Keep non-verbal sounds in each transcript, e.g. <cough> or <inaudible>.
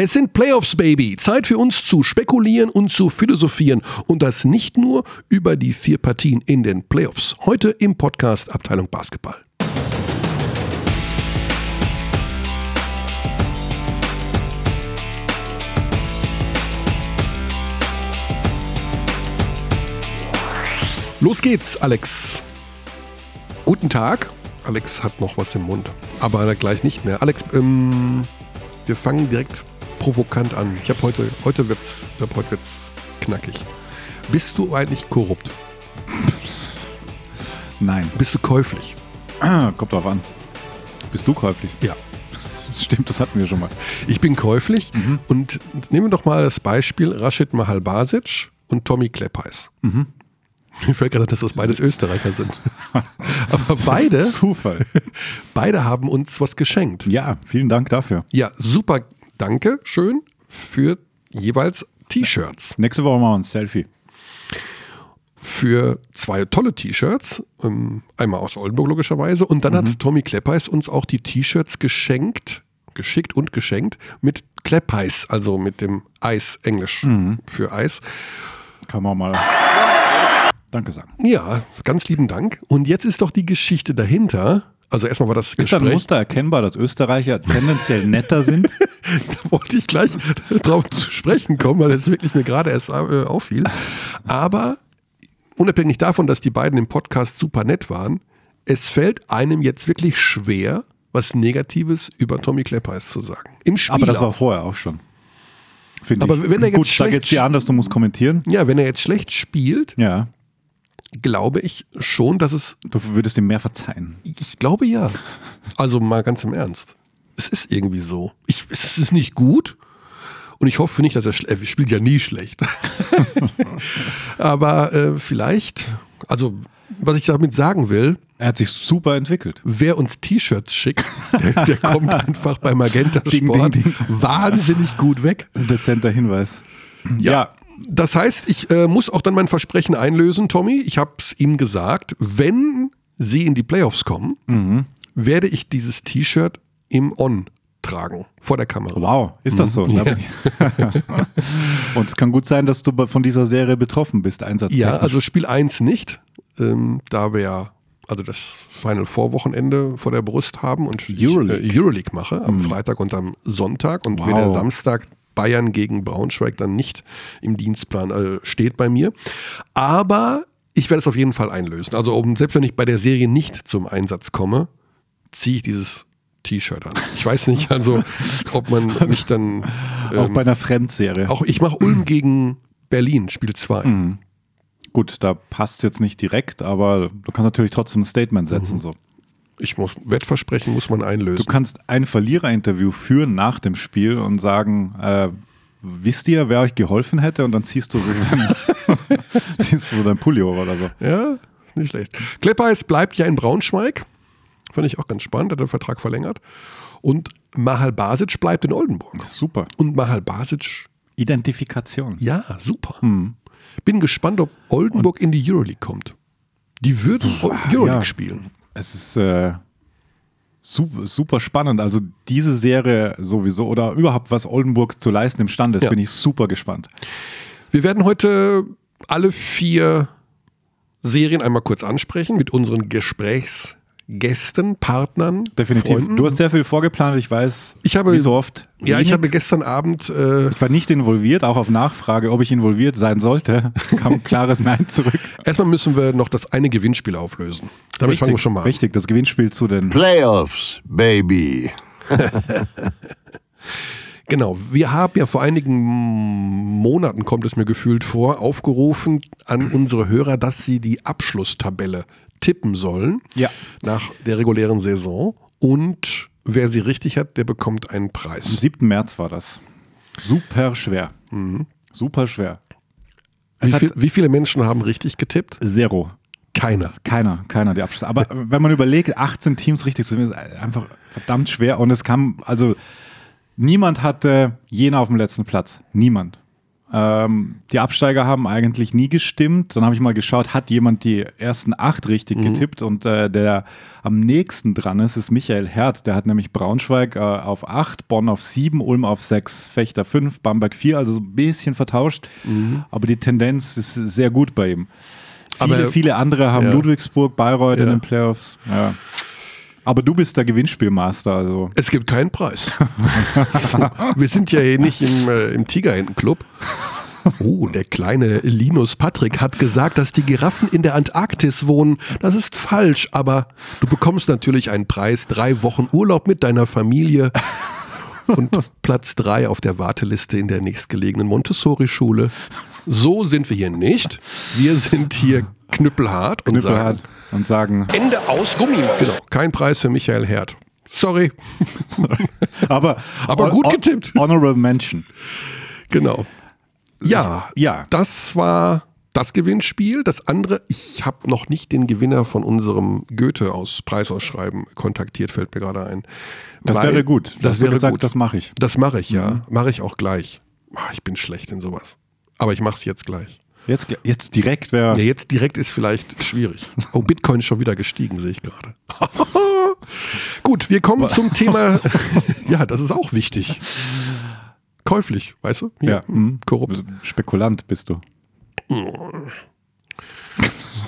Es sind Playoffs, Baby. Zeit für uns zu spekulieren und zu philosophieren. Und das nicht nur über die vier Partien in den Playoffs. Heute im Podcast Abteilung Basketball. Los geht's, Alex. Guten Tag. Alex hat noch was im Mund, aber gleich nicht mehr. Alex, ähm, wir fangen direkt provokant an. Ich habe heute, heute wird's, ab heute wird's knackig. Bist du eigentlich korrupt? Nein. Bist du käuflich? Ah, kommt drauf an. Bist du käuflich? Ja. <laughs> Stimmt, das hatten wir schon mal. Ich bin käuflich und nehmen wir doch mal das Beispiel Rashid Mahalbasic und Tommy Kleppeis. Mir fällt gerade, dass das beides Österreicher sind. <laughs> Aber beide, Zufall. <laughs> beide haben uns was geschenkt. Ja, vielen Dank dafür. Ja, super, danke, schön für jeweils T-Shirts. Nächste Woche machen wir ein Selfie. Für zwei tolle T-Shirts, ähm, einmal aus Oldenburg logischerweise. Und dann hat Tommy Kleppeis uns auch die T-Shirts geschenkt, geschickt und geschenkt mit Kleppeis, also mit dem Eis, Englisch für Eis. Kann man mal Danke sagen. Ja, ganz lieben Dank. Und jetzt ist doch die Geschichte dahinter. Also erstmal war das Ist da ein Gespräch. Muster erkennbar, dass Österreicher tendenziell netter sind? <laughs> Da wollte ich gleich drauf zu sprechen kommen, weil es wirklich mir gerade erst äh, auffiel. Aber unabhängig davon, dass die beiden im Podcast super nett waren, es fällt einem jetzt wirklich schwer, was Negatives über Tommy Kleppeis zu sagen. Im Spiel. Aber das war vorher auch schon. Finde Aber ich. wenn er jetzt Gut, da schlecht geht es dir an, dass du musst kommentieren. ja, wenn er jetzt schlecht spielt, Ja, glaube ich schon, dass es. du würdest ihm mehr verzeihen. Ich glaube ja. Also mal ganz im Ernst. Es ist irgendwie so. Ich, es ist nicht gut. Und ich hoffe nicht, dass er, er spielt ja nie schlecht. <laughs> Aber äh, vielleicht, also was ich damit sagen will, Er hat sich super entwickelt. wer uns T-Shirts schickt, der, der kommt einfach bei Magenta Ding, Sport ding, ding. wahnsinnig gut weg. Ein dezenter Hinweis. Ja. Das heißt, ich äh, muss auch dann mein Versprechen einlösen, Tommy. Ich habe es ihm gesagt, wenn sie in die Playoffs kommen, Mhm. werde ich dieses T-Shirt im On tragen, vor der Kamera. Wow, ist das so? Bin ich- <laughs> Und es kann gut sein, dass du von dieser Serie betroffen bist, einsatzzeitig. Ja, also Spiel 1 nicht, ähm, da wir ja also das Final Four Wochenende vor der Brust haben und Euroleague. ich äh, Euroleague mache am Freitag und am Sonntag und Wow. der Samstag Bayern gegen Braunschweig dann nicht im Dienstplan äh, steht bei mir. Aber ich werde es auf jeden Fall einlösen. Also um, selbst wenn ich bei der Serie nicht zum Einsatz komme, ziehe ich dieses T-Shirt an. Ich weiß nicht, <laughs> also ob man mich dann auch ähm, bei einer Fremdserie. auch ich mache Ulm gegen Berlin, Spiel 2. Gut, da passt es jetzt nicht direkt, aber du kannst natürlich trotzdem ein Statement setzen. Mhm. So. Ich muss Wettversprechen muss man Du einlösen. kannst ein Verliererinterview führen nach dem Spiel und sagen, äh, wisst ihr, wer euch geholfen hätte? Und dann ziehst du so dein, <laughs> <laughs> ziehst du so dein Pullover oder so. Ja, ist nicht schlecht. Kleppeis bleibt ja in Braunschweig. Fand ich auch ganz spannend, hat den Vertrag verlängert. Und Mahal Basic bleibt in Oldenburg. Super. Und Mahal Basic, Identifikation. ja, super. Hm. Bin gespannt, ob Oldenburg in die Euroleague kommt. Die würden Euroleague ja. spielen. Es ist äh, super, super spannend. Also diese Serie sowieso oder überhaupt, was Oldenburg zu leisten imstande ist, Ja. bin ich super gespannt. Wir werden heute alle vier Serien einmal kurz ansprechen mit unseren Gesprächsgästen, Partnern, Definitiv. Freunden. Du hast sehr viel vorgeplant, ich weiß. Ich habe- wie so oft. ja, ich habe gestern Abend äh, Ich war nicht involviert, auch auf Nachfrage, ob ich involviert sein sollte, <laughs> kam ein klares Nein zurück. Erstmal müssen wir noch das eine Gewinnspiel auflösen. Damit fangen wir schon mal an. Richtig, das Gewinnspiel zu den. Playoffs, baby. <laughs> Genau, wir haben ja vor einigen Monaten, kommt es mir gefühlt vor, aufgerufen an unsere Hörer, dass sie die Abschlusstabelle tippen sollen Ja. nach der regulären Saison. Und wer sie richtig hat, der bekommt einen Am Preis. 7. März war das. Super schwer. Super schwer. Wie, viel, wie viele Menschen haben richtig getippt? Zero. Keiner. Keiner, keiner die Abschlüsse. Aber wenn man überlegt, 18 Teams richtig zu nehmen, ist einfach verdammt schwer. Und es kam, also niemand hatte Jena auf dem letzten Platz. Niemand. Ähm, die Absteiger haben eigentlich nie gestimmt. Dann habe ich mal geschaut, hat jemand die ersten acht richtig getippt und äh, der am nächsten dran ist, ist Michael Herd. Der hat nämlich Braunschweig äh, auf acht, Bonn auf sieben, Ulm auf sechs, Fechter fünf, Bamberg vier, also so ein bisschen vertauscht. Aber die Tendenz ist sehr gut bei ihm. Viele, Aber- viele andere haben Ja. Ludwigsburg, Bayreuth in Ja. den Playoffs. Ja. Aber du bist der Gewinnspielmaster, also. Es gibt keinen Preis. <laughs> Wir sind ja hier nicht im, äh, im Tigerentenclub. Oh, der kleine Linus Patrick hat gesagt, dass die Giraffen in der Antarktis wohnen. Das ist falsch, aber du bekommst natürlich einen Preis, drei Wochen Urlaub mit deiner Familie und Platz drei auf der Warteliste in der nächstgelegenen Montessori-Schule. So sind wir hier nicht. Wir sind hier knüppelhart und Knüppelhart sagen, und sagen, Ende aus Gummimaus. Genau, kein Preis für Michael Herd. <laughs> Sorry, aber, Aber gut getippt. Honorable Mention. genau. Ja, Ja. das war das Gewinnspiel. Das andere, ich habe noch nicht den Gewinner von unserem Goethe aus Preisausschreiben kontaktiert, fällt mir gerade ein. Das Weil- wäre gut. Das du wäre gesagt, gut. das mache ich. Das mache ich, ja. Mache ich auch gleich. Ah, Ich bin schlecht in sowas. Aber ich mache es jetzt gleich. Jetzt, jetzt direkt wäre. Ja, jetzt direkt ist vielleicht schwierig. Oh, Bitcoin ist schon wieder gestiegen, sehe ich gerade. <laughs> Gut, wir kommen zum Thema. <laughs> <laughs> ja, das ist auch wichtig. Käuflich, weißt du? Hier, Ja, mhm. Korrupt. Spekulant bist du.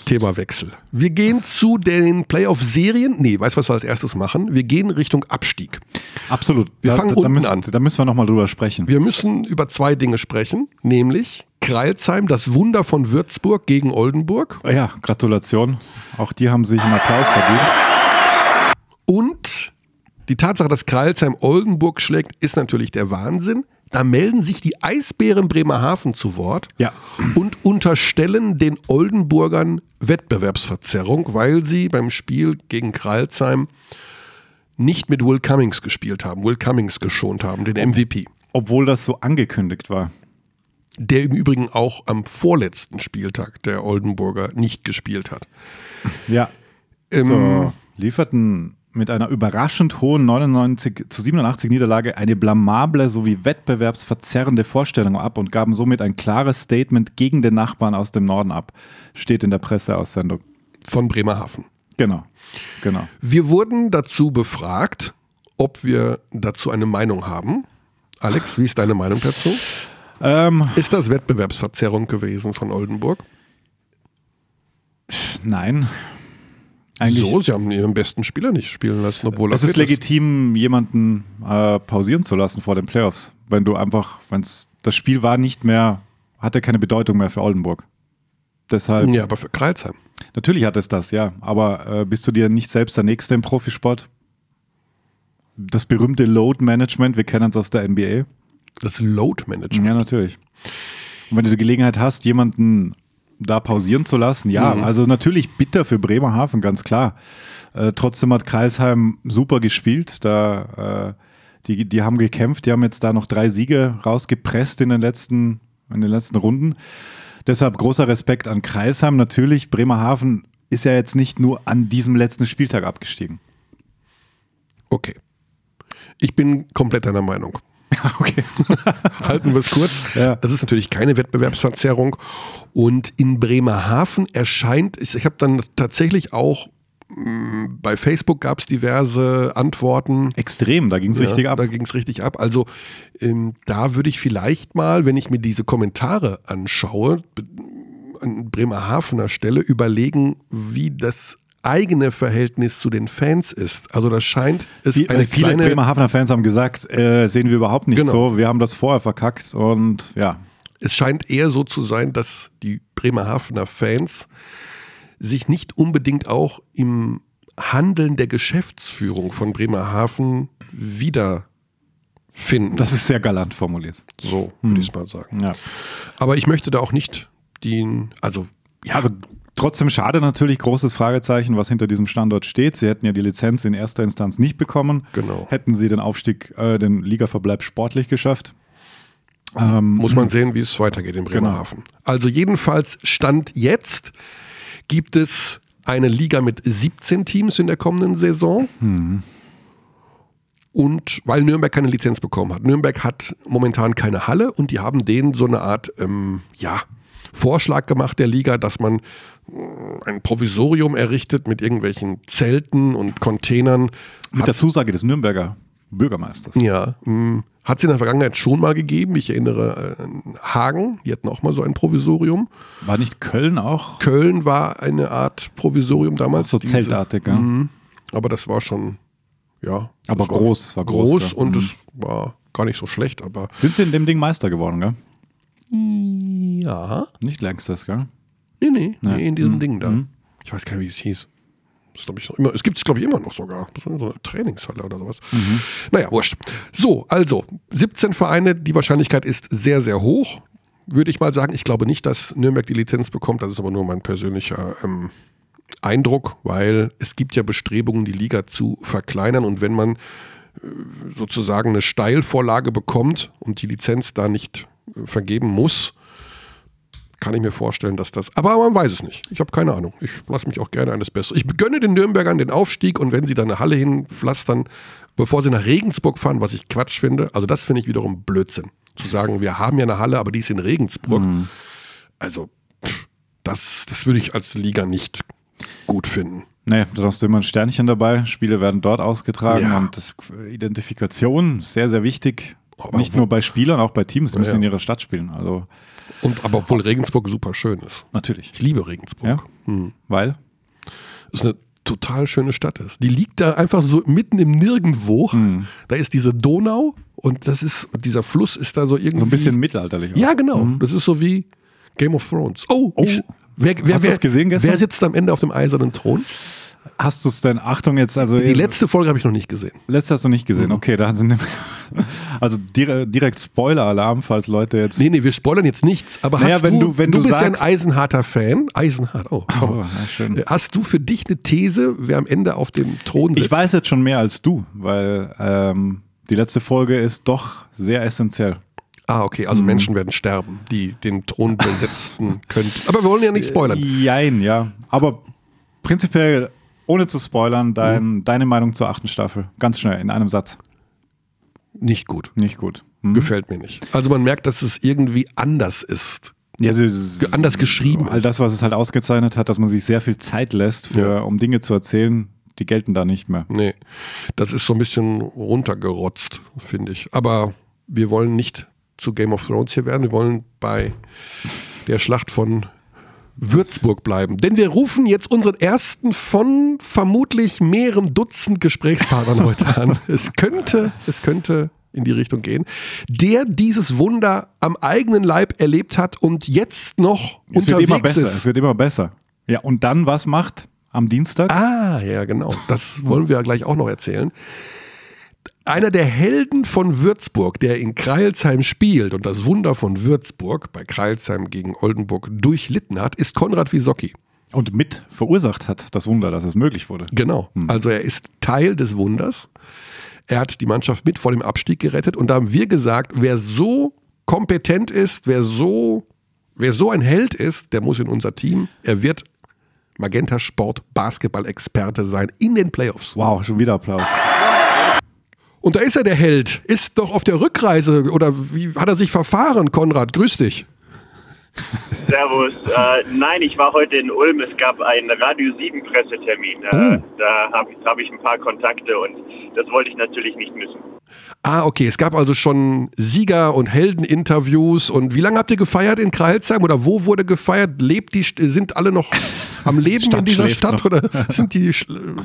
Themawechsel. Wir gehen zu den Playoff-Serien. Nee, weißt du, was wir als erstes machen? Wir gehen Richtung Abstieg. Absolut. Wir fangen da, unten müssen, an. Da müssen wir nochmal drüber sprechen. Wir müssen über zwei Dinge sprechen, nämlich Kreilsheim, das Wunder von Würzburg gegen Oldenburg ja, Gratulation. Auch die haben sich einen Applaus verdient. und die Tatsache, dass Kreilsheim Oldenburg schlägt, ist natürlich der Wahnsinn. Da melden sich die Eisbären Bremerhaven zu Wort Ja. und unterstellen den Oldenburgern Wettbewerbsverzerrung, weil sie beim Spiel gegen Kreilsheim nicht mit Will Cummings gespielt haben, Will Cummings geschont haben, den MVP. Obwohl das so angekündigt war. Der im Übrigen auch am vorletzten Spieltag der Oldenburger nicht gespielt hat. Ja. Ähm, so, lieferten mit einer überraschend hohen 99 zu 87 Niederlage eine blamable sowie wettbewerbsverzerrende Vorstellung ab und gaben somit ein klares Statement gegen den Nachbarn aus dem Norden ab. Steht in der Presseaussendung. Von Bremerhaven. Genau. Genau. Wir wurden dazu befragt, ob wir dazu eine Meinung haben. Alex, wie ist deine Meinung dazu? Ähm, Ist das Wettbewerbsverzerrung gewesen von Oldenburg? nein. Eigentlich so, sie haben ihren besten Spieler nicht spielen lassen, obwohl Es ist legitim, jemanden äh, pausieren zu lassen vor den Playoffs, wenn du einfach, wenn das Spiel war nicht mehr, hatte keine Bedeutung mehr für Oldenburg. Deshalb, Ja, aber für Kreilsheim. natürlich hat es das, ja, aber äh, bist du dir nicht selbst der Nächste im Profisport? Das berühmte Load Management, wir kennen es aus der NBA. Das Load Management. Ja, natürlich. Und wenn du die Gelegenheit hast, jemanden da pausieren zu lassen, ja, also natürlich bitter für Bremerhaven, ganz klar. Äh, trotzdem hat Kreisheim super gespielt. Da, äh, die, die haben gekämpft, die haben jetzt da noch drei Siege rausgepresst in den letzten, in den letzten Runden. Deshalb großer Respekt an Kreisheim. Natürlich, Bremerhaven ist ja jetzt nicht nur an diesem letzten Spieltag abgestiegen. Okay. Ich bin komplett deiner Meinung. <laughs> okay. <laughs> Halten wir es kurz. Ja. Das ist natürlich keine Wettbewerbsverzerrung. Und in Bremerhaven erscheint, ich habe dann tatsächlich auch mh, bei Facebook gab es diverse Antworten. Extrem, da ging es richtig ja, ab. Da ging es richtig ab. Also ähm, da würde ich vielleicht mal, wenn ich mir diese Kommentare anschaue, an Bremerhavener Stelle überlegen, wie das eigene Verhältnis zu den Fans ist. Also das scheint es Die, eine äh, viele kleine Bremerhavener Fans haben gesagt, äh, sehen wir überhaupt nicht Genau. so. Wir haben das vorher verkackt und ja, es scheint eher so zu sein, dass die Bremerhavener Fans sich nicht unbedingt auch im Handeln der Geschäftsführung von Bremerhaven wiederfinden. das ist sehr galant formuliert. so, würde ich es mal sagen. Ja. Aber ich möchte da auch nicht den, also Ja, also trotzdem schade natürlich, großes Fragezeichen, was hinter diesem Standort steht. Sie hätten ja die Lizenz in erster Instanz nicht bekommen. Genau. Hätten sie den Aufstieg, äh, den Ligaverbleib sportlich geschafft. Ähm, muss man sehen, wie es weitergeht in Bremerhaven. Also jedenfalls Stand jetzt gibt es eine Liga mit 17 Teams in der kommenden Saison. und weil Nürnberg keine Lizenz bekommen hat. Nürnberg hat momentan keine Halle und die haben denen so eine Art, ähm, ja, Vorschlag gemacht der Liga, dass man ein Provisorium errichtet mit irgendwelchen Zelten und Containern. Mit der Zusage des Nürnberger Bürgermeisters. Ja, mh, hat es in der Vergangenheit schon mal gegeben. Ich erinnere an Hagen, die hatten auch mal so ein Provisorium. War nicht Köln auch? Köln war eine Art Provisorium damals. So diese- zeltartig, ja. Mhm. Aber das war schon, ja. Aber groß, war War groß, groß ja. und Mhm. es war gar nicht so schlecht, aber Sind sie in dem Ding Meister geworden, gell? ja. Nicht längstes, gell? Nee, nee, Ja. nee in diesem Mhm. Ding da. Mhm. Ich weiß gar nicht, wie es hieß. Das glaub ich, immer, es gibt es, glaube ich, immer noch sogar. Das ist so eine Trainingshalle oder sowas. Mhm. Naja, wurscht. So, also 17 Vereine, die Wahrscheinlichkeit ist sehr, sehr hoch. Würde ich mal sagen. Ich glaube nicht, dass Nürnberg die Lizenz bekommt. Das ist aber nur mein persönlicher ähm, Eindruck, weil es gibt ja Bestrebungen, die Liga zu verkleinern. Und wenn man äh, sozusagen eine Steilvorlage bekommt und die Lizenz da nicht äh, vergeben muss, kann ich mir vorstellen, dass das. Aber man weiß es nicht. Ich habe keine Ahnung. Ich lasse mich auch gerne eines Besseren. Ich gönne den Nürnbergern den Aufstieg und wenn sie da eine Halle hinpflastern, bevor sie nach Regensburg fahren, was ich Quatsch finde, also das finde ich wiederum Blödsinn. Zu sagen, wir haben ja eine Halle, aber die ist in Regensburg. Also, pff, das, das würde ich als Liga nicht gut finden. Nee, da hast du immer ein Sternchen dabei. Spiele werden dort ausgetragen Ja. und das Identifikation sehr, sehr wichtig. Aber Nicht nur bei Spielern, auch bei Teams, die müssen Ja. in ihrer Stadt spielen. Also Und, aber obwohl Regensburg super schön ist. natürlich. Ich liebe Regensburg. Ja? Hm. Weil? ist eine total schöne Stadt ist. Die liegt da einfach so mitten im Nirgendwo. Hm. Da ist diese Donau und das ist, dieser Fluss ist da so irgendwie. So ein bisschen mittelalterlich. auch. Ja, genau. Das ist so wie Game of Thrones. Oh, Oh. ich, wer, wer, Hast du wer, gesehen gestern? wer sitzt am Ende auf dem eisernen Thron? Hast du es denn, Achtung jetzt, also Die letzte Folge habe ich noch nicht gesehen. letzte hast du nicht Mhm. gesehen. Okay, da sind <laughs> also direkt, Spoiler-Alarm, falls Leute jetzt. Nee, nee, wir spoilern jetzt nichts. Aber Naja, hast wenn du, wenn du du bist ja ein sagst- eisenharter Fan. Eisenhart, oh. Oh, schön. Äh, Hast du für dich eine These, wer am Ende auf dem Thron sitzt? Ich weiß jetzt schon mehr als du, weil ähm, die letzte Folge ist doch sehr essentiell. Ah, okay, Mhm. also Menschen werden sterben, die den Thron besetzen <laughs> könnten. Aber wir wollen ja nicht spoilern. Jein, ja. Aber prinzipiell, ohne zu spoilern, dein, Mhm. deine Meinung zur achten Staffel. Ganz schnell, in einem Satz. Nicht gut. Nicht gut. Hm? Gefällt mir nicht. Also man merkt, dass es irgendwie anders ist. Ja, also, Anders geschrieben All ist. das, was es halt ausgezeichnet hat, dass man sich sehr viel Zeit lässt, für, Ja. um Dinge zu erzählen, die gelten da nicht mehr. Nee, das ist so ein bisschen runtergerotzt, finde ich. Aber wir wollen nicht zu Game of Thrones hier werden. Wir wollen bei der Schlacht von Würzburg bleiben. Denn wir rufen jetzt unseren ersten von vermutlich mehreren Dutzend Gesprächspartnern heute an. <laughs> Es könnte, es könnte in die Richtung gehen, der dieses Wunder am eigenen Leib erlebt hat und jetzt noch Es wird immer unterwegs besser. Es ist. wird immer besser. Ja, und dann was macht am Dienstag? Ah, ja, genau. Das wollen wir ja gleich auch noch erzählen. Einer der Helden von Würzburg, der in Kreilsheim spielt und das Wunder von Würzburg bei Kreilsheim gegen Oldenburg durchlitten hat, ist Konrad Wisocki. Und mit verursacht hat das Wunder, dass es möglich wurde. Genau. Also er ist Teil des Wunders. Er hat die Mannschaft mit vor dem Abstieg gerettet und da haben wir gesagt, wer so kompetent ist, wer so, wer so ein Held ist, der muss in unser Team. Er wird Magenta Sport Basketball-Experte sein in den Playoffs. Wow, schon wieder Applaus. Und da ist er, der Held. Ist doch auf der Rückreise oder wie hat er sich verfahren, Konrad? Grüß dich. Servus. Äh, nein, ich war heute in Ulm. Es gab einen Radio 7 Pressetermin. Äh, Oh. Da habe ich, hab ich ein paar Kontakte und das wollte ich natürlich nicht missen. Ah, okay. Es gab also schon Sieger- und Heldeninterviews. Und wie lange habt ihr gefeiert in Kreilsheim oder wo wurde gefeiert? Lebt die, St- sind alle noch am Leben <laughs> Stadt in dieser Stadt noch. oder sind die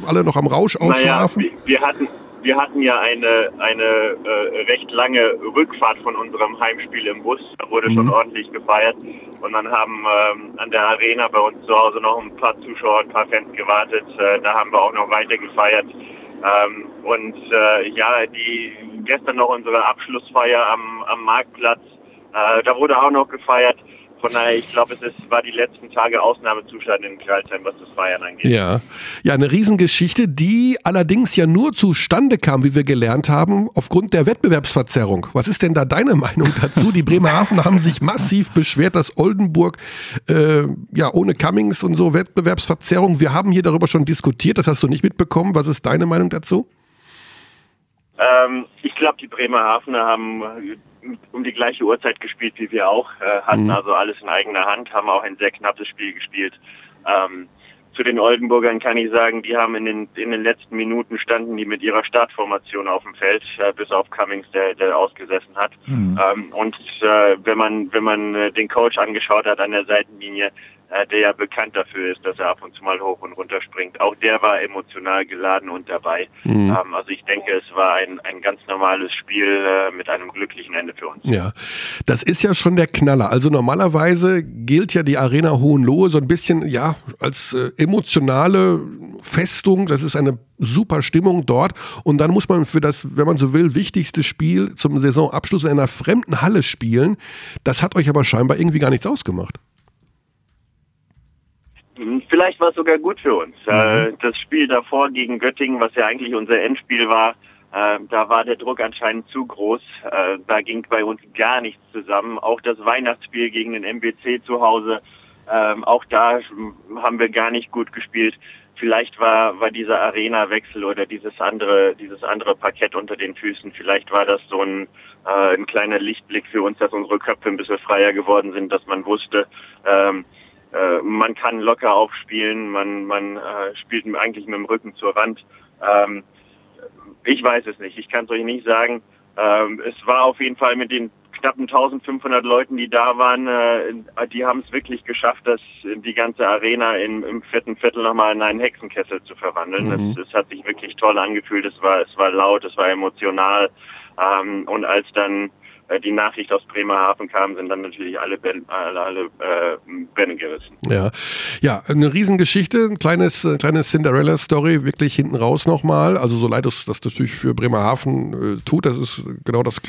alle noch am Rausch Naja, ausschlafen? wir, wir hatten wir hatten ja eine, eine äh, recht lange Rückfahrt von unserem Heimspiel im Bus. Da wurde schon Mhm. ordentlich gefeiert. Und dann haben ähm, an der Arena bei uns zu Hause noch ein paar Zuschauer, ein paar Fans gewartet. Äh, da haben wir auch noch weiter gefeiert. Ähm, und äh, ja, die gestern noch unsere Abschlussfeier am, am Marktplatz. Äh, da wurde auch noch gefeiert. Von daher, ich glaube, es ist, war die letzten Tage Ausnahmezustand in Kreilsheim, was das Feiern angeht. Ja. ja, eine Riesengeschichte, die allerdings ja nur zustande kam, wie wir gelernt haben, aufgrund der Wettbewerbsverzerrung. Was ist denn da deine Meinung dazu? Die Bremerhaven haben sich massiv beschwert, dass Oldenburg äh, ja ohne Cummings und so Wettbewerbsverzerrung. Wir haben hier darüber schon diskutiert, das hast du nicht mitbekommen. Was ist deine Meinung dazu? Ähm, ich glaube, die Bremerhavener haben um die gleiche Uhrzeit gespielt wie wir auch, äh, hatten mhm. also alles in eigener Hand, haben auch ein sehr knappes Spiel gespielt. Ähm, zu den Oldenburgern kann ich sagen, die haben in den, in den letzten Minuten standen die mit ihrer Startformation auf dem Feld, äh, bis auf Cummings, der, der ausgesessen hat. Mhm. Ähm, und äh, wenn man, wenn man äh, den Coach angeschaut hat an der Seitenlinie, der ja bekannt dafür ist, dass er ab und zu mal hoch und runter springt. Auch der war emotional geladen und dabei. Mhm. Ähm, also ich denke, es war ein, ein ganz normales Spiel äh, mit einem glücklichen Ende für uns. Ja, das ist ja schon der Knaller. Also normalerweise gilt ja die Arena Hohenlohe so ein bisschen ja als äh, emotionale Festung. Das ist eine super Stimmung dort. Und dann muss man für das, wenn man so will, wichtigste Spiel zum Saisonabschluss in einer fremden Halle spielen. Das hat euch aber scheinbar irgendwie gar nichts ausgemacht. Vielleicht war es sogar gut für uns. Äh, mhm. Das Spiel davor gegen Göttingen, was ja eigentlich unser Endspiel war, äh, da war der Druck anscheinend zu groß. Äh, da ging bei uns gar nichts zusammen. Auch das Weihnachtsspiel gegen den MBC zu Hause, ähm, auch da haben wir gar nicht gut gespielt. Vielleicht war, war dieser Arena-Wechsel oder dieses andere, dieses andere Parkett unter den Füßen, vielleicht war das so ein, ein kleiner Lichtblick für uns, dass unsere Köpfe ein bisschen freier geworden sind, dass man wusste, ähm, äh, man kann locker aufspielen, man, man äh, spielt eigentlich mit dem Rücken zur Wand. Ähm, ich weiß es nicht, ich kann es euch nicht sagen. Ähm, es war auf jeden Fall mit den knappen 1500 Leuten, die da waren, äh, die haben es wirklich geschafft, dass die ganze Arena in, im vierten Viertel nochmal in einen Hexenkessel zu verwandeln. Mhm. Es, hat sich wirklich toll angefühlt, es war, es war laut, es war emotional. Ähm, und als dann die Nachricht aus Bremerhaven kam, sind dann natürlich alle, ben, alle, alle äh, Bände gerissen. Ja. ja, eine Riesengeschichte, ein kleines, äh, kleines Cinderella-Story, wirklich hinten raus nochmal. Also so leid es das natürlich für Bremerhaven äh, tut, das ist genau das,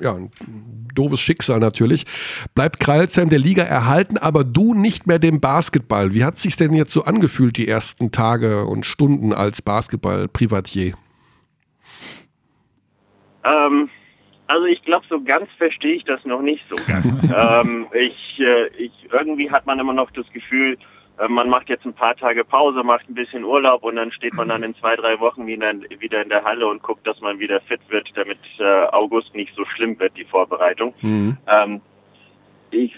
ja, ein doofes Schicksal natürlich. Bleibt Kreilsheim der Liga erhalten, aber du nicht mehr dem Basketball. Wie hat sich denn jetzt so angefühlt, die ersten Tage und Stunden als Basketball-Privatier? Ähm, also ich glaube, so ganz verstehe ich das noch nicht so ganz. <laughs> ähm, ich, äh, ich, irgendwie hat man immer noch das Gefühl, äh, man macht jetzt ein paar Tage Pause, macht ein bisschen Urlaub und dann steht man dann in zwei, drei Wochen wieder, wieder in der Halle und guckt, dass man wieder fit wird, damit äh, August nicht so schlimm wird, die Vorbereitung. Mhm. Ähm, ich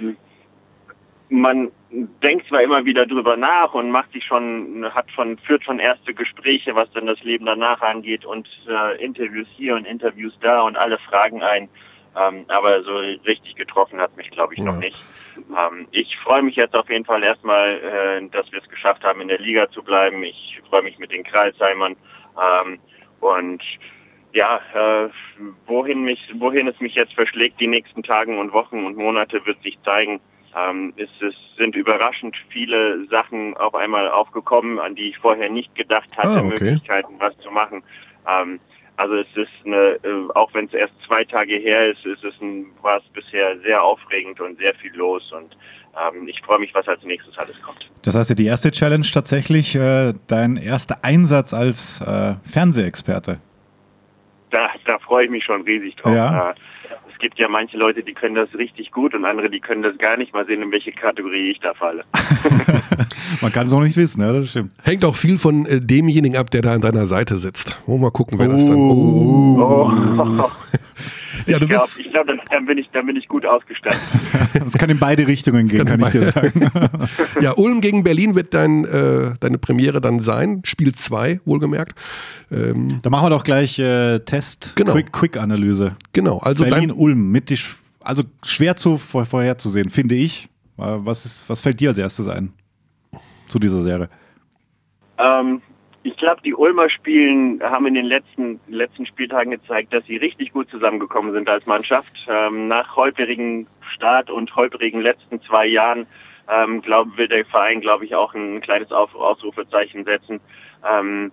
man denkt zwar immer wieder drüber nach und macht sich schon, hat schon, führt schon erste Gespräche, was dann das Leben danach angeht und äh, Interviews hier und Interviews da und alle Fragen ein. Ähm, aber so richtig getroffen hat mich, glaube ich, noch nicht. Ähm, ich freue mich jetzt auf jeden Fall erstmal, äh, dass wir es geschafft haben, in der Liga zu bleiben. Ich freue mich mit den Kreisheimern. Ähm, und ja, äh, wohin mich, wohin es mich jetzt verschlägt, die nächsten Tagen und Wochen und Monate wird sich zeigen ähm, ist, es sind überraschend viele Sachen auf einmal aufgekommen, an die ich vorher nicht gedacht hatte, ah, okay. Möglichkeiten, was zu machen. Ähm, also es ist eine, äh, auch wenn es erst zwei Tage her ist, ist es ein, war es bisher sehr aufregend und sehr viel los und ähm, ich freue mich, was als nächstes alles kommt. Das heißt ja die erste Challenge tatsächlich äh, dein erster Einsatz als äh, Fernsehexperte. Da, da freue ich mich schon riesig drauf. Ja. Äh, gibt ja manche Leute, die können das richtig gut und andere, die können das gar nicht. Mal sehen, in welche Kategorie ich da falle. <laughs> Man kann es auch nicht wissen, ja, das stimmt. Hängt auch viel von äh, demjenigen ab, der da an deiner Seite sitzt. Wollen wir mal gucken, wer oh. das dann. Oh. oh. <laughs> Ja, du ich glaube, glaub, dann, dann, bin ich, dann bin ich gut ausgestattet. <laughs> Das kann in beide Richtungen gehen, kann, kann ich dir sagen. <laughs> ja, Ulm gegen Berlin wird dein, äh, deine Premiere dann sein. Spiel 2, wohlgemerkt. Ähm, da machen wir doch gleich äh, Test, genau. Quick-Analyse. genau, also Berlin-Ulm, mit die, also schwer zu vor, vorherzusehen, finde ich. Äh, was, ist, was fällt dir als erstes ein zu dieser Serie? Ähm, ich glaube, die Ulmer Spielen haben in den letzten, letzten Spieltagen gezeigt, dass sie richtig gut zusammengekommen sind als Mannschaft. Ähm, nach holprigen Start und holprigen letzten zwei Jahren ähm, glaub, will der Verein, glaube ich, auch ein kleines Auf Ausrufezeichen setzen. Ähm,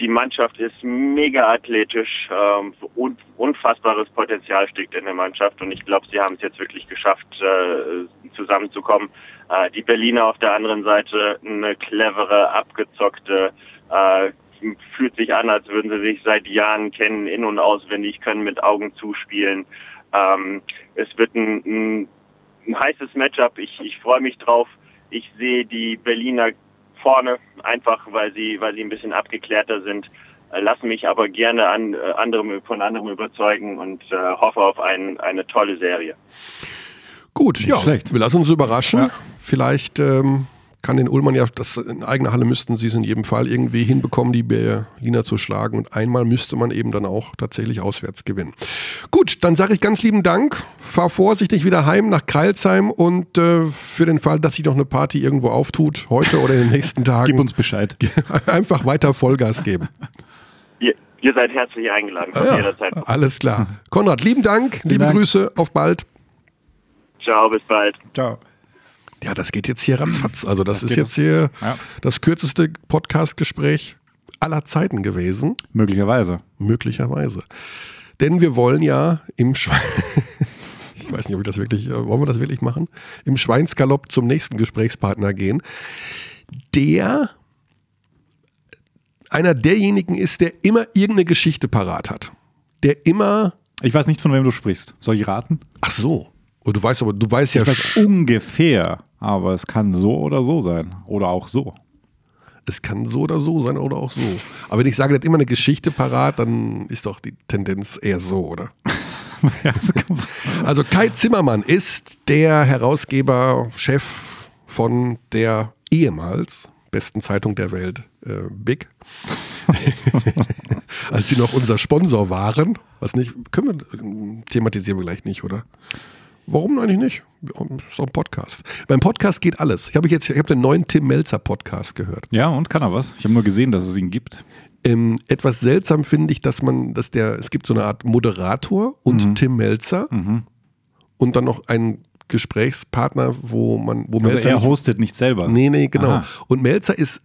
die Mannschaft ist mega athletisch ähm, und unfassbares Potenzial steckt in der Mannschaft und ich glaube, sie haben es jetzt wirklich geschafft, äh, zusammenzukommen. Äh, die Berliner auf der anderen Seite eine clevere, abgezockte, äh, fühlt sich an, als würden sie sich seit Jahren kennen, in- und auswendig, können mit Augen zuspielen. Ähm, es wird ein, ein, ein heißes Matchup. Ich, ich freue mich drauf. Ich sehe die Berliner vorne, einfach weil sie, weil sie ein bisschen abgeklärter sind. lasse mich aber gerne an, äh, anderem, von anderem überzeugen und äh, hoffe auf ein, eine tolle Serie. Gut, ja, schlecht. wir lassen uns überraschen. Ja. Vielleicht ähm, kann den Ullmann ja, das in eigener Halle müssten sie es in jedem Fall irgendwie hinbekommen, die Berliner zu schlagen. Und einmal müsste man eben dann auch tatsächlich auswärts gewinnen. Gut, dann sage ich ganz lieben Dank. Fahr vorsichtig wieder heim nach Kreilsheim und äh, für den Fall, dass sich noch eine Party irgendwo auftut, heute oder in den nächsten <laughs> Tagen, Gib uns Bescheid. <laughs> einfach weiter Vollgas geben. Ihr, ihr seid herzlich eingeladen, kommt Ja, jederzeit. alles klar. Konrad, lieben Dank, liebe Dank. Grüße, auf bald. Ciao, bis bald. Ciao. Ja, das geht jetzt hier ratzfatz. Also das, Das ist jetzt- hier ja. das kürzeste Podcast-Gespräch aller Zeiten gewesen, Möglicherweise. möglicherweise. Denn wir wollen ja im Schwein... <laughs> Ich weiß nicht, ob ich das wirklich, äh, wollen wir das wirklich machen? Im Schweinsgalopp zum nächsten Gesprächspartner gehen, der einer derjenigen ist, der immer irgendeine Geschichte parat hat. Der immer, Ich weiß nicht, von wem du sprichst. Soll ich raten? ach so, und du weißt aber, du weißt ja, Ich weiß ungefähr, aber es kann so oder so sein. Oder auch so. Es kann so oder so sein oder auch so. Aber wenn ich sage, der hat immer eine Geschichte parat, dann ist doch die Tendenz eher so, oder? <laughs> Ja, Also Kai Zimmermann ist der Herausgeber, Chef von der ehemals besten Zeitung der Welt, äh, Big. <laughs> Als sie noch unser Sponsor waren. Was nicht, können wir, thematisieren wir gleich nicht, oder? Warum eigentlich nicht? Ist doch ein Podcast. Beim Podcast geht alles. Ich habe jetzt, ich habe den neuen Tim Melzer Podcast gehört. ja, und kann er was? Ich habe nur gesehen, dass es ihn gibt. Ähm, etwas seltsam finde ich, dass man, dass der, es gibt so eine Art Moderator und Tim Melzer und dann noch einen Gesprächspartner, wo man, wo Also Melzer er nicht, hostet nicht selber. nee, nee, genau. Aha. Und Melzer ist,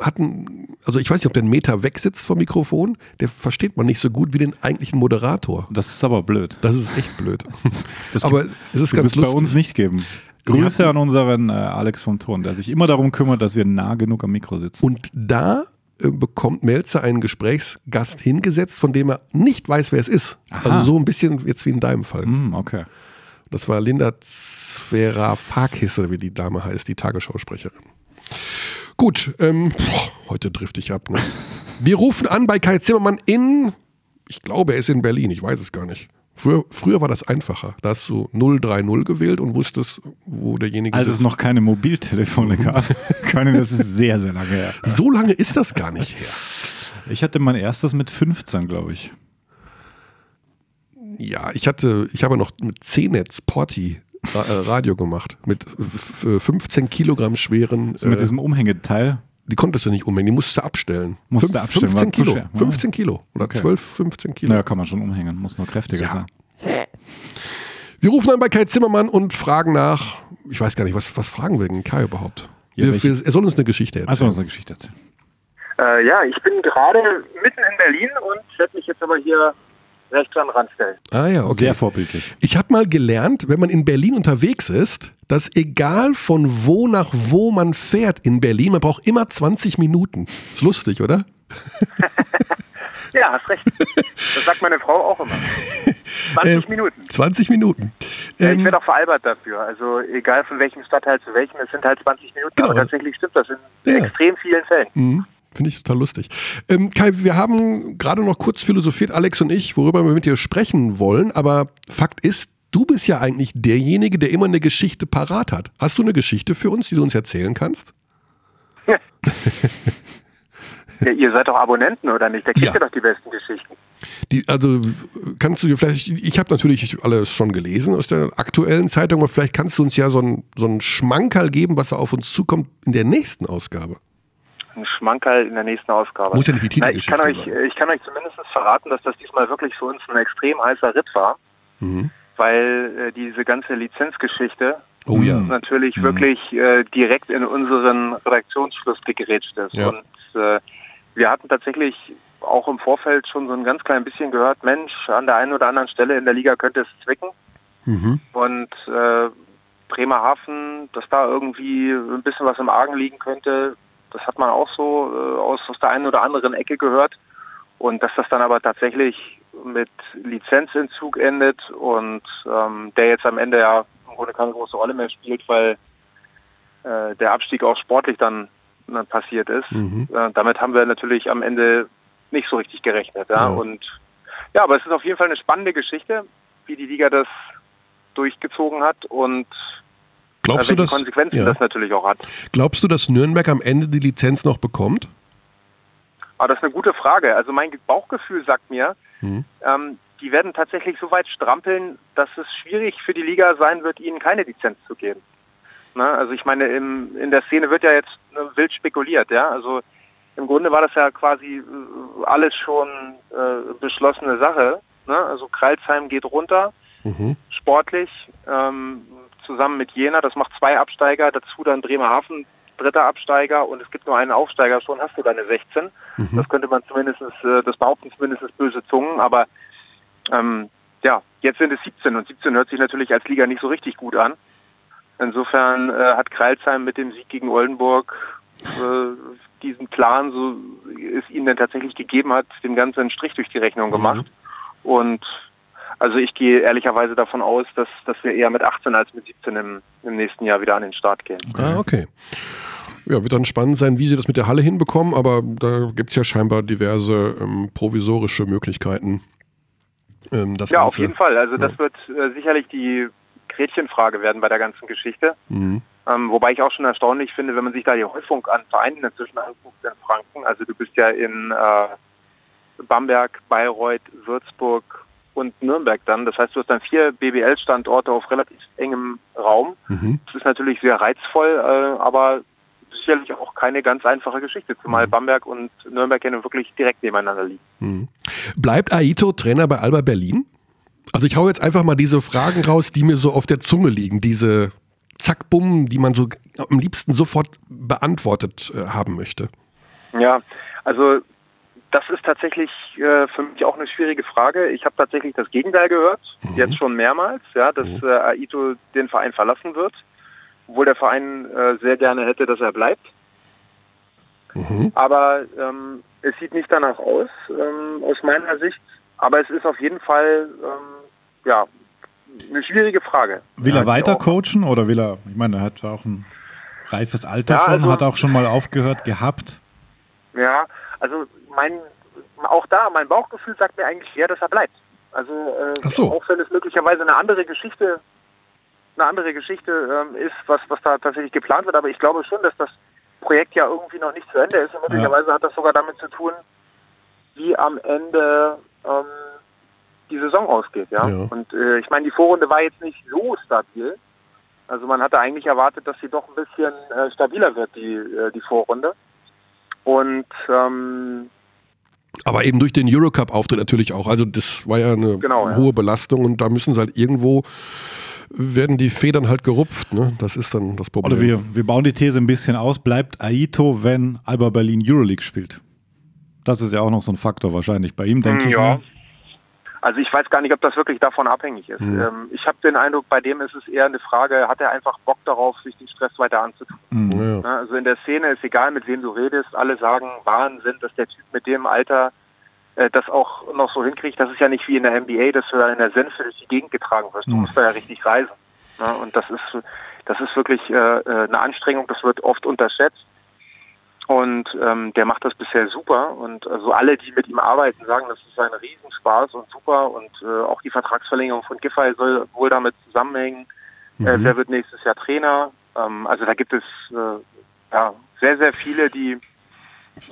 hat ein, also ich weiß nicht, ob der Meter weg sitzt vom Mikrofon, der versteht man nicht so gut wie den eigentlichen Moderator. Das ist aber blöd. Das ist echt blöd. <laughs> Das Aber es ist ganz es bei lustig. uns nicht geben. Grüße hatten- an unseren äh, Alex vom Ton, der sich immer darum kümmert, dass wir nah genug am Mikro sitzen. Und da äh, bekommt Melzer einen Gesprächsgast hingesetzt, von dem er nicht weiß, wer es ist. Aha. Also so ein bisschen jetzt wie in deinem Fall. Hm, okay. Das war Linda Zverafakis, oder wie die Dame heißt, die Tagesschausprecherin. Gut, ähm, boah, heute drifte ich ab. Ne? Wir rufen an bei Kai Zimmermann in, ich glaube, er ist in Berlin, ich weiß es gar nicht. Früher, früher war das einfacher. Da hast du 030 gewählt und wusstest, wo derjenige Als es sitzt. noch keine Mobiltelefone gab. <laughs> keine, das ist sehr, sehr lange her. So lange ist das gar nicht her. Ich hatte mein erstes mit 15, glaube ich. Ja, ich hatte, ich habe noch mit C-Netz Porti Ra äh, Radio gemacht. Mit f- f- 15 Kilogramm schweren. So mit äh, diesem Umhängeteil. Die konntest du nicht umhängen, die musst du abstellen. Musst du abstellen, 15 war zu Kilo. schwer. Ah. 15 Kilo. Oder Okay. 12, 15 Kilo. Naja, kann man schon umhängen, muss nur kräftiger Ja. sein. Wir rufen an bei Kai Zimmermann und fragen nach, ich weiß gar nicht, was, was fragen wir denn Kai überhaupt? Ja, wir, wir, er soll uns eine Geschichte Also erzählen. unsere Geschichte erzählen. Äh, ja, ich bin gerade mitten in Berlin und werde mich jetzt aber hier rechts an den Rand stellen. ah ja, okay. Sehr vorbildlich. Ich habe mal gelernt, wenn man in Berlin unterwegs ist, dass egal von wo nach wo man fährt in Berlin, man braucht immer 20 Minuten. Ist lustig, oder? <laughs> Ja, hast recht. Das sagt meine Frau auch immer. 20 Äh, Minuten. 20 Minuten. Ja, ich Ähm, werde auch veralbert dafür. Also egal von welchem Stadtteil zu welchem, es sind halt 20 Minuten. Genau. Aber tatsächlich stimmt das in Ja. extrem vielen Fällen. Mhm. Finde ich total lustig. Ähm, Kai, wir haben gerade noch kurz philosophiert, Alex und ich, worüber wir mit dir sprechen wollen, aber Fakt ist, du bist ja eigentlich derjenige, der immer eine Geschichte parat hat. Hast du eine Geschichte für uns, die du uns erzählen kannst? <laughs> Ja, ihr seid doch Abonnenten, oder nicht? Da kriegt Ja. ihr doch die besten Geschichten. Die, also kannst du dir vielleicht, ich habe natürlich alles schon gelesen aus der aktuellen Zeitung, aber vielleicht kannst du uns ja so ein, so ein Schmankerl geben, was da auf uns zukommt in der nächsten Ausgabe. Ein Schmankerl in der nächsten Ausgabe. Muss ja nicht die Na, ich, kann Titelgeschichte euch, ich kann euch zumindest verraten, dass das diesmal wirklich für uns ein extrem heißer Ritt war, Mhm. weil äh, diese ganze Lizenzgeschichte Oh ja. natürlich wirklich äh, direkt in unseren Redaktionsschluss gegrätscht ist. Ja. Und äh, wir hatten tatsächlich auch im Vorfeld schon so ein ganz klein bisschen gehört, Mensch, an der einen oder anderen Stelle in der Liga könnte es zwicken. Mhm. Und äh, Bremerhaven, dass da irgendwie ein bisschen was im Argen liegen könnte, das hat man auch so äh, aus, aus der einen oder anderen Ecke gehört. Und dass das dann aber tatsächlich mit Lizenzentzug endet und ähm, der jetzt am Ende ja im Grunde keine große Rolle mehr spielt, weil äh, der Abstieg auch sportlich dann, dann passiert ist. Mhm. Äh, damit haben wir natürlich am Ende nicht so richtig gerechnet. Ja? Ja. Und ja, aber es ist auf jeden Fall eine spannende Geschichte, wie die Liga das durchgezogen hat und äh, Glaubst du, welche dass, Konsequenzen ja. das natürlich auch hat. glaubst du, dass Nürnberg am Ende die Lizenz noch bekommt? Aber das ist eine gute Frage. Also mein Bauchgefühl sagt mir, Mhm. ähm, die werden tatsächlich so weit strampeln, dass es schwierig für die Liga sein wird, ihnen keine Lizenz zu geben. Ne? Also ich meine, im, in der Szene wird ja jetzt ne, wild spekuliert, ja. Also im Grunde war das ja quasi äh, alles schon äh, beschlossene Sache. Ne? Also Kreilsheim geht runter, Mhm. sportlich, ähm, zusammen mit Jena. Das macht zwei Absteiger, dazu dann Bremerhaven, dritter Absteiger und es gibt nur einen Aufsteiger, schon hast du deine 16. Mhm. Das könnte man zumindest, äh, das behaupten zumindest böse Zungen, aber ähm, ja, jetzt sind es 17 und 17 hört sich natürlich als Liga nicht so richtig gut an. Insofern äh, hat Kreilsheim mit dem Sieg gegen Oldenburg äh, diesen Plan, so es ihnen dann tatsächlich gegeben hat, dem Ganzen einen Strich durch die Rechnung gemacht. Und also ich gehe ehrlicherweise davon aus, dass, dass wir eher mit 18 als mit 17 im, im nächsten Jahr wieder an den Start gehen. Ah, okay. Ja, wird dann spannend sein, wie sie das mit der Halle hinbekommen, aber da gibt es ja scheinbar diverse ähm, provisorische Möglichkeiten. Ähm, Ja, auf Ganze- jeden Fall. Also das Ja. wird äh, sicherlich die Gretchenfrage werden bei der ganzen Geschichte. Mhm. Ähm, wobei ich auch schon erstaunlich finde, wenn man sich da die Häufung an Vereinen inzwischen anguckt in Franken. Also du bist ja in äh, Bamberg, Bayreuth, Würzburg und Nürnberg dann. Das heißt, du hast dann vier BBL-Standorte auf relativ engem Raum. Mhm. Das ist natürlich sehr reizvoll, äh, aber sicherlich auch keine ganz einfache Geschichte, zumal Bamberg und Nürnberg ja nun wirklich direkt nebeneinander liegen. Mhm. Bleibt Aito Trainer bei Alba Berlin? Also ich hau jetzt einfach mal diese Fragen raus, die mir so auf der Zunge liegen, diese Zack-Bumm, die man so am liebsten sofort beantwortet äh, haben möchte. Ja, also das ist tatsächlich äh, für mich auch eine schwierige Frage. Ich habe tatsächlich das Gegenteil gehört, jetzt schon mehrmals, ja, dass äh, Aito den Verein verlassen wird, obwohl der Verein äh, sehr gerne hätte, dass er bleibt. Mhm. Aber ähm, es sieht nicht danach aus, ähm, aus meiner Sicht. Aber es ist auf jeden Fall ähm, ja eine schwierige Frage. Will er weiter coachen oder will er, ich meine, er hat auch ein reifes Alter Ja, schon, also- hat auch schon mal aufgehört gehabt. Ja, also mein auch da, mein Bauchgefühl sagt mir eigentlich eher, dass er bleibt. Also äh, so. auch wenn es möglicherweise eine andere Geschichte, eine andere Geschichte ähm, ist, was, was da tatsächlich geplant wird, aber ich glaube schon, dass das Projekt ja irgendwie noch nicht zu Ende ist und möglicherweise hat das sogar damit zu tun, wie am Ende ähm, die Saison ausgeht, ja. Ja. Und äh, ich meine, die Vorrunde war jetzt nicht so stabil. Also man hatte eigentlich erwartet, dass sie doch ein bisschen äh, stabiler wird, die, äh, die Vorrunde. Und ähm, Aber eben durch den Eurocup-Auftritt natürlich auch. Also das war ja eine Genau, ja. hohe Belastung und da müssen sie halt irgendwo, werden die Federn halt gerupft. Ne? Das ist dann das Problem. Oder wir, wir bauen die These ein bisschen aus. Bleibt Aito, wenn Alba Berlin Euroleague spielt? Das ist ja auch noch so ein Faktor wahrscheinlich bei ihm, denke ich. ja. mal. Also ich weiß gar nicht, ob das wirklich davon abhängig ist. Mhm. Ähm, ich habe den Eindruck, bei dem ist es eher eine Frage, hat er einfach Bock darauf, sich den Stress weiter anzutun. Mhm. ja. Ne? Also in der Szene ist egal, mit wem du redest, alle sagen Wahnsinn, dass der Typ mit dem Alter äh, das auch noch so hinkriegt. Das ist ja nicht wie in der NBA, dass du da in der Senfe durch die Gegend getragen wirst. Du Mhm. musst da ja richtig reisen. Ne? Und das ist, das ist wirklich äh, äh, eine Anstrengung, das wird oft unterschätzt. Und ähm, der macht das bisher super. Und also alle, die mit ihm arbeiten, sagen, das ist ein Riesenspaß und super. Und äh, auch die Vertragsverlängerung von Giffey soll wohl damit zusammenhängen. Äh, Mhm. wer wird nächstes Jahr Trainer? Ähm, also da gibt es äh, ja, sehr, sehr viele, die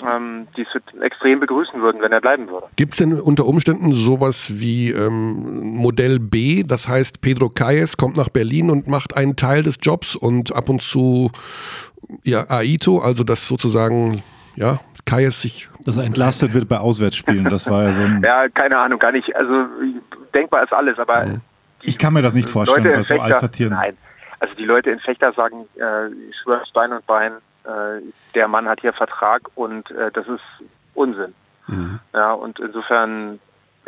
ähm, die es extrem begrüßen würden, wenn er bleiben würde. Gibt es denn unter Umständen sowas wie ähm, Modell B? Das heißt, Pedro Calles kommt nach Berlin und macht einen Teil des Jobs und ab und zu ja, Aito, also dass sozusagen ja, Calles sich Dass er entlastet wird bei Auswärtsspielen. Das war ja so ein. <laughs> Ja, keine Ahnung, gar nicht. Also denkbar ist alles, aber die Ich kann mir das nicht vorstellen, Leute bei so Alpha-Tieren. Nein, also die Leute in Fechter sagen, äh, ich schwöre Stein und Bein, der Mann hat hier Vertrag und äh, das ist Unsinn. Mhm. Ja, und insofern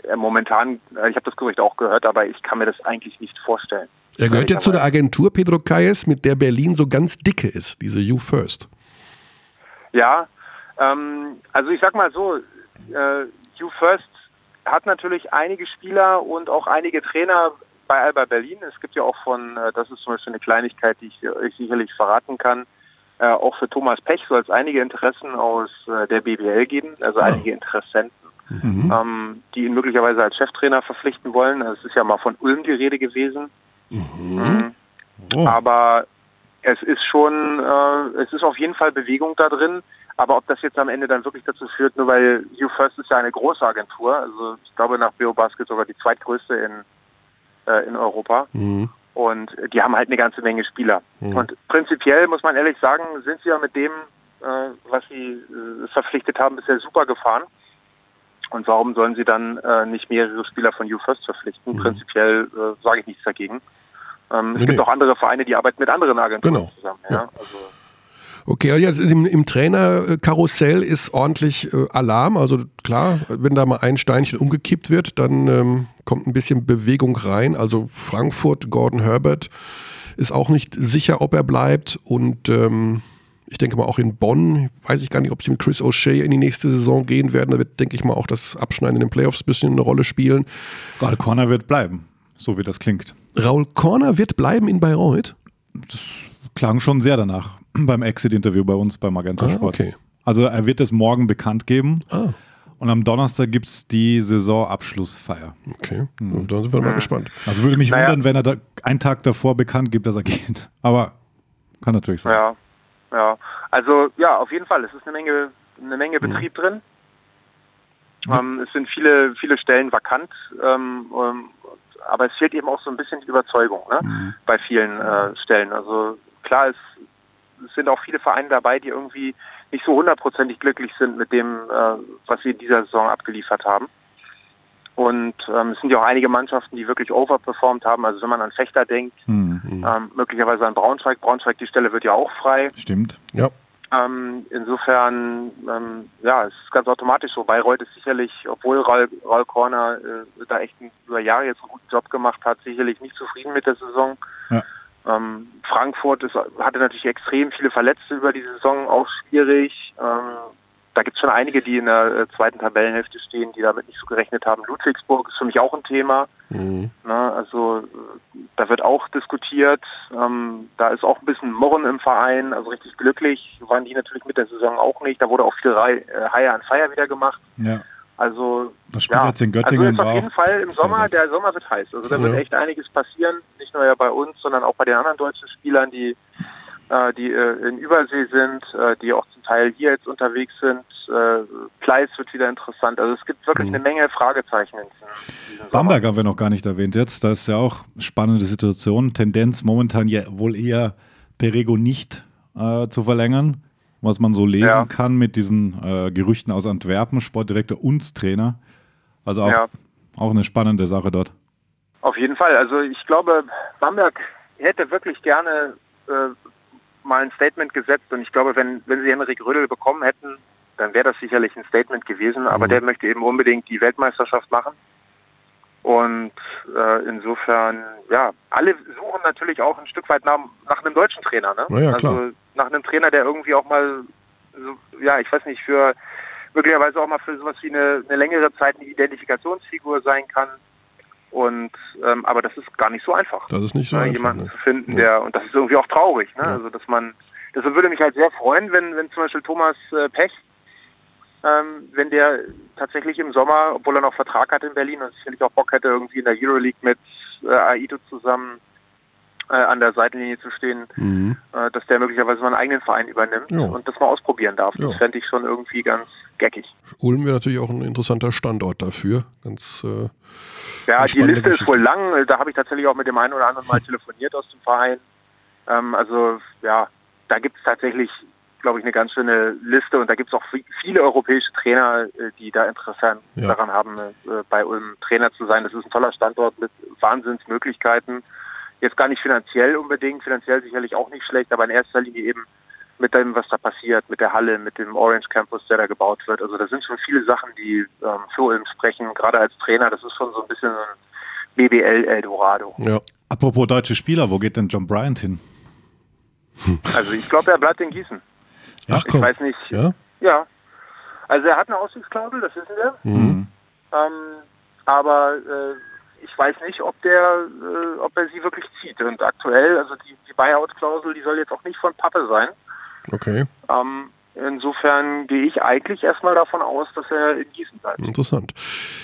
äh, momentan, äh, ich habe das Gerücht auch gehört, aber ich kann mir das eigentlich nicht vorstellen. Er gehört ja zu der Agentur Pedro Calles, mit der Berlin so ganz dicke ist, diese You First. Ja, ähm, also ich sag mal so, äh, You First hat natürlich einige Spieler und auch einige Trainer bei Alba Berlin. Es gibt ja auch von, äh, das ist zum Beispiel eine Kleinigkeit, die ich euch sicherlich verraten kann, äh, auch für Thomas Pech soll es einige Interessen aus äh, der BBL geben, also Ah. einige Interessenten. mhm. ähm, die ihn möglicherweise als Cheftrainer verpflichten wollen. Es ist ja mal von Ulm die Rede gewesen. Mhm. Oh. Aber es ist schon, äh, es ist auf jeden Fall Bewegung da drin. Aber ob das jetzt am Ende dann wirklich dazu führt, nur weil You First ist ja eine große Agentur, also ich glaube nach BioBasket sogar die zweitgrößte in, äh, in Europa. Mhm. Und die haben halt eine ganze Menge Spieler. Mhm. Und prinzipiell muss man ehrlich sagen, sind sie ja mit dem, äh, was sie äh, verpflichtet haben, bisher super gefahren. Und warum sollen sie dann äh, nicht mehrere Spieler von You First verpflichten? Mhm. Prinzipiell äh, sage ich nichts dagegen. Ähm, es nee, gibt nee. auch andere Vereine, die arbeiten mit anderen Agenturen genau. zusammen. Ja? ja. Also, Okay, also im, im Trainerkarussell ist ordentlich äh, Alarm. Also klar, wenn da mal ein Steinchen umgekippt wird, dann ähm, kommt ein bisschen Bewegung rein. Also Frankfurt, Gordon Herbert ist auch nicht sicher, ob er bleibt. Und ähm, ich denke mal auch in Bonn, weiß ich gar nicht, ob sie mit Chris O'Shea in die nächste Saison gehen werden. Da wird, denke ich mal, auch das Abschneiden in den Playoffs ein bisschen eine Rolle spielen. Raul Corner wird bleiben, so wie das klingt. Raul Corner wird bleiben in Bayreuth? Das klang schon sehr danach <clears throat> beim Exit-Interview bei uns beim Magenta ah, Sport. Okay. Also er wird es morgen bekannt geben. Ah. Und am Donnerstag gibt es die Saisonabschlussfeier. Okay, mhm. dann sind wir mal gespannt. Also würde mich naja. wundern, wenn er da einen Tag davor bekannt gibt, dass er <laughs> geht. Aber kann natürlich sein. Ja, ja. Also ja, auf jeden Fall. Es ist eine Menge, eine Menge mhm. Betrieb drin. Ähm, es sind viele, viele Stellen vakant. Ähm, ähm, aber es fehlt eben auch so ein bisschen die Überzeugung ne? Mhm. bei vielen äh, Stellen. Also klar, es es sind auch viele Vereine dabei, die irgendwie nicht so hundertprozentig glücklich sind mit dem, äh, was sie in dieser Saison abgeliefert haben. Und ähm, es sind ja auch einige Mannschaften, die wirklich overperformed haben. Also wenn man an Fechter denkt, mhm. ähm, möglicherweise an Braunschweig. Braunschweig, die Stelle wird ja auch frei. Stimmt, ja. Ähm, insofern, ähm, ja, es ist ganz automatisch so. Bayreuth ist sicherlich, obwohl Raul, Raul Korner äh, da echt über Jahre jetzt einen guten Job gemacht hat, sicherlich nicht zufrieden mit der Saison. Ja. Ähm, Frankfurt ist, hatte natürlich extrem viele Verletzte über die Saison, auch schwierig. Ähm, da gibt es schon einige, die in der äh, zweiten Tabellenhälfte stehen, die damit nicht so gerechnet haben. Ludwigsburg ist für mich auch ein Thema. Mhm. Na, also da wird auch diskutiert. Ähm, da ist auch ein bisschen Murren im Verein. Also richtig glücklich waren die natürlich mit der Saison auch nicht. Da wurde auch viel High äh, an Feier wieder gemacht. Ja. Also, das Spiel ja, jetzt in Göttingen also auf jeden Fall im Sommer, der Sommer wird heiß. Also da ja. wird echt einiges passieren, nicht nur ja bei uns, sondern auch bei den anderen deutschen Spielern, die, äh, die äh, in Übersee sind, äh, die auch zum Teil hier jetzt unterwegs sind. Äh, Pleis wird wieder interessant. Also es gibt wirklich mhm. eine Menge Fragezeichen. In diesem, Bamberg haben wir noch gar nicht erwähnt jetzt. Da ist ja auch spannende Situation. Tendenz momentan ja wohl eher Perego nicht äh, zu verlängern was man so lesen ja. kann mit diesen äh, Gerüchten aus Antwerpen, Sportdirektor und Trainer. Also auch, ja. auch eine spannende Sache dort. Auf jeden Fall. Also ich glaube, Bamberg hätte wirklich gerne äh, mal ein Statement gesetzt und ich glaube, wenn, wenn sie Henrik Rödel bekommen hätten, dann wäre das sicherlich ein Statement gewesen, aber mhm. der möchte eben unbedingt die Weltmeisterschaft machen. Und äh, insofern, ja, alle suchen natürlich auch ein Stück weit nach, nach einem deutschen Trainer. Ne? Ja, also nach einem Trainer, der irgendwie auch mal, so, ja, ich weiß nicht, für möglicherweise auch mal für sowas wie eine, eine längere Zeit eine Identifikationsfigur sein kann. Und ähm, aber das ist gar nicht so einfach. Das ist nicht so ne, einfach. Jemanden ne? zu finden, der und das ist irgendwie auch traurig, ne? Ja. Also dass man, deshalb würde mich halt sehr freuen, wenn, wenn zum Beispiel Thomas äh, Pech ähm, wenn der tatsächlich im Sommer, obwohl er noch Vertrag hat in Berlin und sicherlich auch Bock hätte, irgendwie in der Euroleague mit äh, Aito zusammen äh, an der Seitenlinie zu stehen, mhm. äh, dass der möglicherweise mal einen eigenen Verein übernimmt ja. und das mal ausprobieren darf. Ja. Das fände ich schon irgendwie ganz geckig. Ulm wäre natürlich auch ein interessanter Standort dafür. Ganz, äh, ja, die Liste Geschichte. ist wohl lang. Da habe ich tatsächlich auch mit dem einen oder anderen mal <laughs> telefoniert aus dem Verein. Ähm, also ja, da gibt es tatsächlich glaube ich, eine ganz schöne Liste und da gibt es auch viele europäische Trainer, äh, die da Interesse ja. daran haben, äh, bei Ulm Trainer zu sein. Das ist ein toller Standort mit Wahnsinnsmöglichkeiten. Jetzt gar nicht finanziell unbedingt, finanziell sicherlich auch nicht schlecht, aber in erster Linie eben mit dem, was da passiert, mit der Halle, mit dem Orange Campus, der da gebaut wird. Also da sind schon viele Sachen, die ähm, für Ulm sprechen, gerade als Trainer. Das ist schon so ein bisschen ein BBL Eldorado. Ja. Apropos deutsche Spieler, wo geht denn John Bryant hin? Also ich glaube, er bleibt in Gießen. Ach, komm. Ich weiß nicht. Ja? Ja. Also er hat eine Ausstiegsklausel, das wissen wir. Mhm. Ähm, aber äh, ich weiß nicht, ob der, äh, ob er sie wirklich zieht. Und aktuell, also die, die Buyout-Klausel, die soll jetzt auch nicht von Pappe sein. Okay. Ähm, Insofern gehe ich eigentlich erstmal davon aus, dass er in Gießen bleibt. Interessant.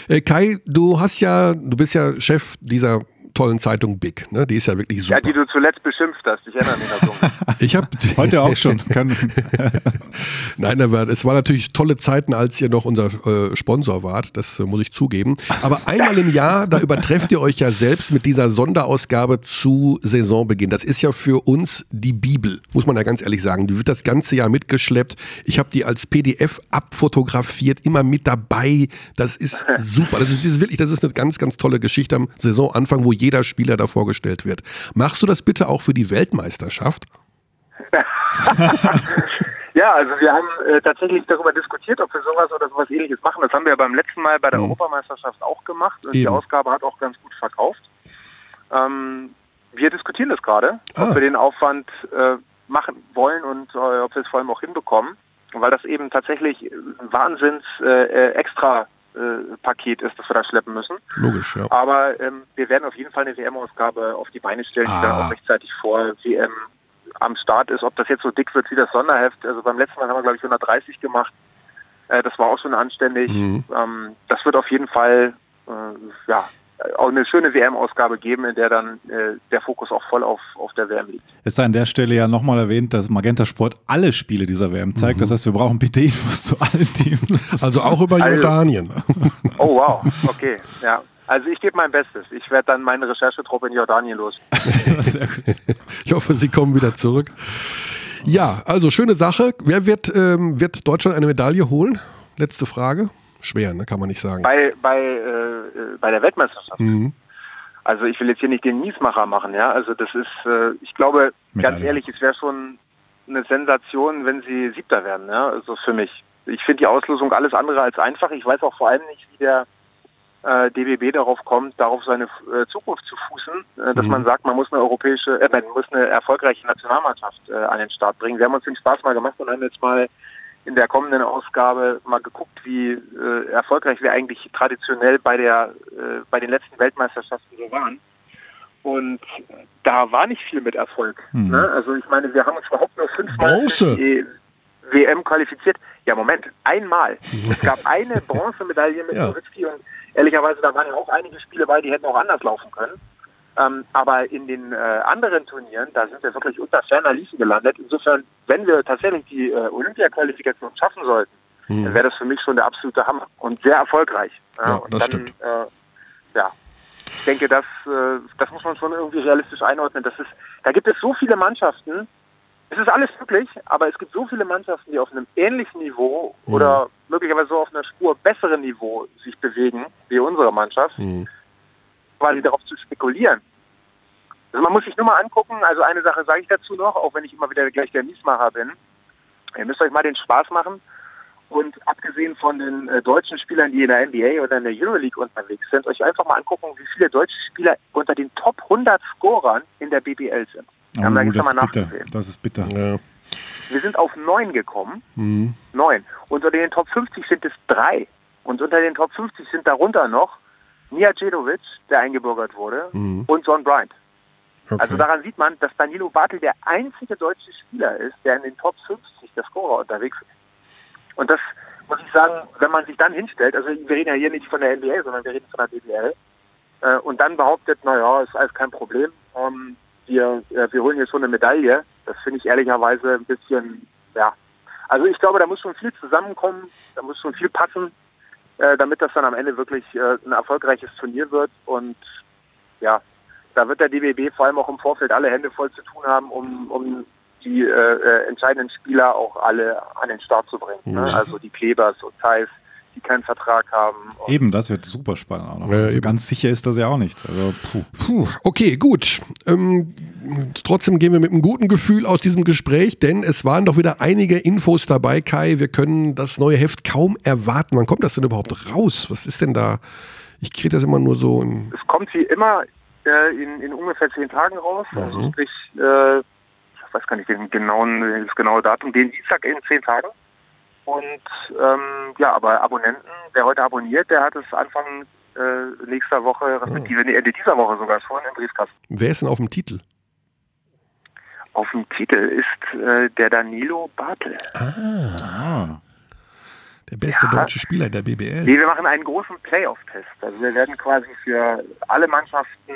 Äh, Kai, du hast ja, du bist ja Chef dieser tollen Zeitung Big. Ne? Die ist ja wirklich super. Ja, die du zuletzt beschimpft hast. Ich erinnere mich dazu. <laughs> ich habe heute auch schon. <laughs> <laughs> Nein, aber es waren natürlich tolle Zeiten, als ihr noch unser äh, Sponsor wart. Das äh, muss ich zugeben. Aber einmal im Jahr, da übertrefft ihr euch ja selbst mit dieser Sonderausgabe zu Saisonbeginn. Das ist ja für uns die Bibel, muss man ja ganz ehrlich sagen. Die wird das ganze Jahr mitgeschleppt. Ich habe die als PDF abfotografiert, immer mit dabei. Das ist super. Das ist, das ist wirklich, das ist eine ganz, ganz tolle Geschichte am Saisonanfang, wo jeder Spieler da vorgestellt wird. Machst du das bitte auch für die Weltmeisterschaft? <laughs> ja, also wir haben äh, tatsächlich darüber diskutiert, ob wir sowas oder sowas ähnliches machen. Das haben wir beim letzten Mal bei der mhm. Europameisterschaft auch gemacht und Eben. die Ausgabe hat auch ganz gut verkauft. Ähm, wir diskutieren das gerade, ah. ob wir den Aufwand äh, machen wollen und äh, ob wir es vor allem auch hinbekommen, weil das eben tatsächlich Wahnsinns äh, äh, extra äh, Paket ist, das wir da schleppen müssen. Logisch, ja. Aber ähm, wir werden auf jeden Fall eine WM-Ausgabe auf die Beine stellen, ah. die dann auch rechtzeitig vor WM am Start ist. Ob das jetzt so dick wird wie das Sonderheft, also beim letzten Mal haben wir, glaube ich, 130 gemacht. Äh, das war auch schon anständig. Mhm. Ähm, das wird auf jeden Fall, äh, ja, auch eine schöne WM-Ausgabe geben, in der dann äh, der Fokus auch voll auf, auf der WM liegt. Es sei an der Stelle ja nochmal erwähnt, dass Magenta Sport alle Spiele dieser WM zeigt. Mhm. Das heißt, wir brauchen PD-Infos zu allen Teams. Also auch über also, Jordanien. <laughs> Oh wow, okay, ja. Also ich gebe mein Bestes. Ich werde dann meine Recherchetruppe in Jordanien los. <laughs> Sehr gut. Ich hoffe, Sie kommen wieder zurück. Ja, also schöne Sache. Wer wird, ähm, wird Deutschland eine Medaille holen? Letzte Frage schwer, ne? kann man nicht sagen. Bei, bei, äh, bei der Weltmeisterschaft. Mhm. Also ich will jetzt hier nicht den Miesmacher machen, ja. Also das ist, äh, ich glaube, Mit ganz ehrlich, es wäre schon eine Sensation, wenn sie Siebter werden, ja. Also für mich. Ich finde die Auslosung alles andere als einfach. Ich weiß auch vor allem nicht, wie der äh, DBB darauf kommt, darauf seine äh, Zukunft zu fußen, äh, dass mhm. man sagt, man muss eine europäische, äh, man muss eine erfolgreiche Nationalmannschaft äh, an den Start bringen. Wir haben uns den Spaß mal gemacht und haben jetzt mal in der kommenden Ausgabe mal geguckt, wie äh, erfolgreich wir eigentlich traditionell bei der äh, bei den letzten Weltmeisterschaften so waren. Und da war nicht viel mit Erfolg. Mhm. Ne? Also ich meine, wir haben uns überhaupt nur fünfmal für die WM qualifiziert. Ja, Moment, einmal. es gab eine <laughs> Bronzemedaille mit ja. Nowitzki und ehrlicherweise, da waren ja auch einige Spiele bei, die hätten auch anders laufen können. Ähm, aber in den äh, anderen Turnieren, da sind wir wirklich unter ferner Liefen gelandet. Insofern, wenn wir tatsächlich die äh, Olympia-Qualifikation schaffen sollten, hm. dann wäre das für mich schon der absolute Hammer und sehr erfolgreich. Ja, und das dann, stimmt. Äh, ja, ich denke, das, äh, das muss man schon irgendwie realistisch einordnen. Das ist, da gibt es so viele Mannschaften, es ist alles möglich, aber es gibt so viele Mannschaften, die auf einem ähnlichen Niveau mhm. oder möglicherweise so auf einer Spur besseren Niveau sich bewegen wie unsere Mannschaft. Mhm quasi darauf zu spekulieren. Also man muss sich nur mal angucken, also eine Sache sage ich dazu noch, auch wenn ich immer wieder gleich der Miesmacher bin. Ihr müsst euch mal den Spaß machen und abgesehen von den äh, deutschen Spielern, die in der NBA oder in der Euroleague unterwegs sind, euch einfach mal angucken, wie viele deutsche Spieler unter den Top 100 Scorern in der BBL sind. Oh, haben wir das, mal bitter. das ist bitter. Ja. Wir sind auf neun gekommen. Mhm. Neun. Unter den Top 50 sind es drei. Und unter den Top 50 sind darunter noch Nia Cedovic, der eingebürgert wurde, mhm. und John Bryant. Okay. Also daran sieht man, dass Danilo Bartel der einzige deutsche Spieler ist, der in den Top 50 der Scorer unterwegs ist. Und das muss ich sagen, wenn man sich dann hinstellt, also wir reden ja hier nicht von der NBA, sondern wir reden von der BBL, äh, und dann behauptet, naja, ist alles kein Problem, ähm, wir, äh, wir holen hier schon eine Medaille, das finde ich ehrlicherweise ein bisschen, ja, also ich glaube, da muss schon viel zusammenkommen, da muss schon viel passen, äh, damit das dann am Ende wirklich äh, ein erfolgreiches Turnier wird. Und ja, da wird der DBB vor allem auch im Vorfeld alle Hände voll zu tun haben, um, um die äh, äh entscheidenden Spieler auch alle an den Start zu bringen. Ne? Mhm. Also die Klebers und Thais, die keinen Vertrag haben. Eben, das wird super spannend auch noch. Äh, also ganz sicher ist das ja auch nicht. Also, puh. Puh, okay, gut. Ähm, trotzdem gehen wir mit einem guten Gefühl aus diesem Gespräch, denn es waren doch wieder einige Infos dabei, Kai. Wir können das neue Heft kaum erwarten. Wann kommt das denn überhaupt raus? Was ist denn da? Ich kriege das immer nur so. Es kommt wie immer äh, in, in, ungefähr zehn Tagen raus. Mhm. Also sprich, äh, ich weiß gar nicht den genauen, das genaue Datum, den Dienstag in zehn Tagen. Und ähm, ja, aber Abonnenten, wer heute abonniert, der hat es Anfang äh, nächster Woche, respektive oh. Ende dieser Woche sogar schon im Briefkasten. Wer ist denn auf dem Titel? Auf dem Titel ist äh, der Danilo Bartel. Ah. Der beste Ja. deutsche Spieler der BBL. Nee, wir machen einen großen Playoff-Test. Also wir werden quasi für alle Mannschaften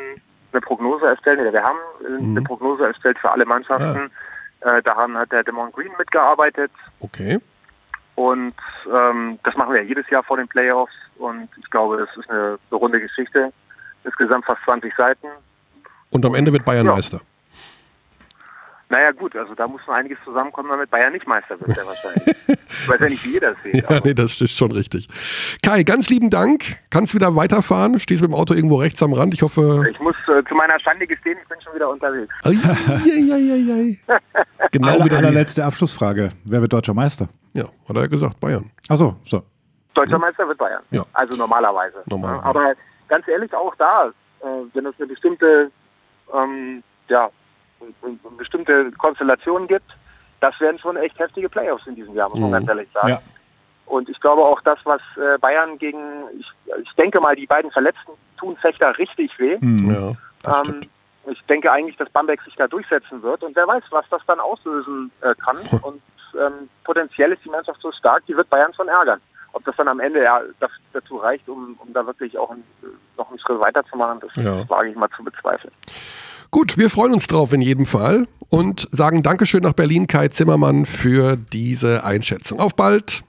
eine Prognose erstellen. Oder wir haben äh, eine Prognose erstellt für alle Mannschaften. Äh, daran hat der Demon Green mitgearbeitet. Okay. Und ähm, das machen wir ja jedes Jahr vor den Playoffs. Und ich glaube, das ist eine, runde Geschichte. Insgesamt fast 20 Seiten. Und am Ende wird Bayern Ja. Meister. Naja gut, also da muss noch einiges zusammenkommen, damit Bayern nicht Meister wird, sehr wahrscheinlich. Ich weiß ja nicht, wie ihr das seht. <laughs> Ja, aber- nee, das ist schon richtig. Kai, ganz lieben Dank. Kannst wieder weiterfahren. Stehst mit dem Auto irgendwo rechts am Rand. Ich hoffe. Ich muss äh, zu meiner Schande gestehen, ich bin schon wieder unterwegs. <laughs> Genau Aller, wieder. allerletzte Abschlussfrage. Wer wird deutscher Meister? Ja, hat er ja gesagt, Bayern. Achso, so. Deutscher Meister wird Bayern. Ja. Also normalerweise. Normalerweise. Aber ganz ehrlich, auch da, äh, wenn es eine bestimmte, ähm, ja, bestimmte Konstellation gibt, das werden schon echt heftige Playoffs in diesem Jahr, muss man Mhm. ganz ehrlich sagen. Ja. Und ich glaube auch das, was äh, Bayern gegen, ich, ich denke mal, die beiden Verletzten tun Fechter richtig weh. Hm. Ja, das Ähm, ich denke eigentlich, dass Bamberg sich da durchsetzen wird und wer weiß, was das dann auslösen äh, kann. Und ähm, potenziell ist die Mannschaft so stark, die wird Bayern schon ärgern. Ob das dann am Ende ja das, dazu reicht, um, um da wirklich auch ein, noch einen Schritt weiterzumachen, das Ja. wage ich mal zu bezweifeln. Gut, wir freuen uns drauf in jedem Fall und sagen Dankeschön nach Berlin, Kai Zimmermann, für diese Einschätzung. Auf bald.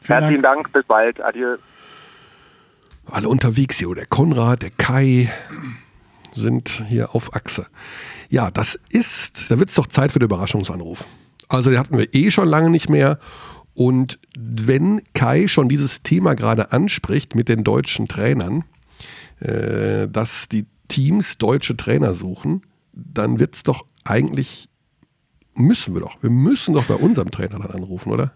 Vielen Herzlichen Dank, bis bald, adieu. Alle unterwegs hier. Der Konrad, der Kai sind hier auf Achse. Ja, das ist, da wird es doch Zeit für den Überraschungsanruf. Also den hatten wir eh schon lange nicht mehr. Und wenn Kai schon dieses Thema gerade anspricht mit den deutschen Trainern, äh, dass die Teams deutsche Trainer suchen, dann wird es doch eigentlich, müssen wir doch, wir müssen doch bei unserem Trainer dann anrufen, oder?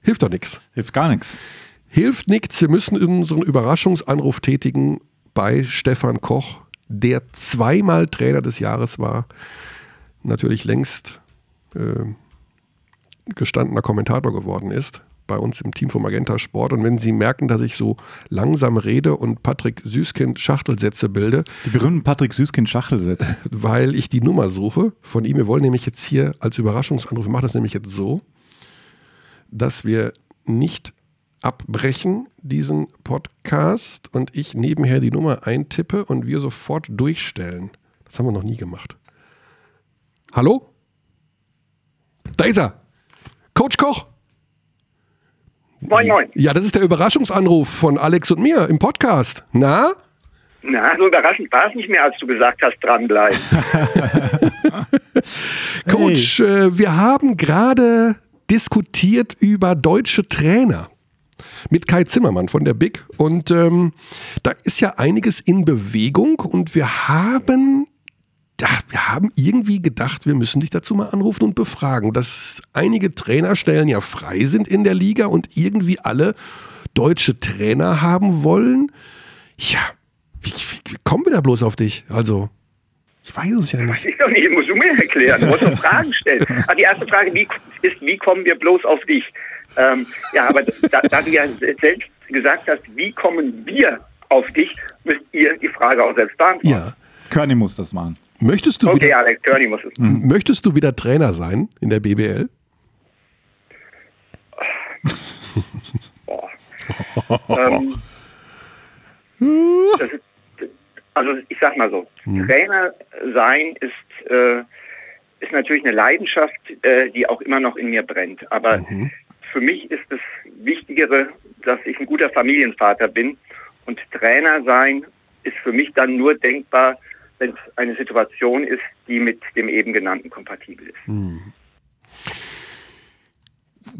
Hilft doch nichts. Hilft gar nichts. Hilft nichts, wir müssen unseren Überraschungsanruf tätigen bei Stefan Koch, der zweimal Trainer des Jahres war, natürlich längst äh, gestandener Kommentator geworden ist bei uns im Team von Magenta Sport. Und wenn Sie merken, dass ich so langsam rede und Patrick Süßkind Schachtelsätze bilde, Die berühmten Patrick Süßkind-Schachtelsätze. <laughs> weil ich die Nummer suche von ihm. Wir wollen nämlich jetzt hier als Überraschungsanruf, wir machen das nämlich jetzt so, dass wir nicht abbrechen diesen Podcast und ich nebenher die Nummer eintippe und wir sofort durchstellen. Das haben wir noch nie gemacht. Hallo? Da ist er. Coach Koch. Moin, moin. Ja, das ist der Überraschungsanruf von Alex und mir im Podcast. Na? Na, so überraschend war es nicht mehr, als du gesagt hast, dranbleiben. <laughs> Coach, äh, wir haben gerade diskutiert über deutsche Trainer mit Kai Zimmermann von der BIC und ähm, da ist ja einiges in Bewegung und wir haben ja, wir haben irgendwie gedacht, wir müssen dich dazu mal anrufen und befragen, dass einige Trainerstellen ja frei sind in der Liga und irgendwie alle deutsche Trainer haben wollen. Ja, wie, wie, wie kommen wir da bloß auf dich? Also, ich weiß es ja nicht. Ich doch nicht, musst du mir erklären. Du musst doch Fragen stellen. <laughs> Aber die erste Frage wie, ist, wie kommen wir bloß auf dich? Ähm, ja, aber da, da du ja selbst gesagt hast, wie kommen wir auf dich, müsst ihr die Frage auch selbst beantworten. Ja. Körny muss das machen. Möchtest du, Okay, wieder, Alex Körny muss es. möchtest du wieder Trainer sein in der BBL? Ähm, das ist, also ich sag mal so, Trainer sein ist, äh, ist natürlich eine Leidenschaft, äh, die auch immer noch in mir brennt. Aber für mich ist das Wichtigere, dass ich ein guter Familienvater bin. Und Trainer sein ist für mich dann nur denkbar, wenn es eine Situation ist, die mit dem eben genannten kompatibel ist.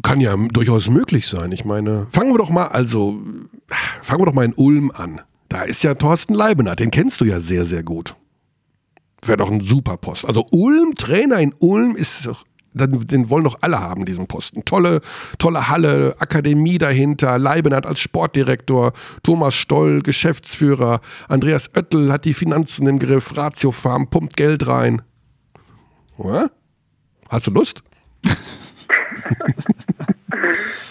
Kann ja durchaus möglich sein. Ich meine, fangen wir doch mal, also, fangen wir doch mal in Ulm an. Da ist ja Thorsten Leibenhardt, den kennst du ja sehr, sehr gut. Wäre doch ein super Post. Also Ulm, Trainer in Ulm ist doch, den, wollen doch alle haben, diesen Posten. Tolle, tolle Halle, Akademie dahinter, Leibenhardt als Sportdirektor, Thomas Stoll, Geschäftsführer, Andreas Oettel hat die Finanzen im Griff, Ratio Farm pumpt Geld rein. Oder? Hast du Lust? <laughs>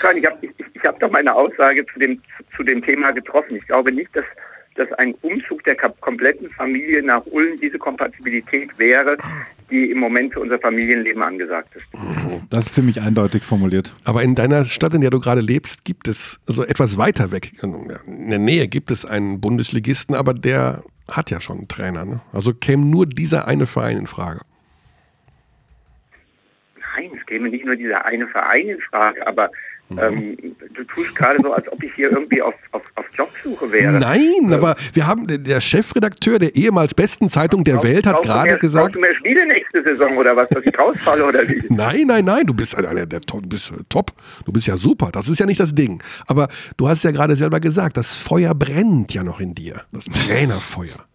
Nein, ich habe ich, ich hab doch meine Aussage zu dem, zu dem Thema getroffen. Ich glaube nicht, dass, dass ein Umzug der kompletten Familie nach Ulm diese Kompatibilität wäre, die im Moment für unser Familienleben angesagt ist. Das ist ziemlich eindeutig formuliert. Aber in deiner Stadt, in der du gerade lebst, gibt es, also etwas weiter weg, in der Nähe gibt es einen Bundesligisten, aber der hat ja schon einen Trainer. Ne? Also käme nur dieser eine Verein in Frage. Nein, es käme nicht nur dieser eine Verein in Frage, aber ähm, du tust gerade so, als ob ich hier irgendwie auf, auf, auf Jobsuche wäre. Nein, aber wir haben, der Chefredakteur der ehemals besten Zeitung der Welt hat gerade gesagt. Du mehr Spiele nächste Saison oder was, dass ich rausfalle oder wie? <laughs> Nein, nein, nein, du bist, einer der, du bist äh, top, du bist ja super, das ist ja nicht das Ding. Aber du hast ja gerade selber gesagt, das Feuer brennt ja noch in dir, das Trainerfeuer.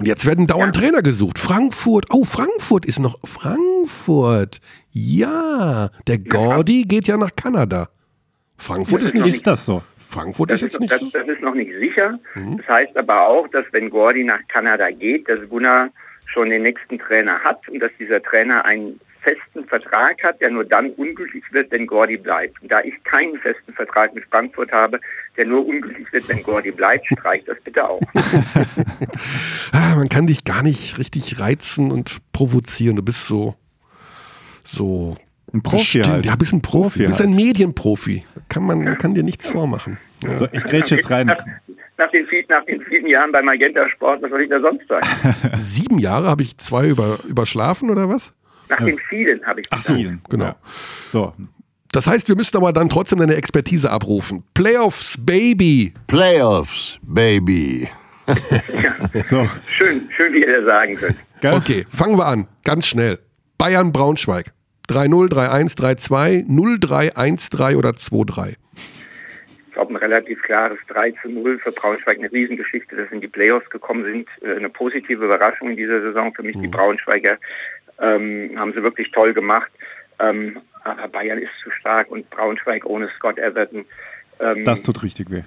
Und jetzt werden dauernd Trainer gesucht. Frankfurt, oh, Frankfurt ist noch, Frankfurt, ja, der Gordy geht ja nach Kanada. Frankfurt Das ist nicht, Ist das so? Frankfurt Das ist jetzt das, nicht, das ist noch nicht sicher. Das heißt aber auch, dass wenn Gordy nach Kanada geht, dass Gunnar schon den nächsten Trainer hat und dass dieser Trainer einen festen Vertrag hat, der nur dann ungültig wird, wenn Gordy bleibt. Und da ich keinen festen Vertrag mit Frankfurt habe, der nur ungültig wird, wenn Gordy bleibt, streich das bitte auch. <laughs> ah, man kann dich gar nicht richtig reizen und provozieren. Du bist so, so Ein Profi bestimmt. halt. Ja, bist ein Profi. Profi Du bist halt. ein Medienprofi. Da kann man, kann dir nichts vormachen. Ja. So, ich grätsche jetzt rein. Nach, nach, den, viel- nach den vielen Jahren bei Magenta Sport, was soll ich da sonst sagen? <laughs> Sieben Jahre habe ich zwei über, überschlafen oder was? Nach den vielen habe ich Ach so, Vielen, genau. ja. So, Das heißt, wir müssten aber dann trotzdem deine Expertise abrufen. Playoffs, Baby. Playoffs, baby. so. Schön, schön, wie ihr das sagen könnt. Okay, fangen wir an. Ganz schnell. Bayern, Braunschweig. 3-0, 3-1, 3-2, 0-3, 1-3 oder 2-3. Ich glaube, ein relativ klares 3 zu 0 für Braunschweig. Eine Riesengeschichte, dass sie in die Playoffs gekommen sind. Äh, Eine positive Überraschung in dieser Saison für mich. Die Braunschweiger ähm, haben sie wirklich toll gemacht. Ähm, aber Bayern ist zu stark und Braunschweig ohne Scott Everton, ähm, Das tut richtig weh.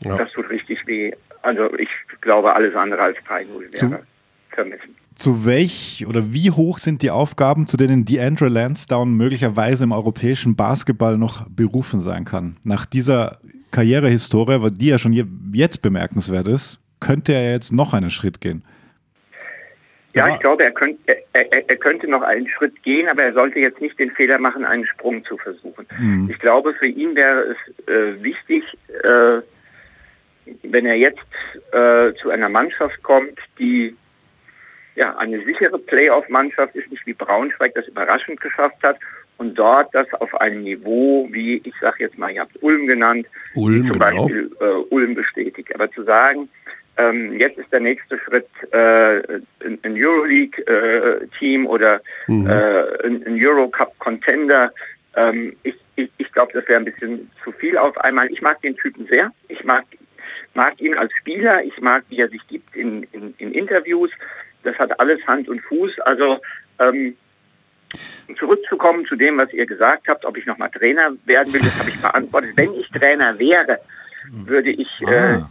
das tut richtig weh. Also ich glaube, alles andere als 3-0 Zu- wäre vermessen. Zu welch oder wie hoch sind die Aufgaben, zu denen DeAndre Lansdowne möglicherweise im europäischen Basketball noch berufen sein kann? Nach dieser Karrierehistorie, die ja schon je- jetzt bemerkenswert ist, könnte er jetzt noch einen Schritt gehen. Ja, ich glaube, er könnte, er, er, könnte noch einen Schritt gehen, aber er sollte jetzt nicht den Fehler machen, einen Sprung zu versuchen. Ich glaube, für ihn wäre es äh, wichtig, äh, wenn er jetzt äh, zu einer Mannschaft kommt, die ja eine sichere Playoff-Mannschaft ist, nicht wie Braunschweig das überraschend geschafft hat und dort das auf einem Niveau, wie ich sage jetzt mal, ihr habt Ulm genannt, Ulm, zum genau. Beispiel äh, Ulm bestätigt. Aber zu sagen, ähm, jetzt ist der nächste Schritt äh, ein, Euroleague-Team oder Mhm. äh, ein, ein Eurocup-Contender. Ähm, ich ich, ich glaube, das wäre ein bisschen zu viel auf einmal. Ich mag den Typen sehr. Ich mag, mag ihn als Spieler. Ich mag, wie er sich gibt in, in, in Interviews. Das hat alles Hand und Fuß. Also ähm, zurückzukommen zu dem, was ihr gesagt habt, ob ich nochmal Trainer werden will, das habe ich beantwortet. Wenn ich Trainer wäre, würde ich äh, Ah.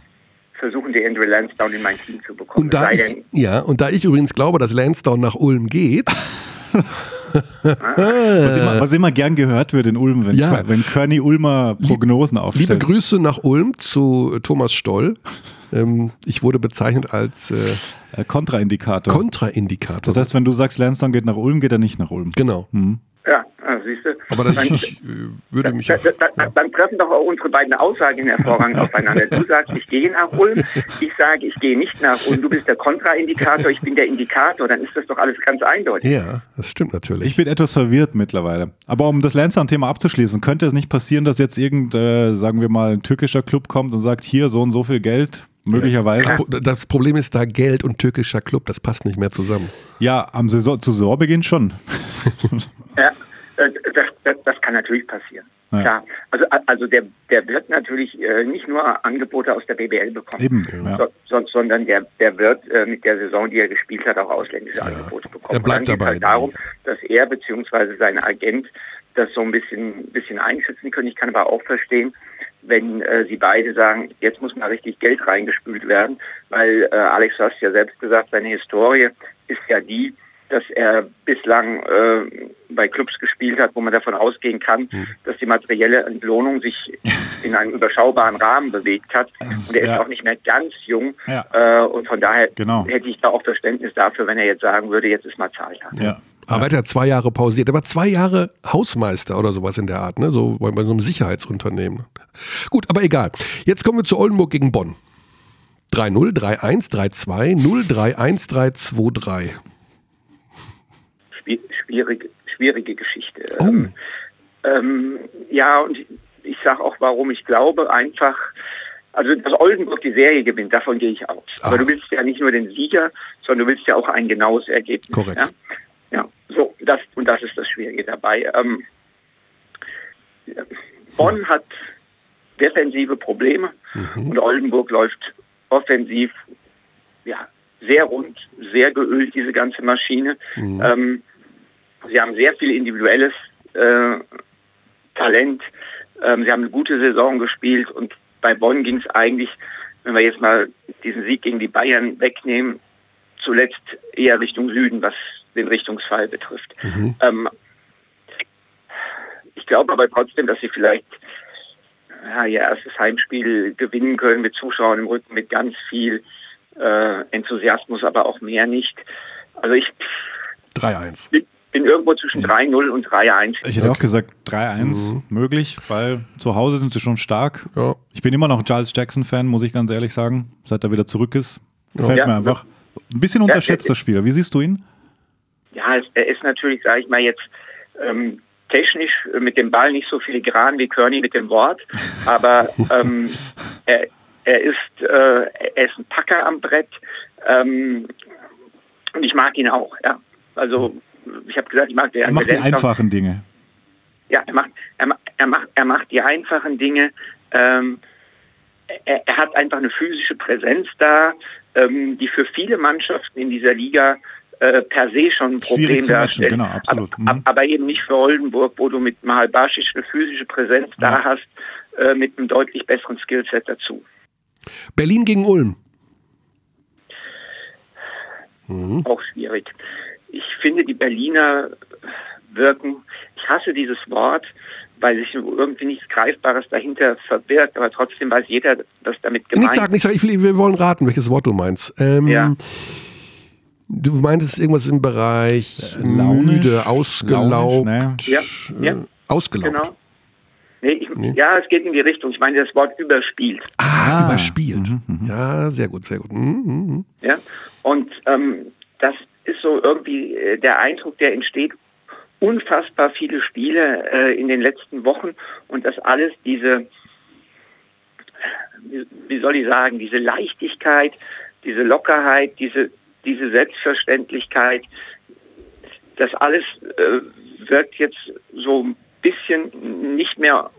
versuchen, den Andrew Lansdowne in mein Team zu bekommen. Und da, sei ich, denn, ja, und da ich übrigens glaube, dass Lansdowne nach Ulm geht, Was immer, was immer gern gehört wird in Ulm, wenn, Ja. wenn Körny Ulmer Prognosen aufstellt. liebe Grüße nach Ulm zu Thomas Stoll. Ähm, ich wurde bezeichnet als äh, Äh, Kontraindikator. Kontraindikator. das heißt, wenn du sagst, Lansdowne geht nach Ulm, geht er nicht nach Ulm. genau. ja, ah, siehst du. Aber das, Dann- ich äh, würde mich Da, da, da, Dann treffen doch auch unsere beiden Aussagen hervorragend <laughs> aufeinander. Du sagst, ich gehe nach Ulm, ich sage, ich gehe nicht nach Ulm. Du bist der Kontraindikator, ich bin der Indikator. Dann ist das doch alles ganz eindeutig. ja, das stimmt natürlich. Ich bin etwas verwirrt mittlerweile. Aber um das Lansdowne-Thema abzuschließen, könnte es nicht passieren, dass jetzt irgend, äh, sagen wir mal, ein türkischer Club kommt und sagt, hier so und so viel Geld, möglicherweise. das, Pro- das Problem ist da Geld und türkischer Club, das passt nicht mehr zusammen. Ja, am Saison, zu Saisonbeginn schon. <laughs> Ja, äh, das, das, das kann natürlich passieren. Ja. Klar. Also, also der, der wird natürlich äh, nicht nur Angebote aus der BBL bekommen. Eben, ja. So, so, sondern der, der wird äh, mit der Saison, die er gespielt hat, auch ausländische Angebote bekommen. Er bleibt dabei. Halt darum, dass er bzw. sein Agent das so ein bisschen, bisschen einschätzen können. Ich kann aber auch verstehen, wenn äh, sie beide sagen, jetzt muss mal richtig Geld reingespült werden, weil äh, Alex, du hast ja selbst gesagt, seine Historie ist ja die, dass er bislang äh, bei Clubs gespielt hat, wo man davon ausgehen kann, Hm. dass die materielle Entlohnung sich in einem überschaubaren Rahmen bewegt hat. Und er Ja. ist auch nicht mehr ganz jung. Ja. Äh, und von daher Genau. hätte ich da auch Verständnis dafür, wenn er jetzt sagen würde, jetzt ist mal Zeit. Ja. Aber er hat ja zwei Jahre pausiert. Er war zwei Jahre Hausmeister oder sowas in der Art, ne? So bei, bei so einem Sicherheitsunternehmen. Gut, aber egal. Jetzt kommen wir zu Oldenburg gegen Bonn. 3-0, 3-1, 3-2, 0-3-1, 3-2-3. Schwi- Schwierige, schwierige Geschichte. Oh. Ähm, ähm, ja, und ich sage auch, warum ich glaube, einfach, also dass Oldenburg die Serie gewinnt, davon gehe ich aus. Aha. Aber du willst ja nicht nur den Sieger, sondern du willst ja auch ein genaues Ergebnis. Korrekt. Ja, ja so, das, und das ist das Schwierige dabei. Ähm, Bonn hat defensive Probleme und Oldenburg läuft offensiv ja, sehr rund, sehr geölt, diese ganze Maschine. Ähm, sie haben sehr viel individuelles äh, Talent. Ähm, sie haben eine gute Saison gespielt und bei Bonn ging es eigentlich, wenn wir jetzt mal diesen Sieg gegen die Bayern wegnehmen, zuletzt eher Richtung Süden, was den Richtungsfall betrifft. Ähm, ich glaube aber trotzdem, dass sie vielleicht ja, ihr erstes Heimspiel gewinnen können mit Zuschauern im Rücken, mit ganz viel äh, Enthusiasmus, aber auch mehr nicht. Also ich 3-1. bin, bin irgendwo zwischen 3-0 und 3-1. Ich hätte auch gesagt 3-1 möglich, weil zu Hause sind sie schon stark. Ja. Ich bin immer noch Giles Jackson-Fan, muss ich ganz ehrlich sagen, seit er wieder zurück ist. Gefällt Ja. mir einfach. Ein bisschen unterschätzter Spieler. Wie siehst du ihn? Ja, er ist natürlich, sage ich mal jetzt, ähm, technisch mit dem Ball nicht so filigran wie Kearney mit dem Wort, <laughs> aber ähm, er, er ist äh, er ist ein Packer am Brett ähm, und ich mag ihn auch. Ja, also ich habe gesagt, ich mag den Er macht die einfachen Dinge. Ja, er macht, er, er macht, er macht die einfachen Dinge. Ähm, er, er hat einfach eine physische Präsenz da, ähm, die für viele Mannschaften in dieser Liga äh, per se schon ein Problem darstellt. genau, absolut. Aber, Mhm. ab- aber eben nicht für Oldenburg, wo du mit Mahal Basic eine physische Präsenz da Ja. hast, äh, mit einem deutlich besseren Skillset dazu. Berlin gegen Ulm. Auch schwierig. Ich finde, die Berliner wirken, ich hasse dieses Wort, weil sich irgendwie nichts Greifbares dahinter verbirgt, aber trotzdem weiß jeder, was damit gemeint Nicht sagen, nicht sagen. Ich will, wir wollen raten, welches Wort du meinst. Ähm, Ja. Du meintest irgendwas im Bereich launisch? müde, ausgelaugt. Launisch, Ja, ja. äh, Ausgelaugt. Genau. Nee, ich, Ja, es geht in die Richtung. Ich meine das Wort überspielt. Ah, Ah. überspielt. Ja, sehr gut, sehr gut. Mhm, mhm. Ja? Und ähm, das ist so irgendwie äh, der Eindruck, der entsteht. Unfassbar viele Spiele äh, in den letzten Wochen und das alles diese, wie soll ich sagen, diese Leichtigkeit, diese Lockerheit, diese, diese Selbstverständlichkeit, das alles äh, wirkt jetzt so ein bisschen nicht mehr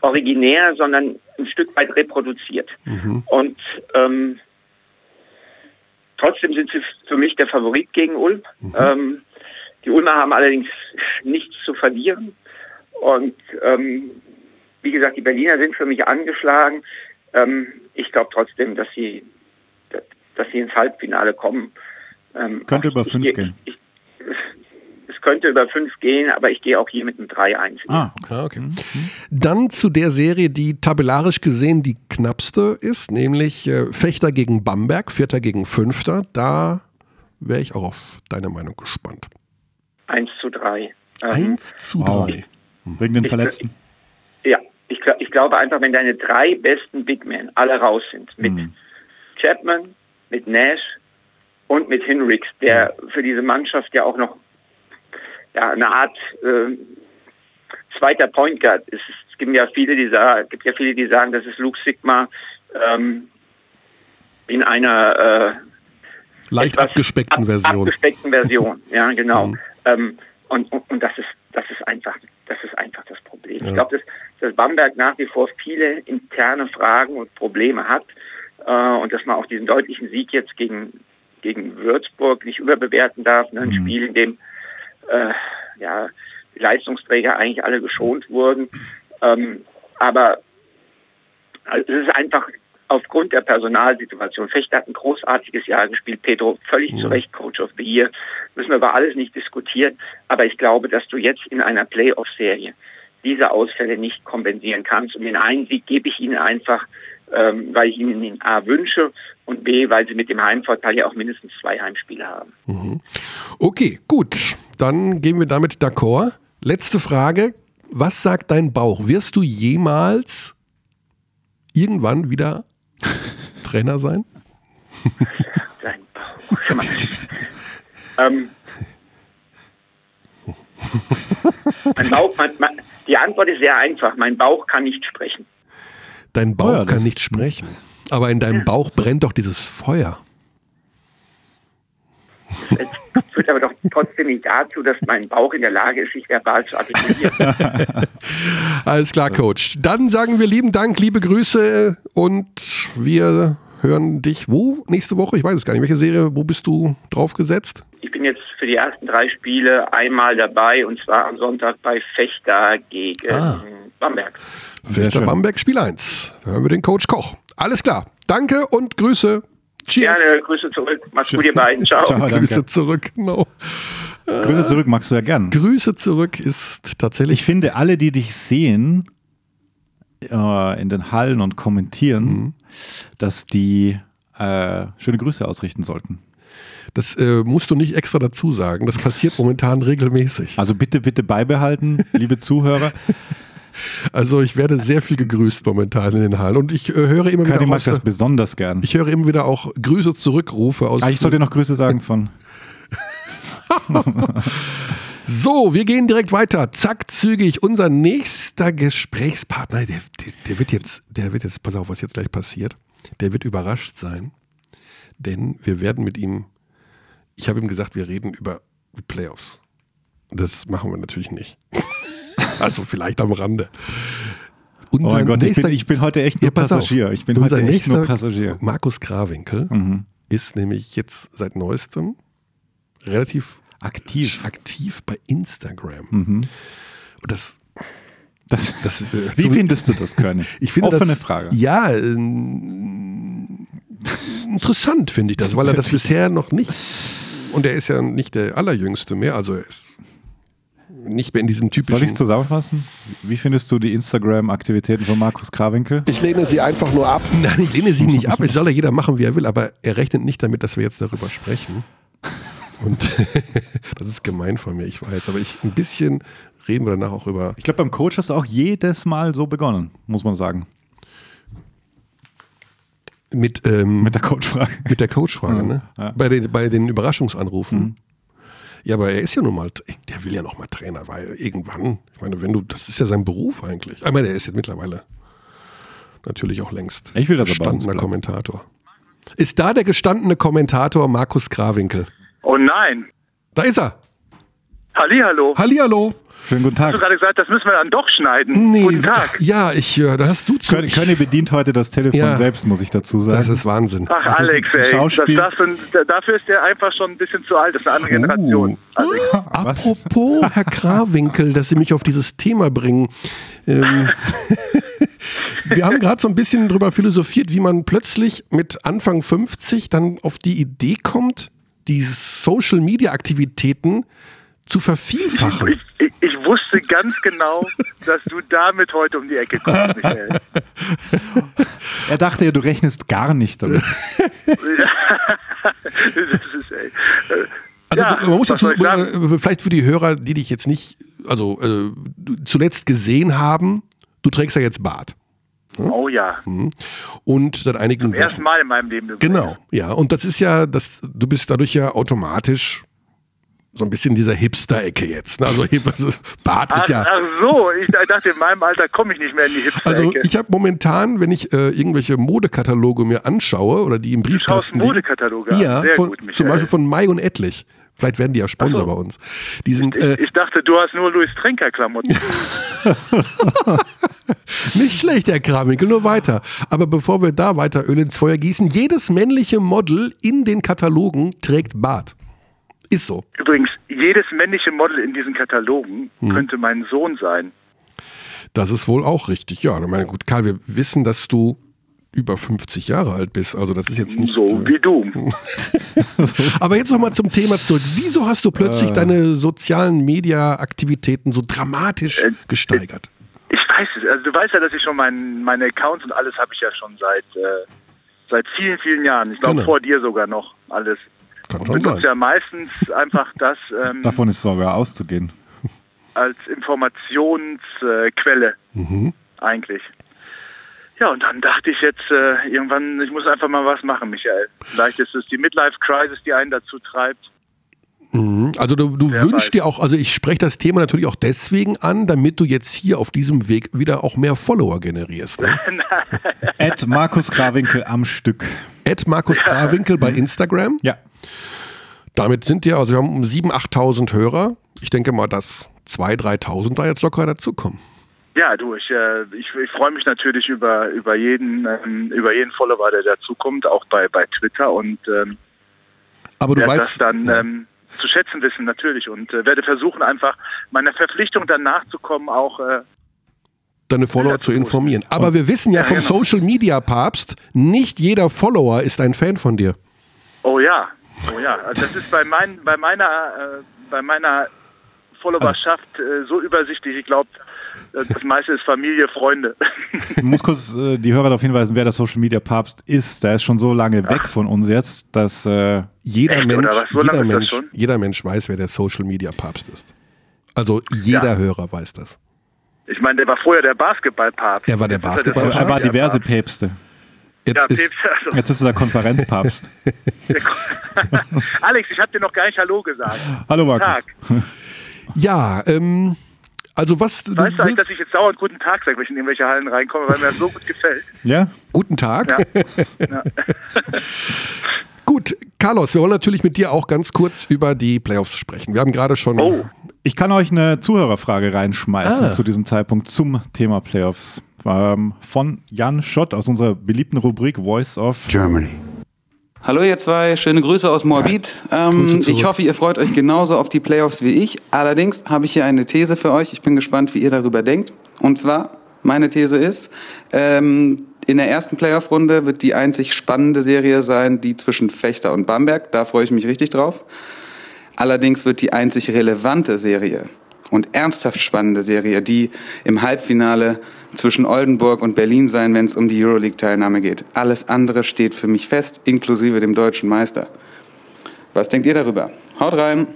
originär, sondern ein Stück weit reproduziert. Und ähm, trotzdem sind sie für mich der Favorit gegen Ulm. Ähm, die Ulmer haben allerdings nichts zu verlieren. Und ähm, wie gesagt, die Berliner sind für mich angeschlagen. Ähm, ich glaube trotzdem, dass sie, dass sie ins Halbfinale kommen. Ähm, Könnte über ich- fünf ich, gehen. Ich, es könnte über fünf gehen, aber ich gehe auch hier mit einem 3-1. Ah, okay. Okay. Dann zu der Serie, die tabellarisch gesehen die knappste ist, nämlich äh, Fechter gegen Bamberg, Vierter gegen Fünfter. Da wäre ich auch auf deine Meinung gespannt. 1 zu 3. Ähm, 1 zu Wow. 3. Wegen den Ich- Verletzten. Ja, ich, ich glaube einfach, wenn deine drei besten Big Men alle raus sind, mit Mhm. Chapman, mit Nash und mit Hinricks, der für diese Mannschaft ja auch noch ja, eine Art äh, zweiter Point Guard ist. Es gibt ja viele, die sagen, gibt ja viele, die sagen, das ist Luke Sigma ähm, in einer äh, Leicht abgespeckten ab- Version. Abgespeckten Version, <laughs> ja, genau. Mhm. Ähm, und, und, und das ist, das ist einfach, das ist einfach das Problem. Ja. Ich glaube, dass, dass Bamberg nach wie vor viele interne Fragen und Probleme hat äh, und dass man auch diesen deutlichen Sieg jetzt gegen, gegen Würzburg nicht überbewerten darf. Ne? Ein Mhm. Spiel, in dem äh, ja, die Leistungsträger eigentlich alle geschont wurden. Ähm, aber also es ist einfach aufgrund der Personalsituation. Fechter hat ein großartiges Jahr gespielt. Pedro völlig Ja. zu Recht Coach of the Year. müssen wir über alles nicht diskutieren. Aber ich glaube, dass du jetzt in einer Playoff-Serie diese Ausfälle nicht kompensieren kannst. Und den einen Sieg gebe ich ihnen einfach, ähm, weil ich ihnen den A wünsche und B, weil sie mit dem Heimvorteil ja auch mindestens zwei Heimspiele haben. Mhm. Okay, gut. Dann gehen wir damit d'accord. Letzte Frage. Was sagt dein Bauch? Wirst du jemals irgendwann wieder <laughs> Trainer sein? Dein Bauch. <laughs> Ähm, mein Bauch, mein, mein, die Antwort ist sehr einfach. Mein Bauch kann nicht sprechen. Dein Bauch ja, kann nicht sprechen. Aber in deinem Bauch brennt doch dieses Feuer. Das führt aber doch trotzdem nicht dazu, dass mein Bauch in der Lage ist, sich verbal zu artikulieren. <laughs> Alles klar, Coach. Dann sagen wir lieben Dank, liebe Grüße und wir hören dich wo nächste Woche? Ich weiß es gar nicht. Welche Serie, wo bist du drauf gesetzt? Ich bin jetzt für die ersten drei Spiele einmal dabei und zwar am Sonntag bei Fechter gegen ah. Bamberg. Fechter Bamberg, Spiel 1. Da hören wir den Coach Koch. Alles klar. Danke und Grüße. Cheers. Gerne, Grüße zurück. Mach's gut, ihr beiden. Ciao. Ciao Grüße zurück, genau. Grüße zurück magst du ja gern. Grüße zurück ist tatsächlich. Ich finde, alle, die dich sehen äh, in den Hallen und kommentieren, mhm. dass die äh, schöne Grüße ausrichten sollten. Das äh, musst du nicht extra dazu sagen. Das passiert momentan regelmäßig. Also bitte, bitte beibehalten, liebe Zuhörer. <laughs> Also ich werde sehr viel gegrüßt momentan in den Hallen und ich äh, höre immer Kadi wieder mag das besonders gern. Ich höre immer wieder auch Grüße zurückrufe aus. Ah, ich soll dir noch Grüße sagen von. <laughs> so, wir gehen direkt weiter. Zack, zügig. Unser nächster Gesprächspartner, der, der, der wird jetzt, der wird jetzt, pass auf, was jetzt gleich passiert. Der wird überrascht sein, denn wir werden mit ihm. Ich habe ihm gesagt, wir reden über die Playoffs. Das machen wir natürlich nicht. <laughs> Also vielleicht am Rande. Unser oh mein Gott, nächster, ich, bin, ich bin heute echt nur ja, Passagier. Ich bin heute echt nur Passagier. Markus Grawinkel mhm. ist nämlich jetzt seit neuestem relativ aktiv, aktiv bei Instagram. Mhm. Und das das, das, Wie so, findest du das, König? <laughs> Ich finde Offene das, Frage. Ja, äh, interessant finde ich das, weil er das bisher noch nicht, und er ist ja nicht der allerjüngste mehr, also er ist nicht mehr in diesem typischen. Soll ich es zusammenfassen? Wie findest du die Instagram-Aktivitäten von Markus Krawinkel? Ich lehne sie einfach nur ab. <laughs> Nein, ich lehne sie nicht ab. Es soll ja jeder machen, wie er will, aber er rechnet nicht damit, dass wir jetzt darüber sprechen. Und <laughs> das ist gemein von mir, ich weiß. Aber ich ein bisschen reden wir danach auch über. Ich glaube, beim Coach hast du auch jedes Mal so begonnen, muss man sagen. Mit, ähm, mit der Coach-Frage. Mit der Coach-Frage, ja, ne? Ja. Bei, den, bei den Überraschungsanrufen. Mhm. Ja, aber er ist ja nun mal, der will ja noch mal Trainer, weil irgendwann, ich meine, wenn du, das ist ja sein Beruf eigentlich. Ich meine, er ist jetzt mittlerweile natürlich auch längst ich will das gestandener Kommentator. Ist da der gestandene Kommentator Markus Grawinkel? Oh nein. Da ist er. Hallihallo. Hallihallo. Schönen guten Tag. Hast du gerade gesagt, das müssen wir dann doch schneiden? Nee, guten Tag. Ja, ich, da hast du zu. Könne, Könne bedient heute das Telefon ja, selbst, muss ich dazu sagen. Das ist Wahnsinn. Ach, das Alex, ey. Das, das, dafür ist der einfach schon ein bisschen zu alt. Das ist eine andere oh. Generation. Alex. <laughs> Apropos, Herr Krawinkel, dass Sie mich auf dieses Thema bringen. Ähm, <laughs> wir haben gerade so ein bisschen drüber philosophiert, wie man plötzlich mit Anfang 50 dann auf die Idee kommt, die Social-Media-Aktivitäten zu vervielfachen. Ich, ich, ich, wusste ganz genau, dass du damit heute um die Ecke kommst, Michael. <laughs> Er dachte ja, du rechnest gar nicht damit. <laughs> ist, ey, also ja, man muss dazu, äh, vielleicht für die Hörer, die dich jetzt nicht, also äh, zuletzt gesehen haben, du trägst ja jetzt Bart. Hm? Oh ja. Hm. Und seit einigen Zum ersten Mal in meinem Leben. Genau, ja. Und das ist ja, das, du bist dadurch ja automatisch so ein bisschen dieser Hipster-Ecke jetzt. Ne? Also, also Bart ist ja. Ach so, ich dachte, in meinem Alter komme ich nicht mehr in die Hipster-Ecke. Also ich habe momentan, wenn ich äh, irgendwelche Modekataloge mir anschaue oder die im Briefkasten. Du Modekataloge? Ja, von, gut, zum Beispiel von Mai und Etlich. Vielleicht werden die ja Sponsor so. bei uns. Die sind, äh, ich, ich, dachte, du hast nur Louis Trenker Klamotten. <laughs> Nicht schlecht, Herr Kramwinkel, nur weiter. Aber bevor wir da weiter Öl ins Feuer gießen, jedes männliche Model in den Katalogen trägt Bart. Ist so. Übrigens, jedes männliche Model in diesen Katalogen hm. könnte mein Sohn sein. Das ist wohl auch richtig. Ja, ich meine, gut, Karl, wir wissen, dass du über 50 Jahre alt bist. Also das ist jetzt nicht So äh, wie du. <laughs> Aber jetzt nochmal zum Thema zurück. Wieso hast du Äh. plötzlich deine sozialen Media-Aktivitäten so dramatisch Äh, gesteigert? Ich weiß es. Also du weißt ja, dass ich schon mein, meine Accounts und alles habe ich ja schon seit äh, seit vielen, vielen Jahren. Ich glaube Genau. vor dir sogar noch alles. Kann Und schon benutze sein. ja meistens einfach das ähm, Davon ist sogar auszugehen. als Informationsquelle Mhm. eigentlich. Ja, und dann dachte ich jetzt äh, irgendwann, ich muss einfach mal was machen, Michael. Vielleicht ist es die Midlife-Crisis, die einen dazu treibt. Mhm. Also du, du wünschst weiß. dir auch, also ich spreche das Thema natürlich auch deswegen an, damit du jetzt hier auf diesem Weg wieder auch mehr Follower generierst. Ne? <laughs> Ed Markus Krawinkel am Stück. Ed Markus <laughs> Krawinkel bei Instagram. Ja. Damit sind wir, also wir haben um 7.000, 8.000 Hörer. Ich denke mal, dass 2.000, 3.000 da jetzt locker dazukommen. Ja, du, ich, äh, ich, ich freue mich natürlich über, über, jeden, ähm, über jeden Follower, der dazukommt, auch bei, bei Twitter und ähm, Aber du werde das weißt, dann ja, ähm, zu schätzen wissen, natürlich. Und äh, werde versuchen, einfach meiner Verpflichtung dann nachzukommen, auch äh, deine Follower zu gut. informieren. Aber wir wissen ja Ja, vom genau. Social Media Papst, nicht jeder Follower ist ein Fan von dir. Oh ja, oh ja. Also das ist bei, mein, bei meiner, äh, bei meiner Followerschaft äh, so übersichtlich. Ich glaube, das meiste ist Familie, Freunde. Ich muss kurz äh, die Hörer darauf hinweisen, wer der Social Media Papst ist. Der ist schon so lange weg von uns jetzt, dass äh, Jeder Echt, Mensch? So jeder Mensch, jeder Mensch weiß, wer der Social Media Papst ist. Also jeder Ja. Hörer weiß das. Ich meine, der war vorher der Basketballpapst. Er war der Jetzt ist Basketball- er war diverse Päpste. Jetzt Ja, ist, Päpst, also, Jetzt ist er der Konferenzpapst. <laughs> Alex, ich habe dir noch gar nicht Hallo gesagt. Hallo Guten Markus. Tag. ja, ähm, also was du Weißt du eigentlich, willst, dass ich jetzt dauernd guten Tag sage, wenn ich in irgendwelche Hallen reinkomme, weil mir das so gut gefällt? Ja? guten Tag. Ja. <laughs> Gut, Carlos, wir wollen natürlich mit dir auch ganz kurz über die Playoffs sprechen. Wir haben gerade schon Oh, Ich kann euch eine Zuhörerfrage reinschmeißen Ah. zu diesem Zeitpunkt zum Thema Playoffs. Ähm, von Jan Schott aus unserer beliebten Rubrik Voice of Germany. Hallo ihr zwei, schöne Grüße aus Moabit. Ähm, ich hoffe, ihr freut euch genauso auf die Playoffs wie ich. Allerdings habe ich hier eine These für euch. Ich bin gespannt, wie ihr darüber denkt. Und zwar, meine These ist, ähm, in der ersten Playoff-Runde wird die einzig spannende Serie sein, die zwischen Fechter und Bamberg. Da freue ich mich richtig drauf. Allerdings wird die einzig relevante Serie und ernsthaft spannende Serie die im Halbfinale zwischen Oldenburg und Berlin sein, wenn es um die Euroleague-Teilnahme geht. Alles andere steht für mich fest, inklusive dem deutschen Meister. Was denkt ihr darüber? Haut rein!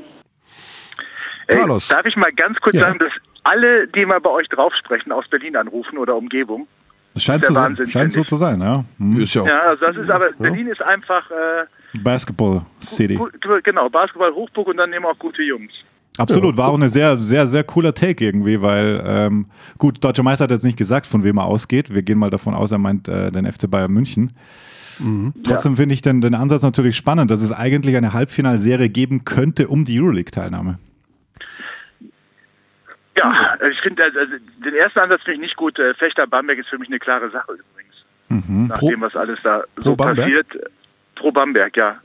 ey, Carlos. darf ich mal ganz kurz Ja. sagen, dass alle, die mal bei euch drauf sprechen, aus Berlin anrufen oder Umgebung? Das scheint, Der zu sein, Wahnsinn, scheint so zu sein, ja. Hm. ist ja auch, Ja, also das ist aber, Berlin ist einfach, äh, Basketball City. genau, Basketball Hochburg und dann eben auch gute Jungs. Absolut, war auch eine sehr, sehr, sehr cooler Take irgendwie, weil, ähm, gut, Deutscher Meister hat jetzt nicht gesagt, von wem er ausgeht. Wir gehen mal davon aus, er meint äh, den FC Bayern München. Trotzdem finde ich den, den Ansatz natürlich spannend, dass es eigentlich eine Halbfinalserie geben könnte um die Euroleague-Teilnahme. Ja, ich finde, also, also den ersten Ansatz finde ich nicht gut. Äh, Fechter Bamberg ist für mich eine klare Sache übrigens. Nach Pro- dem, was alles da pro so Bamberg? passiert. Pro Bamberg, ja.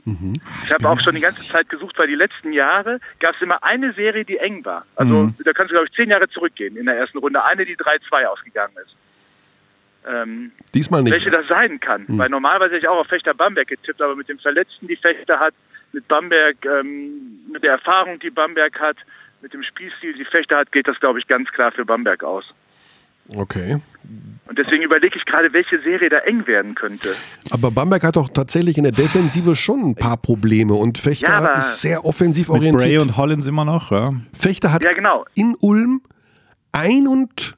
Ich habe auch schon die ganze Zeit gesucht, weil die letzten Jahre gab es immer eine Serie, die eng war. Also da kannst du, glaube ich, zehn Jahre zurückgehen in der ersten Runde. Eine, die 3-2 ausgegangen ist. Ähm, diesmal nicht. welche das sein kann. Weil normalerweise hätte ich auch auf Fechter Bamberg getippt, aber mit den Verletzten, die Fechter hat, mit Bamberg, ähm, mit der Erfahrung, die Bamberg hat, mit dem Spielstil, die Fechter hat, geht das, glaube ich, ganz klar für Bamberg aus. Okay. Und deswegen überlege ich gerade, welche Serie da eng werden könnte. Aber Bamberg hat doch tatsächlich in der Defensive schon ein paar Probleme und Fechter Ja, ist sehr offensiv Mit Bray orientiert. und Hollins immer noch, ja. Fechter hat Ja, genau. in Ulm 41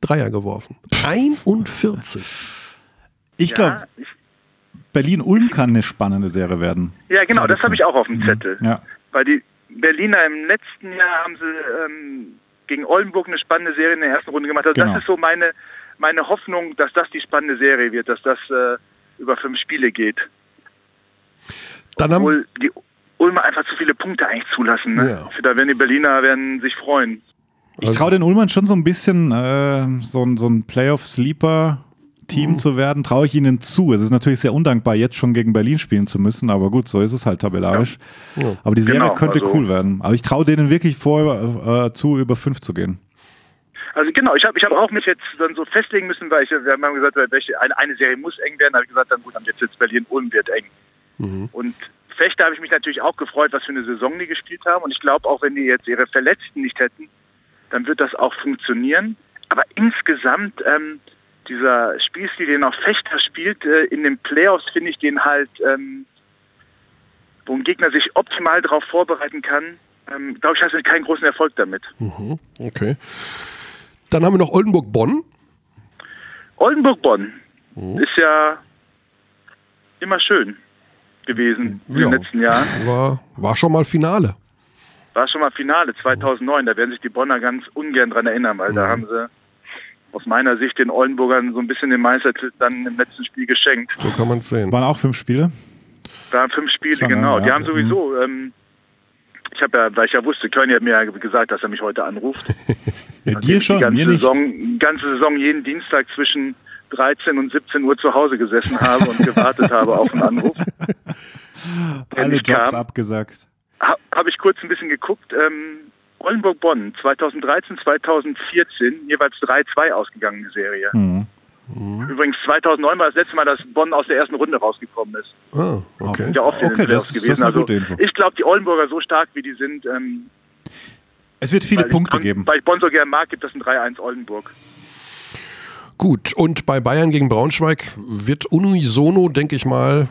Dreier geworfen. 41. Ich Ja, glaube, Berlin-Ulm kann eine spannende Serie werden. ja genau, das habe ich auch auf dem Zettel. Ja. Weil die Berliner im letzten Jahr haben sie ähm, gegen Oldenburg eine spannende Serie in der ersten Runde gemacht. Also Genau. das ist so meine, meine Hoffnung, dass das die spannende Serie wird, dass das äh, über fünf Spiele geht. Dann haben, Obwohl die Ulmer einfach zu viele Punkte eigentlich zulassen. Ne? Ja. Da werden die Berliner werden sich freuen. Ich traue den Ulmern schon so ein bisschen äh, so, ein- so ein Playoff-Sleeper-Team Mhm. zu werden, traue ich ihnen zu. Es ist natürlich sehr undankbar, jetzt schon gegen Berlin spielen zu müssen, aber gut, so ist es halt tabellarisch. Ja. Aber die Serie Genau, könnte also- cool werden. Aber ich traue denen wirklich vor, äh, zu, über fünf zu gehen. Also genau, ich habe ich hab auch mich jetzt dann so festlegen müssen, weil ich, wir haben gesagt, welche, eine, eine Serie muss eng werden. Da habe ich gesagt, dann gut, dann jetzt jetzt Berlin-Ulm wird eng. Mhm. Und Fechter habe ich mich natürlich auch gefreut, was für eine Saison die gespielt haben. Und ich glaube, auch wenn die jetzt ihre Verletzten nicht hätten, dann wird das auch funktionieren. Aber insgesamt, ähm, dieser Spielstil, den auch Fechter spielt, äh, in den Playoffs finde ich den halt, ähm, wo ein Gegner sich optimal darauf vorbereiten kann, ähm, glaube ich, hast du keinen großen Erfolg damit. Mhm. Okay. Dann haben wir noch Oldenburg-Bonn. Oldenburg-Bonn ist ja immer schön gewesen in Ja. den letzten Jahren. War, war schon mal Finale. War schon mal Finale 2009, da werden sich die Bonner ganz ungern dran erinnern, weil da haben sie aus meiner Sicht den Oldenburgern so ein bisschen den Meistertitel dann im letzten Spiel geschenkt. So kann man es sehen. Waren auch fünf Spiele? Da haben fünf Spiele, Schon, genau. ja. Die haben sowieso, ähm, ich habe ja, weil ich ja wusste, Körny hat mir ja gesagt, dass er mich heute anruft. <laughs> Ja, dir ich schon, die ganze mir nicht. Saison, ganze Saison jeden Dienstag zwischen 13 und 17 Uhr zu Hause gesessen habe und gewartet habe auf einen Anruf. <laughs> der Alle nicht Jobs kam. abgesagt. Ha, habe ich kurz ein bisschen geguckt. Ähm, Oldenburg-Bonn 2013, 2014 jeweils 3-2 ausgegangene Serie. Mhm. Übrigens 2009 war das letzte Mal, dass Bonn aus der ersten Runde rausgekommen ist. Ah, okay. Ja oft Okay, das- das gewesen. ist eine also gute Info. ich glaube, die Oldenburger so stark wie die sind, ähm, Es wird viele Punkte ich, geben. Weil ich Bonn so gerne mag, gibt es ein 3-1 Oldenburg. Gut, und bei Bayern gegen Braunschweig wird unisono, denke ich mal,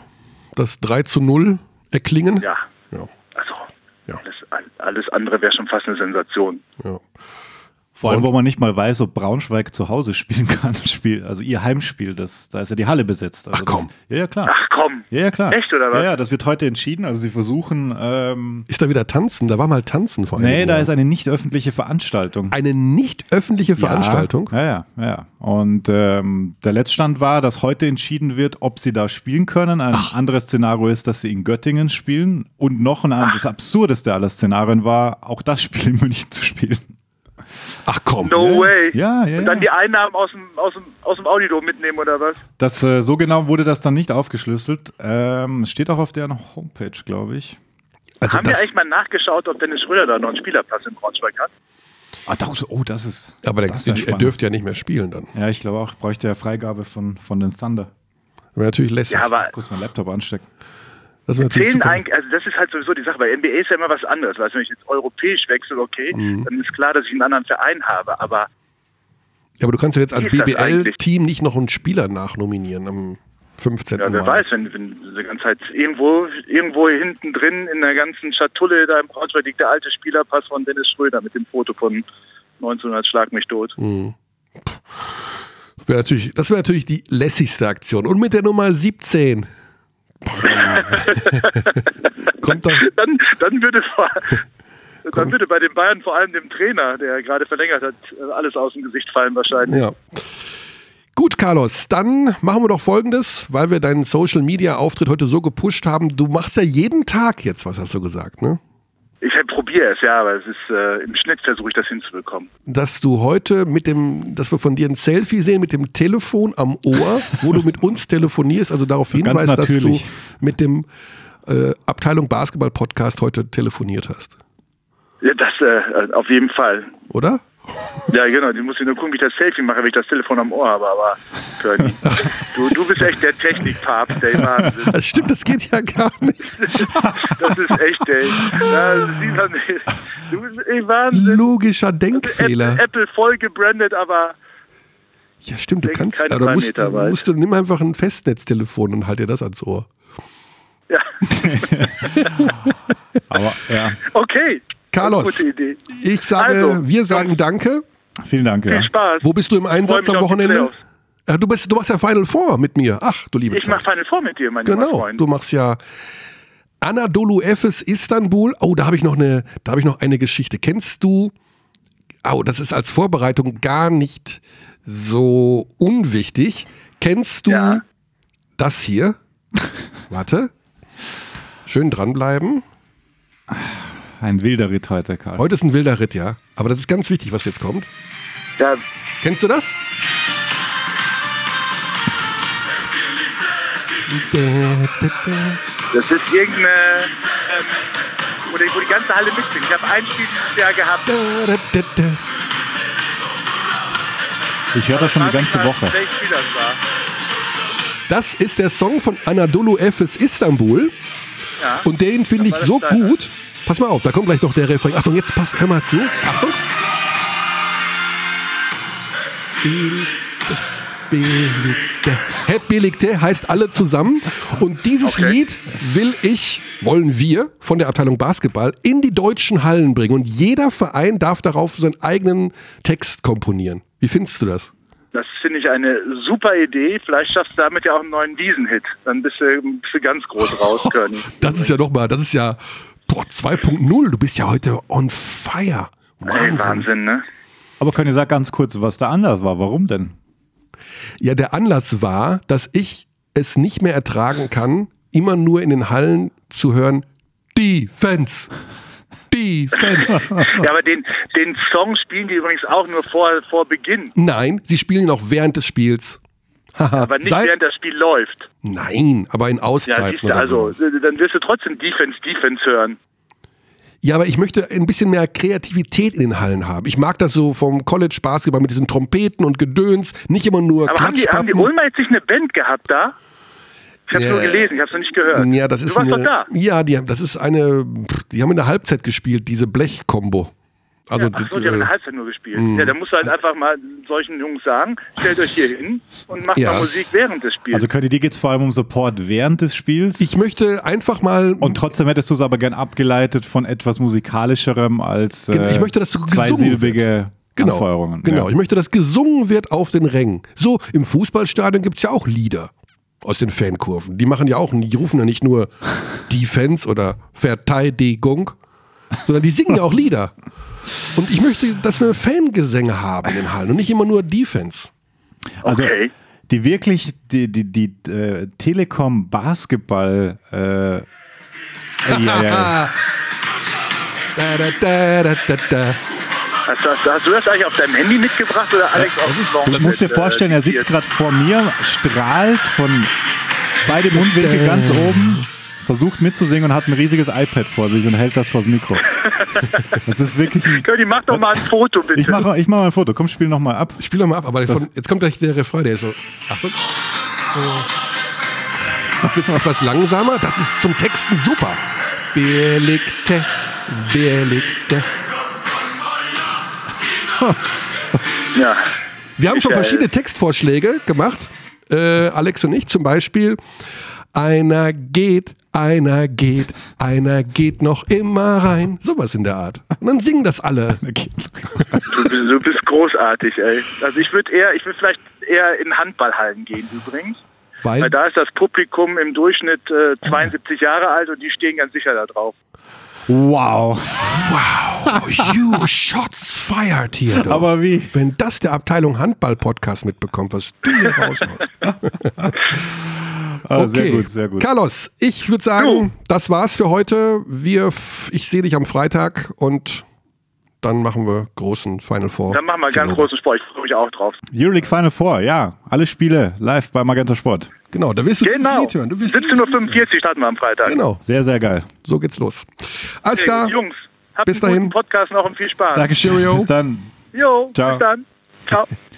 das 3 zu 0 erklingen. Ja, Ja, also Ja. alles, alles andere wäre schon fast eine Sensation. ja. Vor allem, wo man nicht mal weiß, ob Braunschweig zu Hause spielen <laughs> kann. Spiel, also ihr Heimspiel, das, da ist ja die Halle besetzt. Also Ach, komm. Das, ja, ja, klar. Ach komm, Ja, ja, klar. Echt, oder was? Ja, ja, das wird heute entschieden. Also sie versuchen, ähm, Ist da wieder Tanzen? Da war mal Tanzen vor nee, einigen da ist eine nicht öffentliche Veranstaltung. eine nicht öffentliche Veranstaltung. Ja, ja, ja. ja. Und ähm, der Letztstand war, dass heute entschieden wird, ob sie da spielen können. Ein anderes Szenario ist, dass sie in Göttingen spielen. Und noch ein das absurdeste aller Szenarien war, auch das Spiel in München zu spielen. Ach komm. no way. Ja, ja, Und dann ja. die Einnahmen aus dem, aus dem, aus dem Audidom mitnehmen oder was? Das, äh, so genau wurde das dann nicht aufgeschlüsselt. Ähm, es steht auch auf deren Homepage, glaube ich. Also Haben wir das, eigentlich mal nachgeschaut, ob Dennis Schröder da noch einen Spielerpass in Braunschweig hat? Ah, doch, so- oh, das ist. aber der, das er dürfte ja nicht mehr spielen dann. Ja, ich glaube auch, bräuchte er Freigabe von, von den Thunder. Wäre natürlich lässig. Ja, aber Kurz meinen Laptop anstecken. Das zählen eigentlich, also das ist halt sowieso die Sache, weil NBA ist ja immer was anderes. Weißt du, wenn ich jetzt europäisch wechsle, okay, Mhm. dann ist klar, dass ich einen anderen Verein habe. Aber Ja, aber du kannst ja jetzt als BBL-Team nicht noch einen Spieler nachnominieren am 15. ja, wer Mai. weiß, wenn, wenn die ganze Zeit irgendwo, irgendwo hinten drin in der ganzen Schatulle da im Braunschweig liegt der alte Spielerpass von Dennis Schröder mit dem Foto von 1900 Schlag mich tot. Mhm. Wär natürlich, das wäre natürlich die lässigste Aktion. Und mit der Nummer 17. <laughs> Kommt doch. Dann, dann würde <laughs> dann würde bei den Bayern vor allem dem Trainer, der gerade verlängert hat, alles aus dem Gesicht fallen wahrscheinlich. Ja. Gut, Carlos, dann machen wir doch folgendes, weil wir deinen Social Media Auftritt heute so gepusht haben. Du machst ja jeden Tag jetzt, was hast du gesagt, ne? Ich probiere es, ja, aber es ist äh, im Schnitt versuche ich das hinzubekommen. Dass du heute mit dem, dass wir von dir ein Selfie sehen mit dem Telefon am Ohr, wo du mit uns telefonierst, also darauf hinweist, dass du mit dem äh, Abteilung Basketball Podcast heute telefoniert hast. Ja, das äh, auf jeden Fall. Oder? Ja, genau, die muss ich nur gucken, wie ich das Selfie mache, wenn ich das Telefon am Ohr habe, aber du, du bist echt der Technikpapst, ey, Wahnsinn. Das stimmt, das geht ja gar nicht. <laughs> Das ist echt, ey. Das sieht man nicht. Du bist, ey, Wahnsinn. Logischer Apple, Denkfehler. Apple voll gebrandet, aber Ja, stimmt, du kannst, aber musst, musst du, nimm einfach ein Festnetztelefon und halt dir das ans Ohr. ja, <laughs> Aber ja, okay. Carlos, ich sage, Also, wir sagen Danke. vielen Dank. Ja. Viel Spaß. Wo bist du im Einsatz am Wochenende? Ja, du, bist, du machst ja Final Four mit mir. Ach, du liebe Ich mache Zeit. Final Four mit dir, mein Genau, Freund. du machst ja Anadolu Efes Istanbul. Oh, da habe ich noch eine, da habe ich noch eine Geschichte. Kennst du? Oh, das ist als Vorbereitung gar nicht so unwichtig. Kennst du Ja. das hier? Warte. Schön dranbleiben. Ein wilder Ritt heute, Karl. Heute ist ein wilder Ritt, ja. Aber das ist ganz wichtig, was jetzt kommt. Ja, Kennst du das? das ist irgendeine, ähm, wo, die, wo die ganze Halle mitsingt. Ich habe ein Spiel dieses Jahr gehabt. Ich höre das schon die ganze Woche. Spiel das war. Das ist der Song von Anadolu Efes Istanbul. Ja. Und den finde ich so deiner. gut. Pass mal auf, da kommt gleich noch der Refrain. Achtung, jetzt pass, hör mal zu. Achtung. Beligte. Hä, Beligte heißt alle zusammen. Und dieses Okay. Lied will ich, wollen wir von der Abteilung Basketball in die deutschen Hallen bringen. Und jeder Verein darf darauf seinen eigenen Text komponieren. Wie findest du das? Das finde ich eine super Idee. Vielleicht schaffst du damit ja auch einen neuen Wiesen-Hit. Dann bist du, bist du ganz groß raus, Körny. <laughs> Das ist ja doch mal, das ist ja boah, 2.0. Du bist ja heute on fire. Ey, Wahnsinn. Wahnsinn, ne? Aber können ihr sagen ganz kurz, was der Anlass war? Warum denn? Ja, der Anlass war, dass ich es nicht mehr ertragen kann, immer nur in den Hallen zu hören, Defense. <laughs> Defense. Ja, aber den, den Song spielen die übrigens auch nur vor, vor Beginn. Nein, sie spielen ihn auch während des Spiels. Aber nicht seit- während das Spiel läuft. Nein, aber in Ja, Auszeiten du, oder also, sowas. dann wirst du trotzdem Defense, Defense hören. Ja, aber ich möchte ein bisschen mehr Kreativität in den Hallen haben. Ich mag das so vom College Basketball mit diesen Trompeten und Gedöns, nicht immer nur Aber haben die, haben die. Ulmer jetzt nicht eine Band gehabt da? Ich habe Ja. nur gelesen, ich habe es noch nicht gehört. Ja, das ist du warst eine, doch da. Ja, die, haben- das ist eine, die haben in der Halbzeit gespielt, diese Blech-Kombo. Also, Ach so, die haben in äh, der Halbzeit nur gespielt. Ja, dann musst du halt einfach mal solchen Jungs sagen, stellt euch hier hin und macht Ja. mal Musik während des Spiels. Also Curdy, dir geht es vor allem um Support während des Spiels. ich möchte einfach mal und trotzdem hättest du es aber gern abgeleitet von etwas musikalischerem als äh, ich möchte, dass gesungen zweisilbige Genau, Anfeuerungen. genau. Ja. Ich möchte, dass gesungen wird auf den Rängen. So, im Fußballstadion gibt es ja auch Lieder aus den Fankurven. Die machen ja auch, die rufen ja nicht nur <laughs> Defense oder Verteidigung, sondern die singen ja auch Lieder. Und ich möchte, dass wir Fangesänge haben in den Hallen und nicht immer nur Defense. Also Okay. die wirklich, die, die, die äh, Telekom Basketball äh, ja, ja, ja. Da, da, da, da, da. Hast, du- hast, hast du das eigentlich auf deinem Handy mitgebracht oder Alex auf dem Song? Du musst dir vorstellen, er sitzt gerade vor mir, strahlt von beide Mundwinkel ganz oben, versucht mitzusingen und hat ein riesiges iPad vor sich und hält das vors Mikro. <laughs> Das ist wirklich ein, Curly, mach doch mal ein Foto, bitte. ich mache ich mach mal ein Foto. Komm, spiel noch mal ab. Spiel doch mal ab, aber von, jetzt kommt gleich der Refrain, der ist so. Achtung. Das ist noch etwas langsamer. Das ist zum Texten super. Belegte, belegte. <laughs> ja. Wir haben schon verschiedene Textvorschläge gemacht, äh, Alex und ich. Zum Beispiel, einer geht, einer geht, einer geht noch immer rein. Sowas in der Art. Und dann singen das alle. Du, bist- du bist großartig, ey. Also ich würde eher, ich würde vielleicht eher in Handballhallen gehen übrigens. Weil Weil, da ist das Publikum im Durchschnitt äh, 72 Jahre alt und die stehen ganz sicher da drauf. Wow. oh, you shots fired hier. Du. Aber wie? Wenn das der Abteilung Handball-Podcast mitbekommt, was du hier raushaust. <laughs> Ah, Sehr gut, sehr gut. Carlos, ich würde sagen, das war's für heute. Wir, ich sehe dich am Freitag und dann machen wir großen Final Four. Dann machen wir ganz großen Sport. Ich freue mich auch drauf. Euroleague Final Four, ja. Alle Spiele live bei Magenta Sport. Genau, da wirst du Genau. Lied hören. Du wirst dieses Lied hören. 17.45 Uhr starten wir am Freitag. Genau, Sehr, sehr geil. so geht's los. Alles Sehr klar. Jungs, habt Bis einen dahin. guten Podcast noch und viel Spaß. Dankeschön. Cheerio. Bis dann. Jo, Ciao. bis dann. Ciao. <laughs>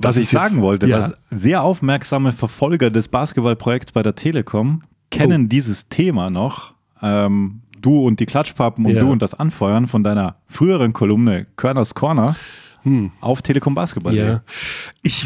Was ich jetzt- sagen wollte, ja. sehr aufmerksame Verfolger des Basketballprojekts bei der Telekom kennen Oh. dieses Thema noch. Ähm, du und die Klatschpappen und Ja. du und das Anfeuern von deiner früheren Kolumne Körners Corner auf Telekom Basketball. Hm. Ja. Ich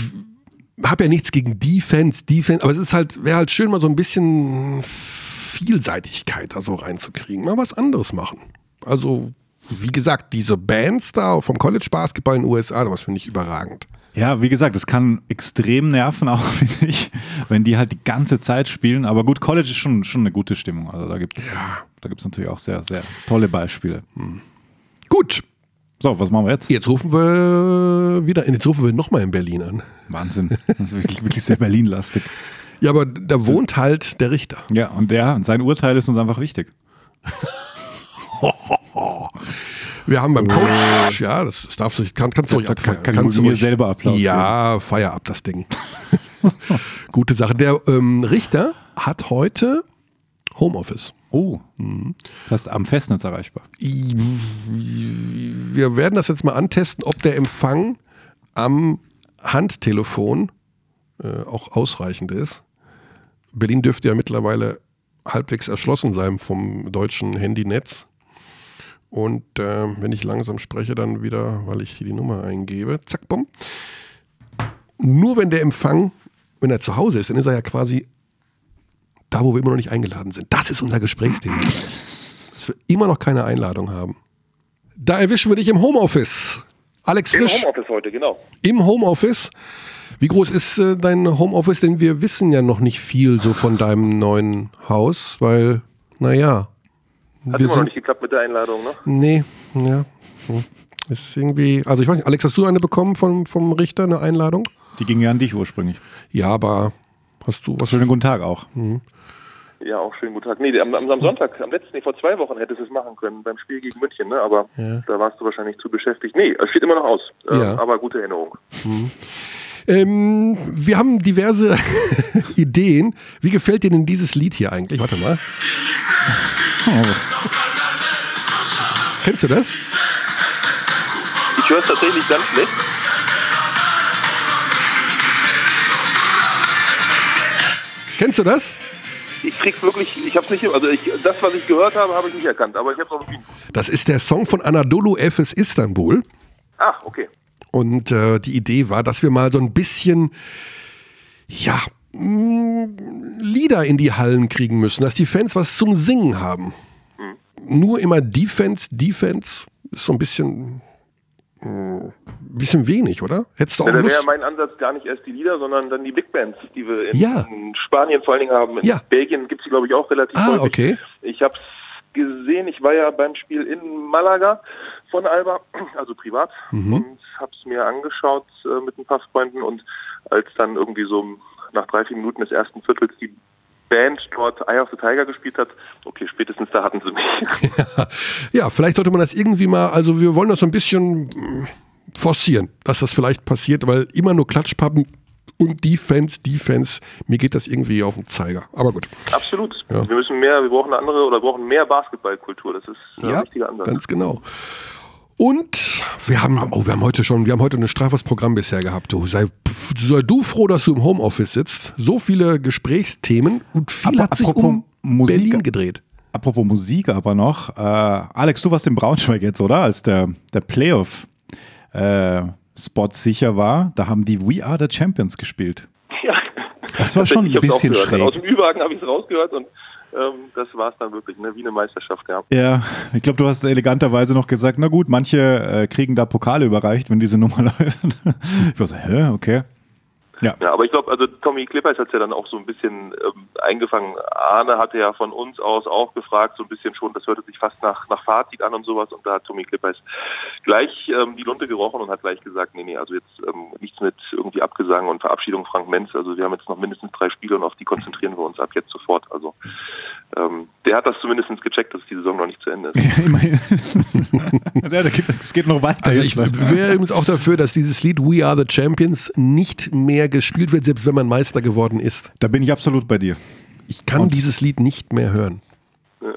habe ja nichts gegen Defense, Defense, aber es ist halt, wäre halt schön, mal so ein bisschen Vielseitigkeit da so reinzukriegen. Mal was anderes machen. Also, wie gesagt, diese Bands da vom College Basketball in den USA, das finde ich überragend. Ja, wie gesagt, es kann extrem nerven, auch <laughs> finde ich, wenn die halt die ganze Zeit spielen. Aber gut, College ist schon, schon eine gute Stimmung. Also da gibt es da gibt's natürlich auch sehr, sehr tolle Beispiele. Gut, So, was machen wir jetzt? jetzt rufen wir wieder, jetzt rufen wir nochmal in Berlin an. Wahnsinn. Das ist wirklich, wirklich sehr Berlin-lastig. Ja, aber da wohnt halt der Richter. Ja, und der, und sein Urteil ist uns einfach wichtig. <laughs> Wir haben beim Coach, ja, das, das darfst du, kann, kannst du ruhig abfeiern. kann- kann kannst du mir selber Applaus Ja, feier ab das Ding. <laughs> Gute Sache. Der ähm, Richter hat heute Homeoffice. Oh. Das ist am Festnetz erreichbar. Wir werden das jetzt mal antesten, ob der Empfang am Handtelefon äh, auch ausreichend ist. Berlin dürfte ja mittlerweile halbwegs erschlossen sein vom deutschen Handynetz. Und äh, wenn ich langsam spreche, dann wieder, weil ich hier die Nummer eingebe, zack, bumm. Nur wenn der Empfang, wenn er zu Hause ist, dann ist er ja quasi da, wo wir immer noch nicht eingeladen sind. Das ist unser Gesprächsthema. <laughs> Dass wir immer noch keine Einladung haben. Da erwischen wir dich im Homeoffice. Alex Im Frisch. Homeoffice heute, genau. Im Homeoffice. Wie groß ist äh, dein Homeoffice? Denn wir wissen ja noch nicht viel so von deinem neuen Haus, weil, naja. Hat immer noch nicht geklappt mit der Einladung, ne? Nee, ja. hm. Ist irgendwie, also ich weiß nicht, Alex, hast du eine bekommen vom, vom Richter, eine Einladung? Die ging ja an dich ursprünglich. Ja, aber hast du was? Schönen guten Tag auch. Ja, auch schönen guten Tag. Nee, am, am, Sonntag, am letzten, nee, vor zwei Wochen hättest du es machen können, beim Spiel gegen München, ne? Aber Ja. da warst du wahrscheinlich zu beschäftigt. Nee, es steht immer noch aus. Äh, Ja. Aber gute Erinnerung. Ähm, wir haben diverse <laughs> Ideen. Wie gefällt dir denn dieses Lied hier eigentlich? Warte mal. Kennst du das? Ich höre es tatsächlich ganz schlecht. Kennst du das? Ich krieg's wirklich, ich hab's nicht, also ich, das, was ich gehört habe, habe ich nicht erkannt, aber ich hab's auf dem Das ist der Song von Anadolu Efes Istanbul. Ah, okay. Und äh, die Idee war, dass wir mal so ein bisschen, ja, mh, Lieder in die Hallen kriegen müssen, dass die Fans was zum Singen haben. Nur immer Defense, Defense ist so ein bisschen, mh, bisschen wenig, oder? Hättest du auch Ja, da wäre Lust? mein Ansatz gar nicht erst die Lieder, sondern dann die Big Bands, die wir in, Ja. Spanien vor allen Dingen haben. In Ja. Belgien gibt's die, glaube ich, auch relativ Ah, häufig. okay. Ich habe es gesehen, ich war ja beim Spiel in Malaga von Alba, also privat, Mhm. und habe es mir angeschaut äh, mit ein paar Freunden und als dann irgendwie so nach drei, vier Minuten des ersten Viertels die Band dort Eye of the Tiger gespielt hat, okay, spätestens da hatten sie mich. <laughs> Ja, vielleicht sollte man das irgendwie mal, also wir wollen das so ein bisschen mh, forcieren, dass das vielleicht passiert, weil immer nur Klatschpappen und Defense, Defense, mir geht das irgendwie auf den Zeiger. Aber gut. Absolut. Ja. Wir müssen mehr, wir brauchen eine andere oder brauchen mehr Basketballkultur. Das ist ein Ja, wichtiger Ansatz. ganz genau. Und wir haben, oh, wir haben heute schon, wir haben heute ein straffes Programm bisher gehabt. Du sei, sei du froh, dass du im Homeoffice sitzt. So viele Gesprächsthemen und viel Aber hat sich apropos um Musik- Berlin gedreht. Apropos Musik aber noch. Äh, Alex, du warst in Braunschweig jetzt, oder? Als der, der Playoff-Spot sicher war, da haben die We Are the Champions gespielt. Ja. Das war schon ein bisschen schräg. Aus dem Ü-Wagen habe ich es rausgehört und ähm, das war es dann wirklich, ne? wie eine Meisterschaft. Ja. Ja, ich glaube, du hast eleganterweise noch gesagt, na gut, manche äh, kriegen da Pokale überreicht, wenn diese Nummer <laughs> läuft. ich war so, hä, okay. Ja, Ja, aber ich glaube, also Tommy Klippers hat es ja dann auch so ein bisschen ähm, eingefangen. Arne hatte ja von uns aus auch gefragt, so ein bisschen schon, das hörte sich fast nach, nach Fazit an und sowas. Und da hat Tommy Klippers gleich ähm, die Lunte gerochen und hat gleich gesagt, nee, nee, also jetzt ähm, nichts mit irgendwie Abgesang und Verabschiedung Frank Menz. Also wir haben jetzt noch mindestens drei Spiele und auf die konzentrieren wir uns ab jetzt sofort. Also ähm, der hat das zumindest gecheckt, dass die Saison noch nicht zu Ende ist. immerhin. <laughs> ja, da geht, es geht noch weiter. Also ich wäre übrigens auch dafür, dass dieses Lied We Are the Champions nicht mehr gespielt wird, selbst wenn man Meister geworden ist. da bin ich absolut bei dir. Ich kann dieses Lied nicht mehr hören. <laughs>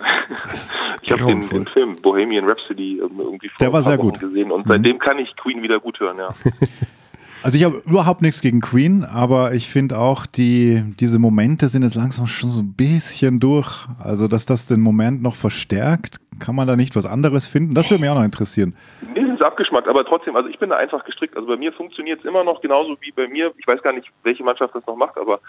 Ich habe den, den Film Bohemian Rhapsody ähm, irgendwie vor Der war ein paar sehr Wochen gut. gesehen und seitdem kann ich Queen wieder gut hören, ja. <laughs> Also ich habe überhaupt nichts gegen Queen, aber ich finde auch, die, diese Momente sind jetzt langsam schon so ein bisschen durch. Also, dass das den Moment noch verstärkt, kann man da nicht was anderes finden? Das würde mich auch noch interessieren. Nee, ist abgeschmackt, aber trotzdem, also ich bin da einfach gestrickt. Also bei mir funktioniert es immer noch genauso wie bei mir. Ich weiß gar nicht, welche Mannschaft das noch macht, aber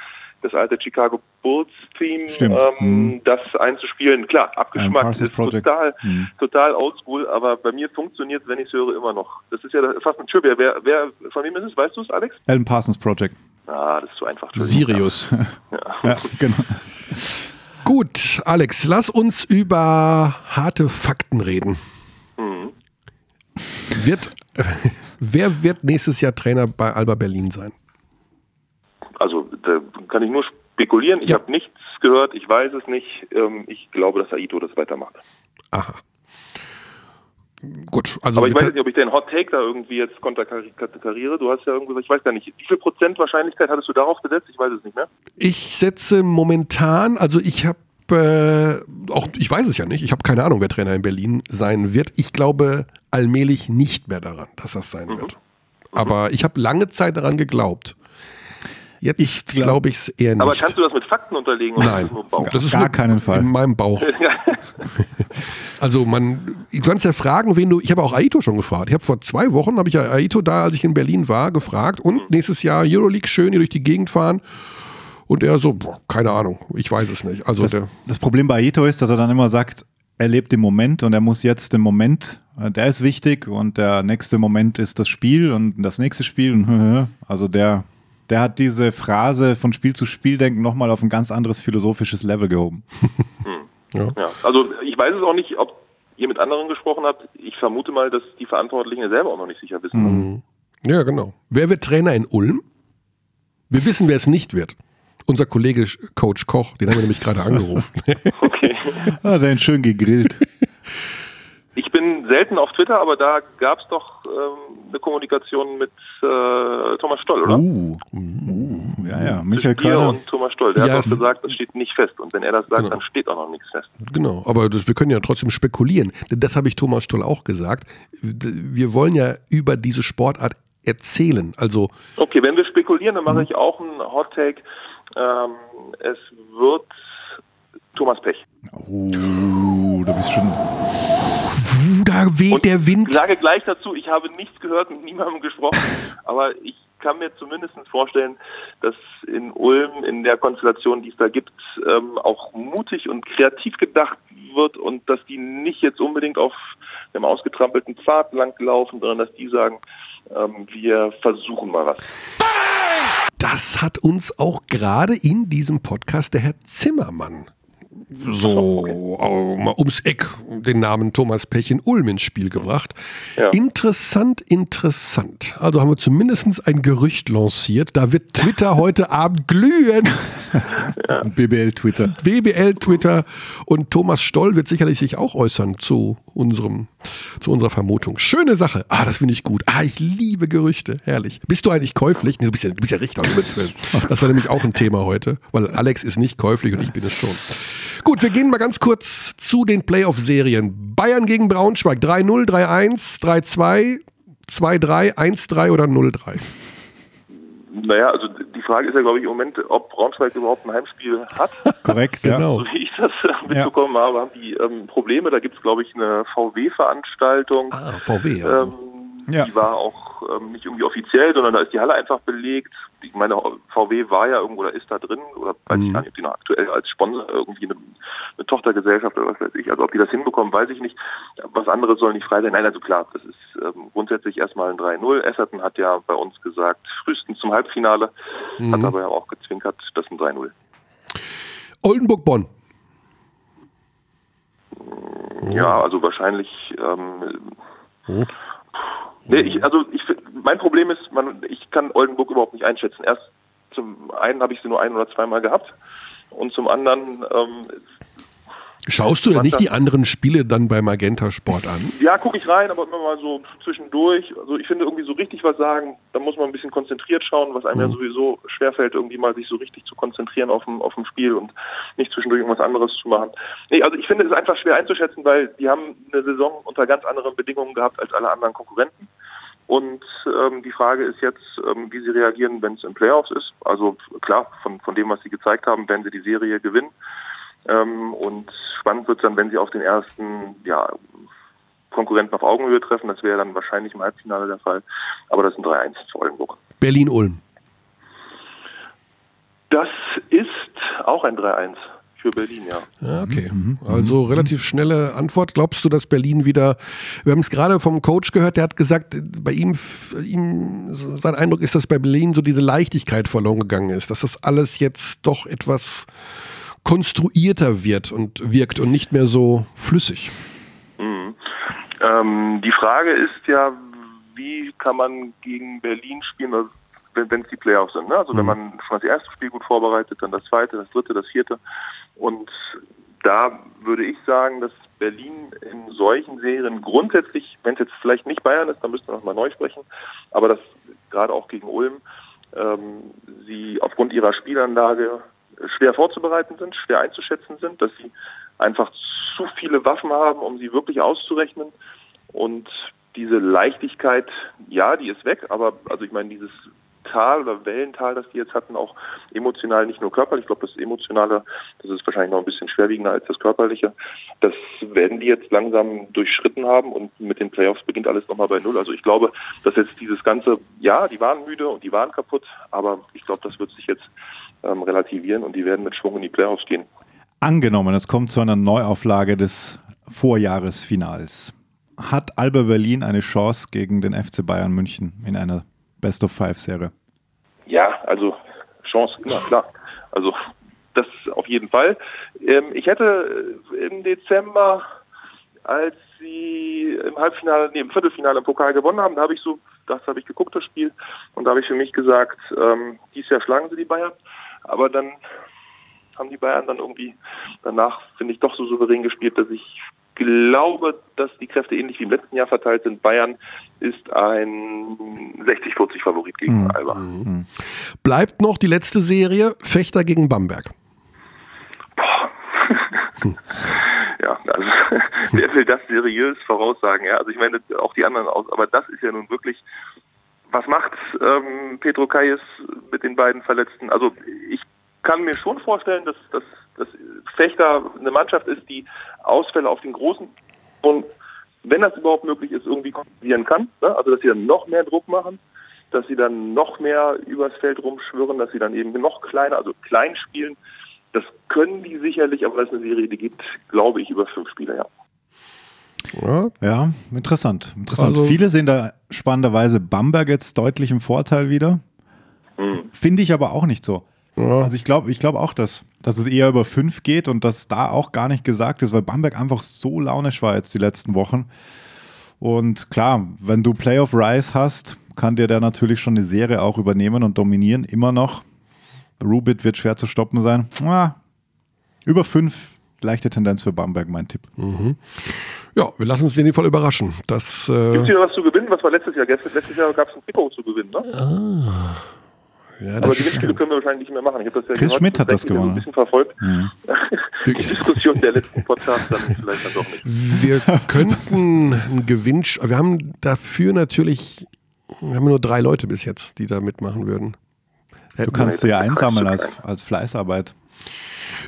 das alte Chicago Bulls Team, ähm, Mhm. das einzuspielen, klar, abgeschmackt ist Project. total, Mhm. total oldschool, aber bei mir funktioniert es, wenn ich es höre, immer noch. Das ist ja fast ein Trivia. Wer, wer, von wem ist es? Weißt du es, Alex? Alan Parsons Project. Ah, das ist zu einfach. Sirius. <laughs> Ja, genau. Gut, Alex, lass uns über harte Fakten reden. Wird, wer wird nächstes Jahr Trainer bei Alba Berlin sein? Also da kann ich nur spekulieren. Ich Ja. habe nichts gehört, ich weiß es nicht. Ähm, ich glaube, dass Aito das weitermacht. Aha. Gut, also Aber ich weiß nicht, ob ich den Hot Take da irgendwie jetzt konterkariere. Du hast ja irgendwie, ich weiß gar nicht, wie viel Prozent Wahrscheinlichkeit hattest du darauf gesetzt? Ich weiß es nicht mehr. ich setze momentan, also ich habe äh, auch, ich weiß es ja nicht, ich habe keine Ahnung, wer Trainer in Berlin sein wird. Ich glaube allmählich nicht mehr daran, dass das sein wird. Aber ich habe lange Zeit daran geglaubt. Jetzt Ich glaub- glaube ich es eher nicht. Aber kannst du das mit Fakten unterlegen? oder Nein, das nur Bauch? das ist Gar keinen Fall. In meinem Bauch. <laughs> Also man, du kannst ja fragen, wen du. Ich habe auch Aito schon gefragt. Ich habe vor zwei Wochen habe ich ja Aito da, als ich in Berlin war, gefragt und nächstes Jahr Euroleague schön hier durch die Gegend fahren. Und er so, boah, keine Ahnung, ich weiß es nicht. Also Das, der, das Problem bei Aito ist, dass er dann immer sagt, er lebt im Moment und er muss jetzt den Moment, der ist wichtig und der nächste Moment ist das Spiel und das nächste Spiel. <laughs> Also der, der hat diese Phrase von Spiel zu Spiel denken nochmal auf ein ganz anderes philosophisches Level gehoben. <laughs> Ja, also ich weiß es auch nicht, ob ihr mit anderen gesprochen habt. Ich vermute mal, dass die Verantwortlichen ja selber auch noch nicht sicher wissen. Mhm. ja genau. Wer wird Trainer in Ulm? Wir wissen, wer es nicht wird. Unser Kollege Coach Koch, den haben wir nämlich gerade angerufen. <laughs> Okay. Ah, der hat schön gegrillt. Ich bin selten auf Twitter, aber da gab es doch ähm, eine Kommunikation mit äh, Thomas Stoll, oder? Uh, uh, ja, ja, Michael Körner. und Thomas Stoll. Der Ja, hat auch gesagt, das steht nicht fest. Und wenn er das sagt, Genau. dann steht auch noch nichts fest. Genau, aber das, wir können ja trotzdem spekulieren. Denn das habe ich Thomas Stoll auch gesagt. Wir wollen ja über diese Sportart erzählen. Also Okay, wenn wir spekulieren, dann mache Mhm. ich auch einen Hot Take. Ähm, es wird Thomas Pech. Uh, du bist schon. da weht Und der Wind. Ich sage gleich dazu, ich habe nichts gehört, mit niemandem gesprochen, <laughs> aber ich kann mir zumindest vorstellen, dass in Ulm in der Konstellation, die es da gibt, ähm, auch mutig und kreativ gedacht wird und dass die nicht jetzt unbedingt auf dem ausgetrampelten Pfad lang laufen, sondern dass die sagen, ähm, wir versuchen mal was. Das hat uns auch gerade in diesem Podcast der Herr Zimmermann so äh, mal ums Eck den Namen Thomas Pech in Ulm ins Spiel gebracht. Ja. Interessant, interessant. Also haben wir zumindest ein Gerücht lanciert. Da wird Twitter <laughs> heute Abend glühen. <laughs> BBL Twitter. BBL Twitter und Thomas Stoll wird sicherlich sich auch äußern zu unserem zu unserer Vermutung. Schöne Sache. Ah, das finde ich gut. Ah, ich liebe Gerüchte. Herrlich. Bist du eigentlich käuflich? Nee, du bist ja, du bist ja Richter. <laughs> Das war nämlich auch ein Thema heute, weil Alex ist nicht käuflich und ich bin es schon. Gut, wir gehen mal ganz kurz zu den Playoff-Serien. Bayern gegen Braunschweig 3-0, 3-1, 3-2, 2-3, 1-3 oder 0-3. Naja, also die Frage ist ja, glaube ich, im Moment, ob Braunschweig überhaupt ein Heimspiel hat. <laughs> Korrekt, ja. Genau. So wie ich das äh, mitbekommen habe, haben die ähm, Probleme. Da gibt es, glaube ich, eine VW-Veranstaltung. Ah, VW also. Ähm, Ja. Die war auch ähm, nicht irgendwie offiziell, sondern da ist die Halle einfach belegt. Ich meine, VW war ja irgendwo oder ist da drin oder weiß ich Mhm. gar nicht, ob die noch aktuell als Sponsor irgendwie eine, eine Tochtergesellschaft oder was weiß ich. Also ob die das hinbekommen, weiß ich nicht. Was anderes soll nicht frei sein. Nein, also klar, das ist ähm, grundsätzlich erstmal ein 3-0. Esserton hat ja bei uns gesagt, frühestens zum Halbfinale, Mhm. hat aber ja auch gezwinkert, das ist ein 3-0. Oldenburg-Bonn. Ja, also wahrscheinlich. Ähm, Oh. Nee, ich, also ich, mein Problem ist, man, ich kann Oldenburg überhaupt nicht einschätzen. Erst zum einen habe ich sie nur ein oder zweimal gehabt und zum anderen, ähm, Schaust du denn nicht die anderen Spiele dann bei Magenta Sport an? ja, gucke ich rein, aber immer mal so zwischendurch. Also ich finde irgendwie so richtig was sagen, da muss man ein bisschen konzentriert schauen, was einem ja sowieso schwerfällt, irgendwie mal sich so richtig zu konzentrieren auf dem, auf dem Spiel und nicht zwischendurch irgendwas anderes zu machen. Nee, also ich finde es einfach schwer einzuschätzen, weil die haben eine Saison unter ganz anderen Bedingungen gehabt als alle anderen Konkurrenten. Und ähm, die Frage ist jetzt, ähm, wie sie reagieren, wenn es in Playoffs ist. Also klar, von, von dem, was sie gezeigt haben, werden sie die Serie gewinnen. Ähm, und spannend wird dann, wenn sie auf den ersten ja, Konkurrenten auf Augenhöhe treffen. Das wäre dann wahrscheinlich im Halbfinale der Fall. Aber das ist ein 3-1 für Oldenburg. Berlin-Ulm. Das ist auch ein 3-1 für Berlin, ja. Ja, okay. Also relativ schnelle Antwort. Glaubst du, dass Berlin wieder, wir haben es gerade vom Coach gehört, der hat gesagt, bei ihm, ihm, sein Eindruck ist, dass bei Berlin so diese Leichtigkeit verloren gegangen ist, dass das alles jetzt doch etwas konstruierter wird und wirkt und nicht mehr so flüssig. Mhm. Ähm, die Frage ist ja, wie kann man gegen Berlin spielen, also wenn es die Playoffs sind. Ne? Also wenn man schon das erste Spiel gut vorbereitet, dann das zweite, das dritte, das vierte. Und da würde ich sagen, dass Berlin in solchen Serien grundsätzlich, wenn es jetzt vielleicht nicht Bayern ist, dann müssten wir nochmal neu sprechen, aber dass gerade auch gegen Ulm ähm, sie aufgrund ihrer Spielanlage schwer vorzubereiten sind, schwer einzuschätzen sind, dass sie einfach zu viele Waffen haben, um sie wirklich auszurechnen. Und diese Leichtigkeit, ja, die ist weg, aber also ich meine, dieses Tal oder Wellental, das die jetzt hatten, auch emotional, nicht nur körperlich. Ich glaube, das Emotionale, das ist wahrscheinlich noch ein bisschen schwerwiegender als das Körperliche. Das werden die jetzt langsam durchschritten haben und mit den Playoffs beginnt alles nochmal bei Null. Also ich glaube, dass jetzt dieses ganze, ja, die waren müde und die waren kaputt, aber ich glaube, das wird sich jetzt ähm, relativieren und die werden mit Schwung in die Playoffs gehen. Angenommen, es kommt zu einer Neuauflage des Vorjahresfinals. Hat Alba Berlin eine Chance gegen den FC Bayern München in einer Best of Five Serie? Ja, also Chance, immer klar. Also das auf jeden Fall. Ähm, ich hätte im Dezember, als sie im Halbfinale, nee, im Viertelfinale im Pokal gewonnen haben, da habe ich so, das habe ich geguckt, das Spiel, und da habe ich für mich gesagt, ähm, dieses Jahr schlagen sie die Bayern. Aber dann haben die Bayern dann irgendwie danach, finde ich, doch so souverän gespielt, dass ich glaube, dass die Kräfte ähnlich wie im letzten Jahr verteilt sind. Bayern ist ein 60-40 Favorit gegen Mhm. Alba. Bleibt noch die letzte Serie, Fechter gegen Bamberg. <laughs> Ja, also <laughs> wer will das seriös voraussagen? Ja, also ich meine auch die anderen aus, aber das ist ja nun wirklich. Was macht ähm, Petro Kayes mit den beiden Verletzten? Also ich kann mir schon vorstellen, dass, dass, dass Fechter eine Mannschaft ist, die Ausfälle auf den großen und wenn das überhaupt möglich ist, irgendwie kompensieren kann. Ne? Also dass sie dann noch mehr Druck machen, dass sie dann noch mehr übers Feld rumschwirren, dass sie dann eben noch kleiner, also klein spielen. Das können die sicherlich, aber das ist eine Serie, die gibt, glaube ich, über fünf Spieler, ja. Ja, Ja, interessant. interessant. Also- Viele sehen da spannenderweise Bamberg jetzt deutlich im Vorteil wieder. Finde ich aber auch nicht so. Ja. Also ich glaube ich glaub auch, dass, dass es eher über fünf geht und dass da auch gar nicht gesagt ist, weil Bamberg einfach so launisch war jetzt die letzten Wochen. Und klar, wenn du Playoff Rise hast, kann dir der natürlich schon eine Serie auch übernehmen und dominieren, immer noch. Rubit wird schwer zu stoppen sein. Ah, über fünf, leichte Tendenz für Bamberg, mein Tipp. ja, wir lassen uns in jedem Fall überraschen. Das, Gibt es äh, wieder was zu gewinnen? Was war letztes Jahr? Letztes, letztes Jahr gab es ein Trikot zu gewinnen, ne? ja, Aber das Gewinnspiele können wir wahrscheinlich nicht mehr machen. Ich das ja Chris Schmidt hat das gewonnen. ein bisschen verfolgt. <laughs> Die Diskussion der letzten Podcasts dann vielleicht dann doch nicht. Wir könnten einen Gewinn. Wir haben dafür natürlich. Wir haben nur drei Leute bis jetzt, die da mitmachen würden. Du kannst sie ja einsammeln als, als Fleißarbeit.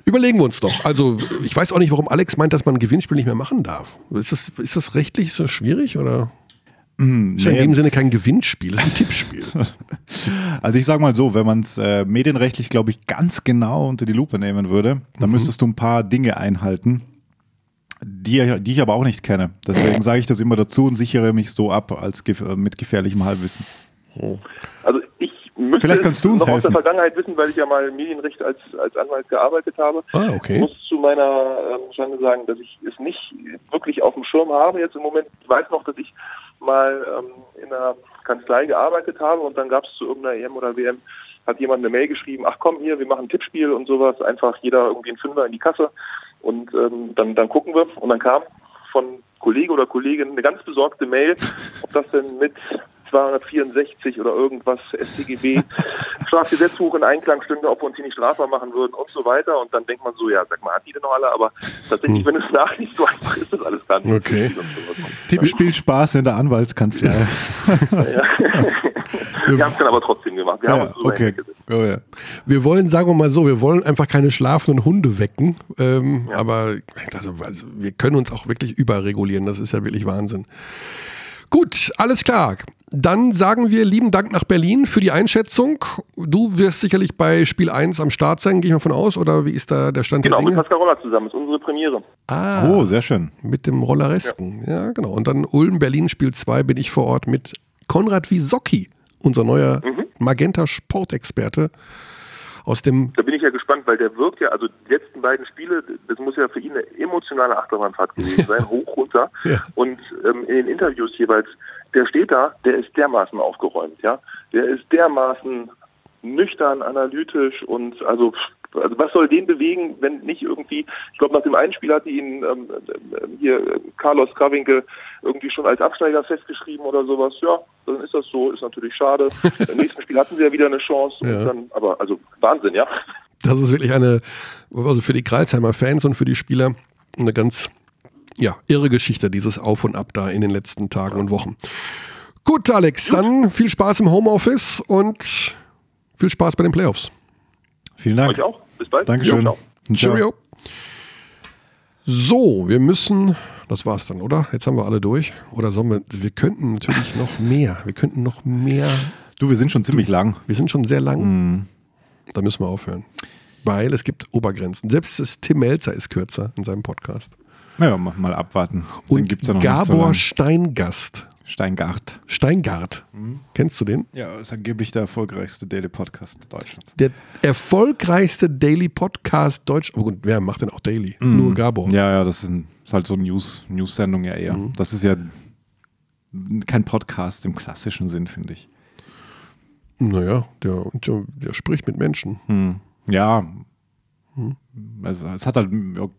Überlegen wir uns doch. Also, ich weiß auch nicht, warum Alex meint, dass man ein Gewinnspiel nicht mehr machen darf. Ist das, ist das rechtlich so schwierig oder? Ist ja in nee. dem Sinne kein Gewinnspiel, ist ein Tippspiel. <laughs> Also ich sag mal so, wenn man es äh, medienrechtlich, glaube ich, ganz genau unter die Lupe nehmen würde, dann müsstest du ein paar Dinge einhalten, die, die ich aber auch nicht kenne. Deswegen sage ich das immer dazu und sichere mich so ab als gef mit gefährlichem Halbwissen. Also Vielleicht kannst es du uns noch aus der helfen. Vergangenheit wissen, weil ich ja mal Medienrecht als, als Anwalt gearbeitet habe. Ah, Ich okay. muss zu meiner ähm, Schande sagen, dass ich es nicht wirklich auf dem Schirm habe jetzt im Moment. Ich weiß noch, dass ich mal ähm, in einer Kanzlei gearbeitet habe und dann gab es zu irgendeiner EM oder WM, hat jemand eine Mail geschrieben, ach komm hier, wir machen ein Tippspiel und sowas, einfach jeder irgendwie einen Fünfer in die Kasse und ähm, dann, dann gucken wir. Und dann kam von Kollege oder Kollegin eine ganz besorgte Mail, ob das denn mit 264 oder irgendwas StGB <laughs> Strafgesetzbuch in Einklang stünde, ob wir uns hier nicht strafbar machen würden und so weiter. Und dann denkt man so, ja, sag mal, hat die denn noch alle? Aber tatsächlich, wenn es nachliest, so einfach ist das alles gar nicht. Okay. Tippspiel Spaß in der Anwaltskanzlei. <laughs> Wir haben es dann aber trotzdem gemacht. Wir haben ja, uns drüber okay. Oh, ja. Wir wollen, sagen wir mal so, wir wollen einfach keine schlafenden Hunde wecken. Ähm, Aber also, also, wir können uns auch wirklich überregulieren. Das ist ja wirklich Wahnsinn. Gut, alles klar. Dann sagen wir lieben Dank nach Berlin für die Einschätzung. Du wirst sicherlich bei Spiel 1 am Start sein, gehe ich mal von aus. Oder wie ist da der Stand Genau, der mit Dinge? Pascal Roller zusammen. Das ist unsere Premiere. Ah, Oh, sehr schön. mit dem Rolleresken. Ja. genau. Und dann Ulm, Berlin, Spiel 2 bin ich vor Ort mit Konrad Wisocki, unser neuer Magenta Sportexperte aus dem Da bin ich ja gespannt, weil der wirkt ja, also die letzten beiden Spiele, das muss ja für ihn eine emotionale Achterbahnfahrt gewesen sein, hoch, runter. Ja. Und ähm, in den Interviews jeweils, der steht da, der ist dermaßen aufgeräumt, ja. Der ist dermaßen nüchtern, analytisch und also, also was soll den bewegen, wenn nicht irgendwie, ich glaube nach dem einen Spiel hatte ihn ähm, ähm, hier Carlos Krawinke irgendwie schon als Absteiger festgeschrieben oder sowas, ja, dann ist das so, ist natürlich schade. <laughs> Im nächsten Spiel hatten sie ja wieder eine Chance, Ja. und dann, aber also Wahnsinn, ja. Das ist wirklich eine, also für die Kreilsheimer Fans und für die Spieler eine ganz ja, irre Geschichte, dieses Auf und Ab da in den letzten Tagen und Wochen. Gut, Alex, dann viel Spaß im Homeoffice und viel Spaß bei den Playoffs. Vielen Dank. Euch auch. Bis bald. Dankeschön. Ciao. Ciao. Cheerio. So, wir müssen, das war's dann, oder? Jetzt haben wir alle durch. Oder sollen wir, wir könnten natürlich noch mehr, wir könnten noch mehr, Du, wir sind schon ziemlich lang. wir sind schon sehr lang. Da müssen wir aufhören. Weil es gibt Obergrenzen. Selbst das Tim Melzer ist kürzer in seinem Podcast. Naja, mal abwarten. Den Und gibt's ja noch so Gabor lang. Steingast, Steingart. Steingart, kennst du den? Ja, ist angeblich der erfolgreichste Daily Podcast Deutschlands. Der erfolgreichste Daily Podcast Deutsch. Oh gut, wer macht denn auch Daily? Nur Gabor. Ja, ja, das ist, ein, ist halt so eine News, News-Sendung ja eher. Mhm. Das ist ja kein Podcast im klassischen Sinn, finde ich. Naja, der, der, der spricht mit Menschen. Hm. Ja. Hm. Also, es hat halt,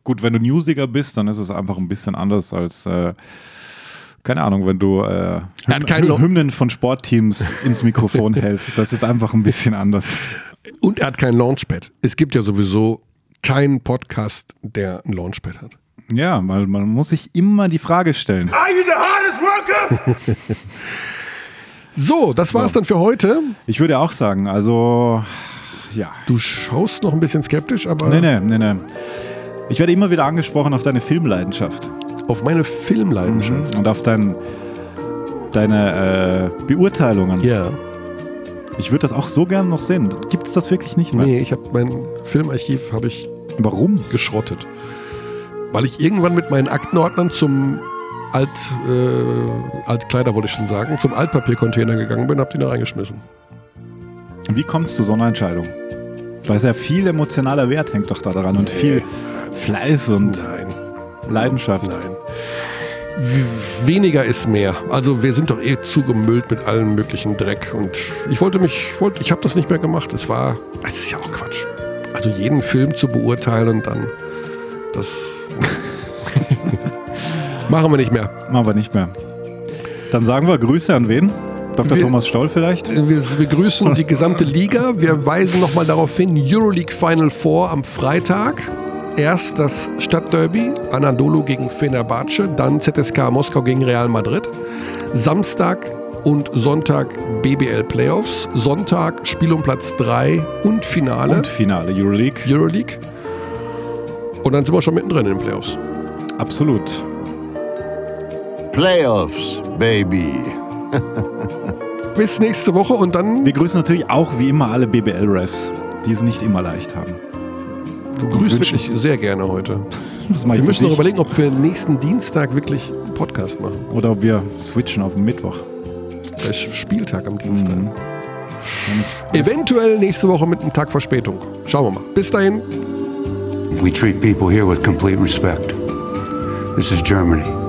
gut, wenn du Newsiger bist, dann ist es einfach ein bisschen anders als, äh, keine Ahnung, wenn du äh, Lo- Hymnen von Sportteams ins Mikrofon <laughs> hältst. Das ist einfach ein bisschen anders. Und er hat kein Launchpad. Es gibt ja sowieso keinen Podcast, der ein Launchpad hat. Ja, weil man muss sich immer die Frage stellen. <laughs> So, das war's dann für heute. Ich würde auch sagen, also, ja. Du schaust noch ein bisschen skeptisch, aber Nee, nee, nee, nee. Ich werde immer wieder angesprochen auf deine Filmleidenschaft auf meine Filmleidenschaft. und auf dein, deine äh, Beurteilungen. Ja. Ich würde das auch so gern noch sehen. Gibt es das wirklich nicht mehr? Nee, ich habe mein Filmarchiv habe ich Warum? geschrottet. Weil ich irgendwann mit meinen Aktenordnern zum Alt, äh, Altkleider wollte ich schon sagen, zum Altpapiercontainer gegangen bin, habe die da reingeschmissen. Wie kommt es zu so einer Entscheidung? Weil sehr viel emotionaler Wert hängt doch da dran und viel Fleiß und Nein, Leidenschaft. nein. Weniger ist mehr. Also wir sind doch eh zugemüllt mit allem möglichen Dreck und ich wollte mich, wollte, ich habe das nicht mehr gemacht. Es war, es ist ja auch Quatsch. Also jeden Film zu beurteilen und dann das <laughs> machen wir nicht mehr. Machen wir nicht mehr. Dann sagen wir Grüße an wen? Dr. Wir- Thomas Stoll vielleicht? Wir, wir grüßen die gesamte Liga. Wir weisen nochmal darauf hin, Euroleague Final Four am Freitag. Erst das Stadtderby, Anadolu gegen Fenerbahce, dann ZSK Moskau gegen Real Madrid. Samstag und Sonntag BBL Playoffs. Sonntag Spiel um Platz 3 und Finale Und Finale Euroleague. Euroleague. Und dann sind wir schon mittendrin in den Playoffs. Absolut. Playoffs, baby. <laughs> Bis nächste Woche und dann Wir grüßen natürlich auch wie immer alle BBL-Refs, die es nicht immer leicht haben. du grüßt wirklich sehr gerne heute. Wir müssen noch überlegen, ob wir nächsten Dienstag wirklich einen Podcast machen. Oder ob wir switchen auf den Mittwoch. Der ist Spieltag am Dienstag. Eventuell nächste Woche mit einem Tag Verspätung. Schauen wir mal. Bis dahin. We treat people here with complete respect. This is Germany.